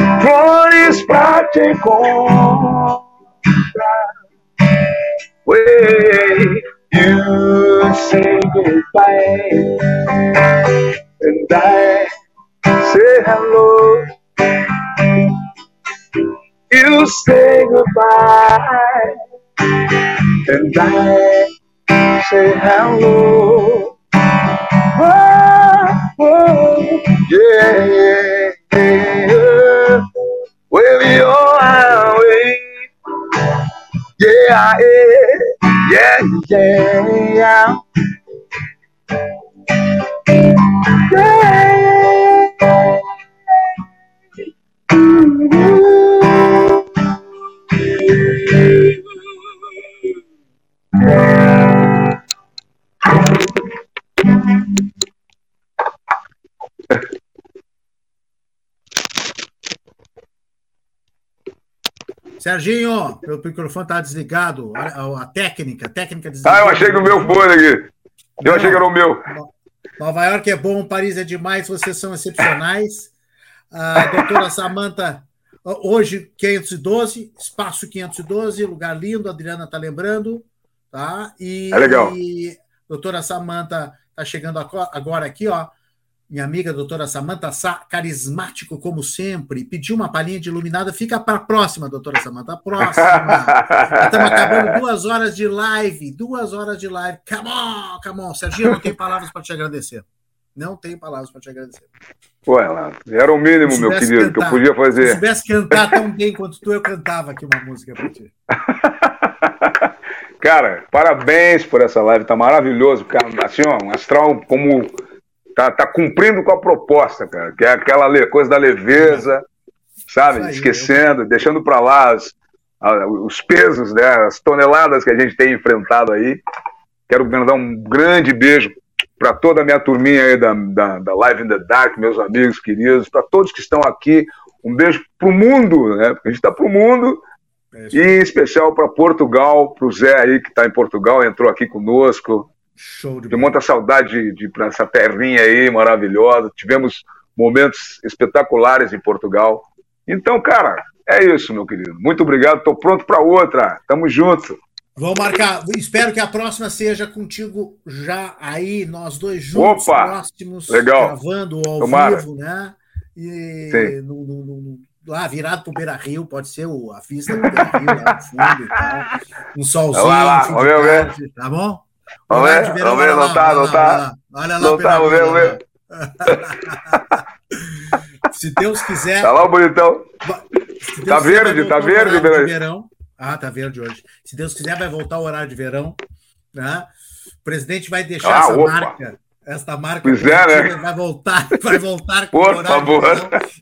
flores pra te encontrar. Way you say goodbye and I say hello. You say goodbye and I say hello. Oh, oh, yeah, yeah. Wave your way. Yeah, yeah, yeah, yeah. Serginho, o microfone está desligado. A, a, técnica, a técnica desligada. Ah, eu achei que o meu fone aqui. Eu Não, achei que era o meu. Nova York é bom, Paris é demais, vocês são excepcionais. A doutora Samanta, hoje 512, espaço 512, lugar lindo, a Adriana está lembrando. Tá? E, é legal. E a doutora Samanta está chegando agora aqui, ó minha amiga doutora Samanta Sá, carismático como sempre, pediu uma palhinha de iluminada. Fica para a próxima, doutora Samanta, a próxima. Estamos acabando duas horas de live, duas horas de live. Come on, come on. Serginho, não tem palavras para te agradecer. Não tenho palavras para te agradecer. Ué, era o mínimo, meu querido, cantar, que eu podia fazer. Se soubesse cantar tão bem quanto tu, eu cantava aqui uma música para ti. Cara, parabéns por essa live, tá maravilhoso. Cara, assim, ó, um astral como tá, tá cumprindo com a proposta, cara, que é aquela coisa da leveza, sabe? Aí, Esquecendo, deixando para lá as, os pesos, né? as toneladas que a gente tem enfrentado aí. Quero mandar um grande beijo para toda a minha turminha aí da, da, da, Live in the Dark, meus amigos queridos, para todos que estão aqui. Um beijo para o mundo, né? Porque a gente está para o mundo. É e em especial para Portugal, para o Zé aí que está em Portugal, entrou aqui conosco, Show de muita saudade de, de essa terrinha aí maravilhosa. Tivemos momentos espetaculares em Portugal. Então, cara, é isso, meu querido. Muito obrigado. Estou pronto para outra. Tamo junto. Vamos marcar. Espero que a próxima seja contigo já aí, nós dois juntos, Opa! próximos, Legal. gravando ao Tomara. vivo, né? E no, no- no- lá virado pro Beira Rio, pode ser o, a vista do Beira Rio lá no fundo e tal. Um solzinho. Vai lá, fim vamos de tarde, Tá bom? Vamos ver, vamos ver, não lá, tá, não lá, tá. olha lá. Não tá, vamos ver, vamos ver. Se Deus quiser, Tá lá o bonitão. Deus Tá verde, tá verde, verão. Ah, tá verde hoje. Se Deus quiser, vai voltar o horário de verão. Né? O presidente vai deixar Ah, essa opa. marca. Esta marca é, né? vai voltar, vai voltar com Por horário favor.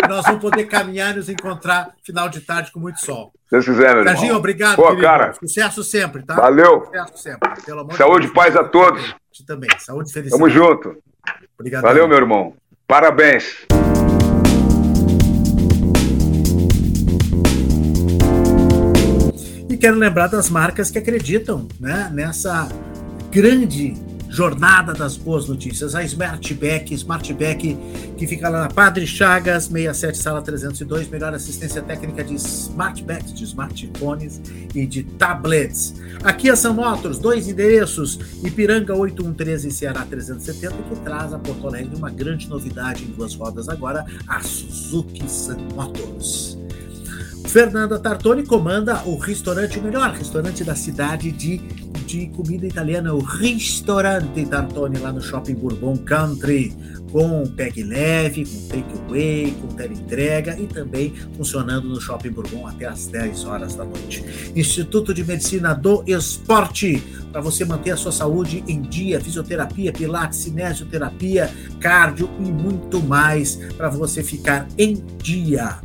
nós vamos poder caminhar e nos encontrar final de tarde com muito sol. Se Deus quiser, meu Serginho, obrigado, Pô, querido. cara. Sucesso sempre, tá? Valeu. Sucesso sempre. Saúde e paz a todos. Também. Saúde e felicidade. Tamo junto. Obrigado. Valeu, meu irmão. Parabéns. E quero lembrar das marcas que acreditam né, nessa grande jornada das boas notícias. A Smartback, Smartback que fica lá na Padre Chagas, 67, sala 302, melhor assistência técnica de smartbacks, de smartphones e de tablets. Aqui a São Motors, dois endereços, Ipiranga 8113 e Ceará 370, que traz a Porto Alegre uma grande novidade em duas rodas agora, a Suzuki Sun Motors. Fernanda Tartoni comanda o restaurante, o melhor restaurante da cidade de, de comida italiana, o Ristorante Tartoni, lá no Shopping Bourbon Country, com pegue leve, com takeaway, com teleentrega e também funcionando no Shopping Bourbon até às 10 horas da noite. Instituto de Medicina do Esporte, para você manter a sua saúde em dia, fisioterapia, pilates, cinesioterapia, cardio e muito mais para você ficar em dia.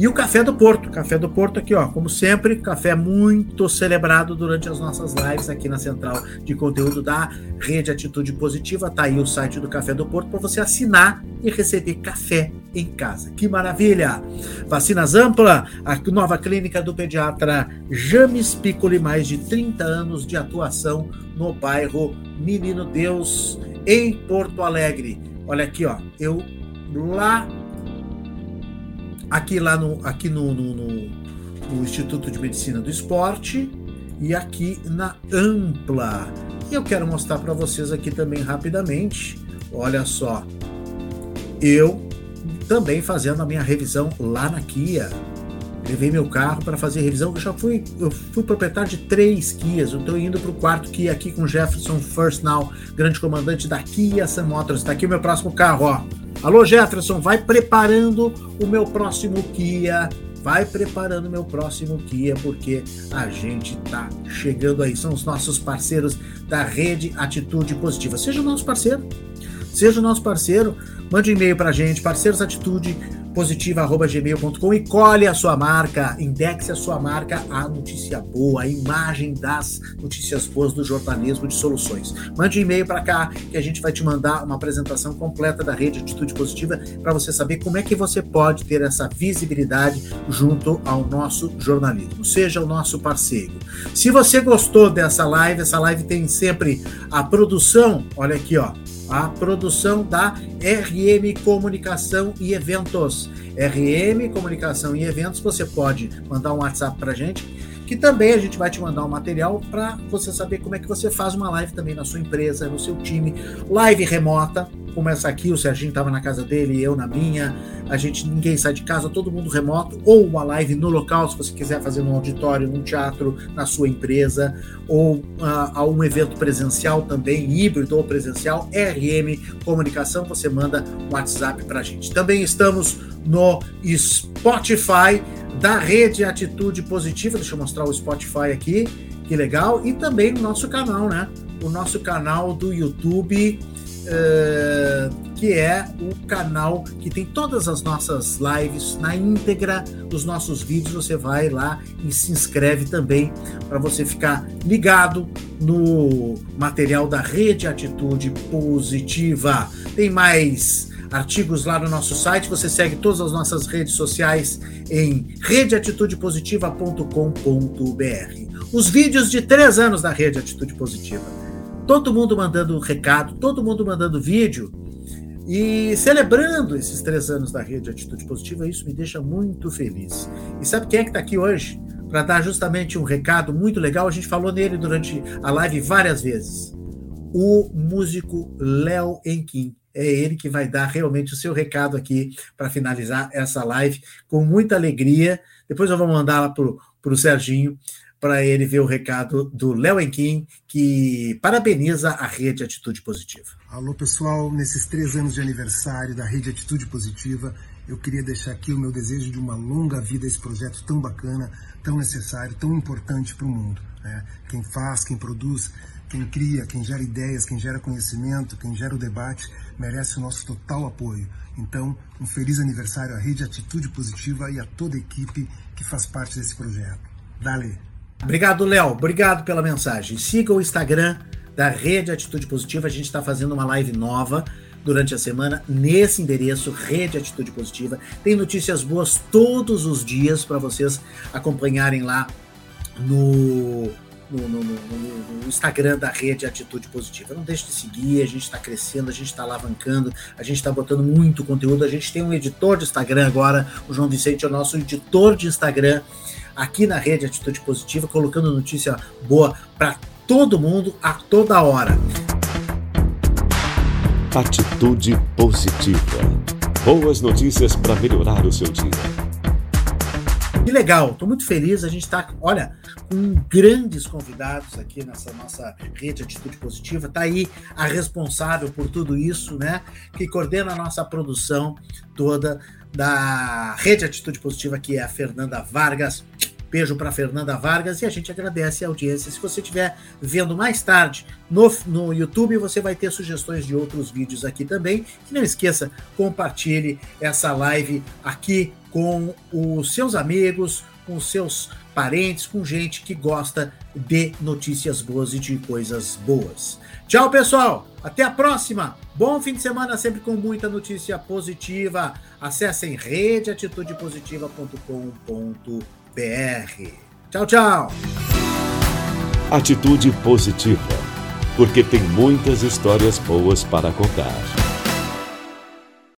E o Café do Porto. Café do Porto aqui, ó, como sempre, café muito celebrado durante as nossas lives aqui na central de conteúdo da Rede Atitude Positiva. Tá aí o site do Café do Porto para você assinar e receber café em casa. Que maravilha! Vacinas Ampla, a nova clínica do pediatra James Piccoli, mais de 30 anos de atuação no bairro Menino Deus, em Porto Alegre. Olha aqui, ó, eu lá aqui lá no, aqui no, no, no, no Instituto de Medicina do Esporte e aqui na Ampla. E eu quero mostrar para vocês aqui também rapidamente. Olha só, eu também fazendo a minha revisão lá na Kia. Levei meu carro para fazer revisão. Eu já fui, eu fui proprietário de três Kias. Eu estou indo para o quarto Kia aqui com Jefferson First Now, grande comandante da Kia Sun Motors. Está aqui o meu próximo carro, ó. Alô, Jefferson, vai preparando o meu próximo Kia. Vai preparando o meu próximo Kia, porque a gente tá chegando aí. São os nossos parceiros da Rede Atitude Positiva. Seja o nosso parceiro. Seja o nosso parceiro. Mande um e-mail para a gente, parceirosatitude positiva.gmail.com e colhe a sua marca, indexe a sua marca a notícia boa, a imagem das notícias boas do jornalismo de soluções. Mande um e-mail para cá que a gente vai te mandar uma apresentação completa da rede Atitude Positiva para você saber como é que você pode ter essa visibilidade junto ao nosso jornalismo. Seja o nosso parceiro. Se você gostou dessa live, essa live tem sempre a produção, olha aqui, ó, a produção da RM Comunicação e Eventos. RM Comunicação e Eventos, você pode mandar um WhatsApp para gente, que também a gente vai te mandar um material para você saber como é que você faz uma live também na sua empresa, no seu time, live remota, como essa aqui, o Serginho estava na casa dele, eu na minha, a gente, ninguém sai de casa, todo mundo remoto, ou uma live no local, se você quiser fazer num auditório, num teatro, na sua empresa, ou uh, um evento presencial também, híbrido ou presencial, RM Comunicação, você manda um WhatsApp para a gente. Também estamos no Spotify da Rede Atitude Positiva, deixa eu mostrar o Spotify aqui, que legal, e também no nosso canal, né? O nosso canal do YouTube, uh, que é o canal que tem todas as nossas lives na íntegra dos nossos vídeos. Você vai lá e se inscreve também para você ficar ligado no material da Rede Atitude Positiva. Tem mais artigos lá no nosso site. Você segue todas as nossas redes sociais em redeatitudepositiva.com.br. Os vídeos de três anos da Rede Atitude Positiva. Todo mundo mandando recado, todo mundo mandando vídeo e celebrando esses três anos da Rede Atitude Positiva. Isso me deixa muito feliz. E sabe quem é que está aqui hoje? para dar justamente um recado muito legal. A gente falou nele durante a live várias vezes. O músico Léo Enquim. É ele que vai dar realmente o seu recado aqui para finalizar essa live com muita alegria. Depois eu vou mandar lá para o Serginho para ele ver o recado do Léo Enquim, que parabeniza a Rede Atitude Positiva. Alô, pessoal, nesses três anos de aniversário da Rede Atitude Positiva, eu queria deixar aqui o meu desejo de uma longa vida a esse projeto tão bacana, tão necessário, tão importante para o mundo. Né? Quem faz, quem produz, quem cria, quem gera ideias, quem gera conhecimento, quem gera o debate, merece o nosso total apoio. Então, um feliz aniversário à Rede Atitude Positiva e a toda a equipe que faz parte desse projeto. Dale! Obrigado, Léo. Obrigado pela mensagem. Siga o Instagram da Rede Atitude Positiva. A gente está fazendo uma live nova durante a semana nesse endereço, Rede Atitude Positiva. Tem notícias boas todos os dias para vocês acompanharem lá no, no, no, no, Instagram da Rede Atitude Positiva. Não deixe de seguir, a gente está crescendo, a gente está alavancando, a gente está botando muito conteúdo. A gente tem um editor de Instagram agora, o João Vicente é o nosso editor de Instagram aqui na Rede Atitude Positiva, colocando notícia boa para todo mundo a toda hora. Atitude Positiva. Boas notícias para melhorar o seu dia. Que legal, estou muito feliz. A gente está, olha, com grandes convidados aqui nessa nossa rede Atitude Positiva. Está aí a responsável por tudo isso, né? Que coordena a nossa produção toda da Rede Atitude Positiva, que é a Fernanda Vargas. Beijo para Fernanda Vargas e a gente agradece a audiência. Se você estiver vendo mais tarde no, no YouTube, você vai ter sugestões de outros vídeos aqui também. E não esqueça, compartilhe essa live aqui com os seus amigos, com os seus parentes, com gente que gosta de notícias boas e de coisas boas. Tchau, pessoal. Até a próxima. Bom fim de semana, sempre com muita notícia positiva. Acessem redeatitudepositiva.com.br. Tchau, tchau. Atitude positiva, porque tem muitas histórias boas para contar.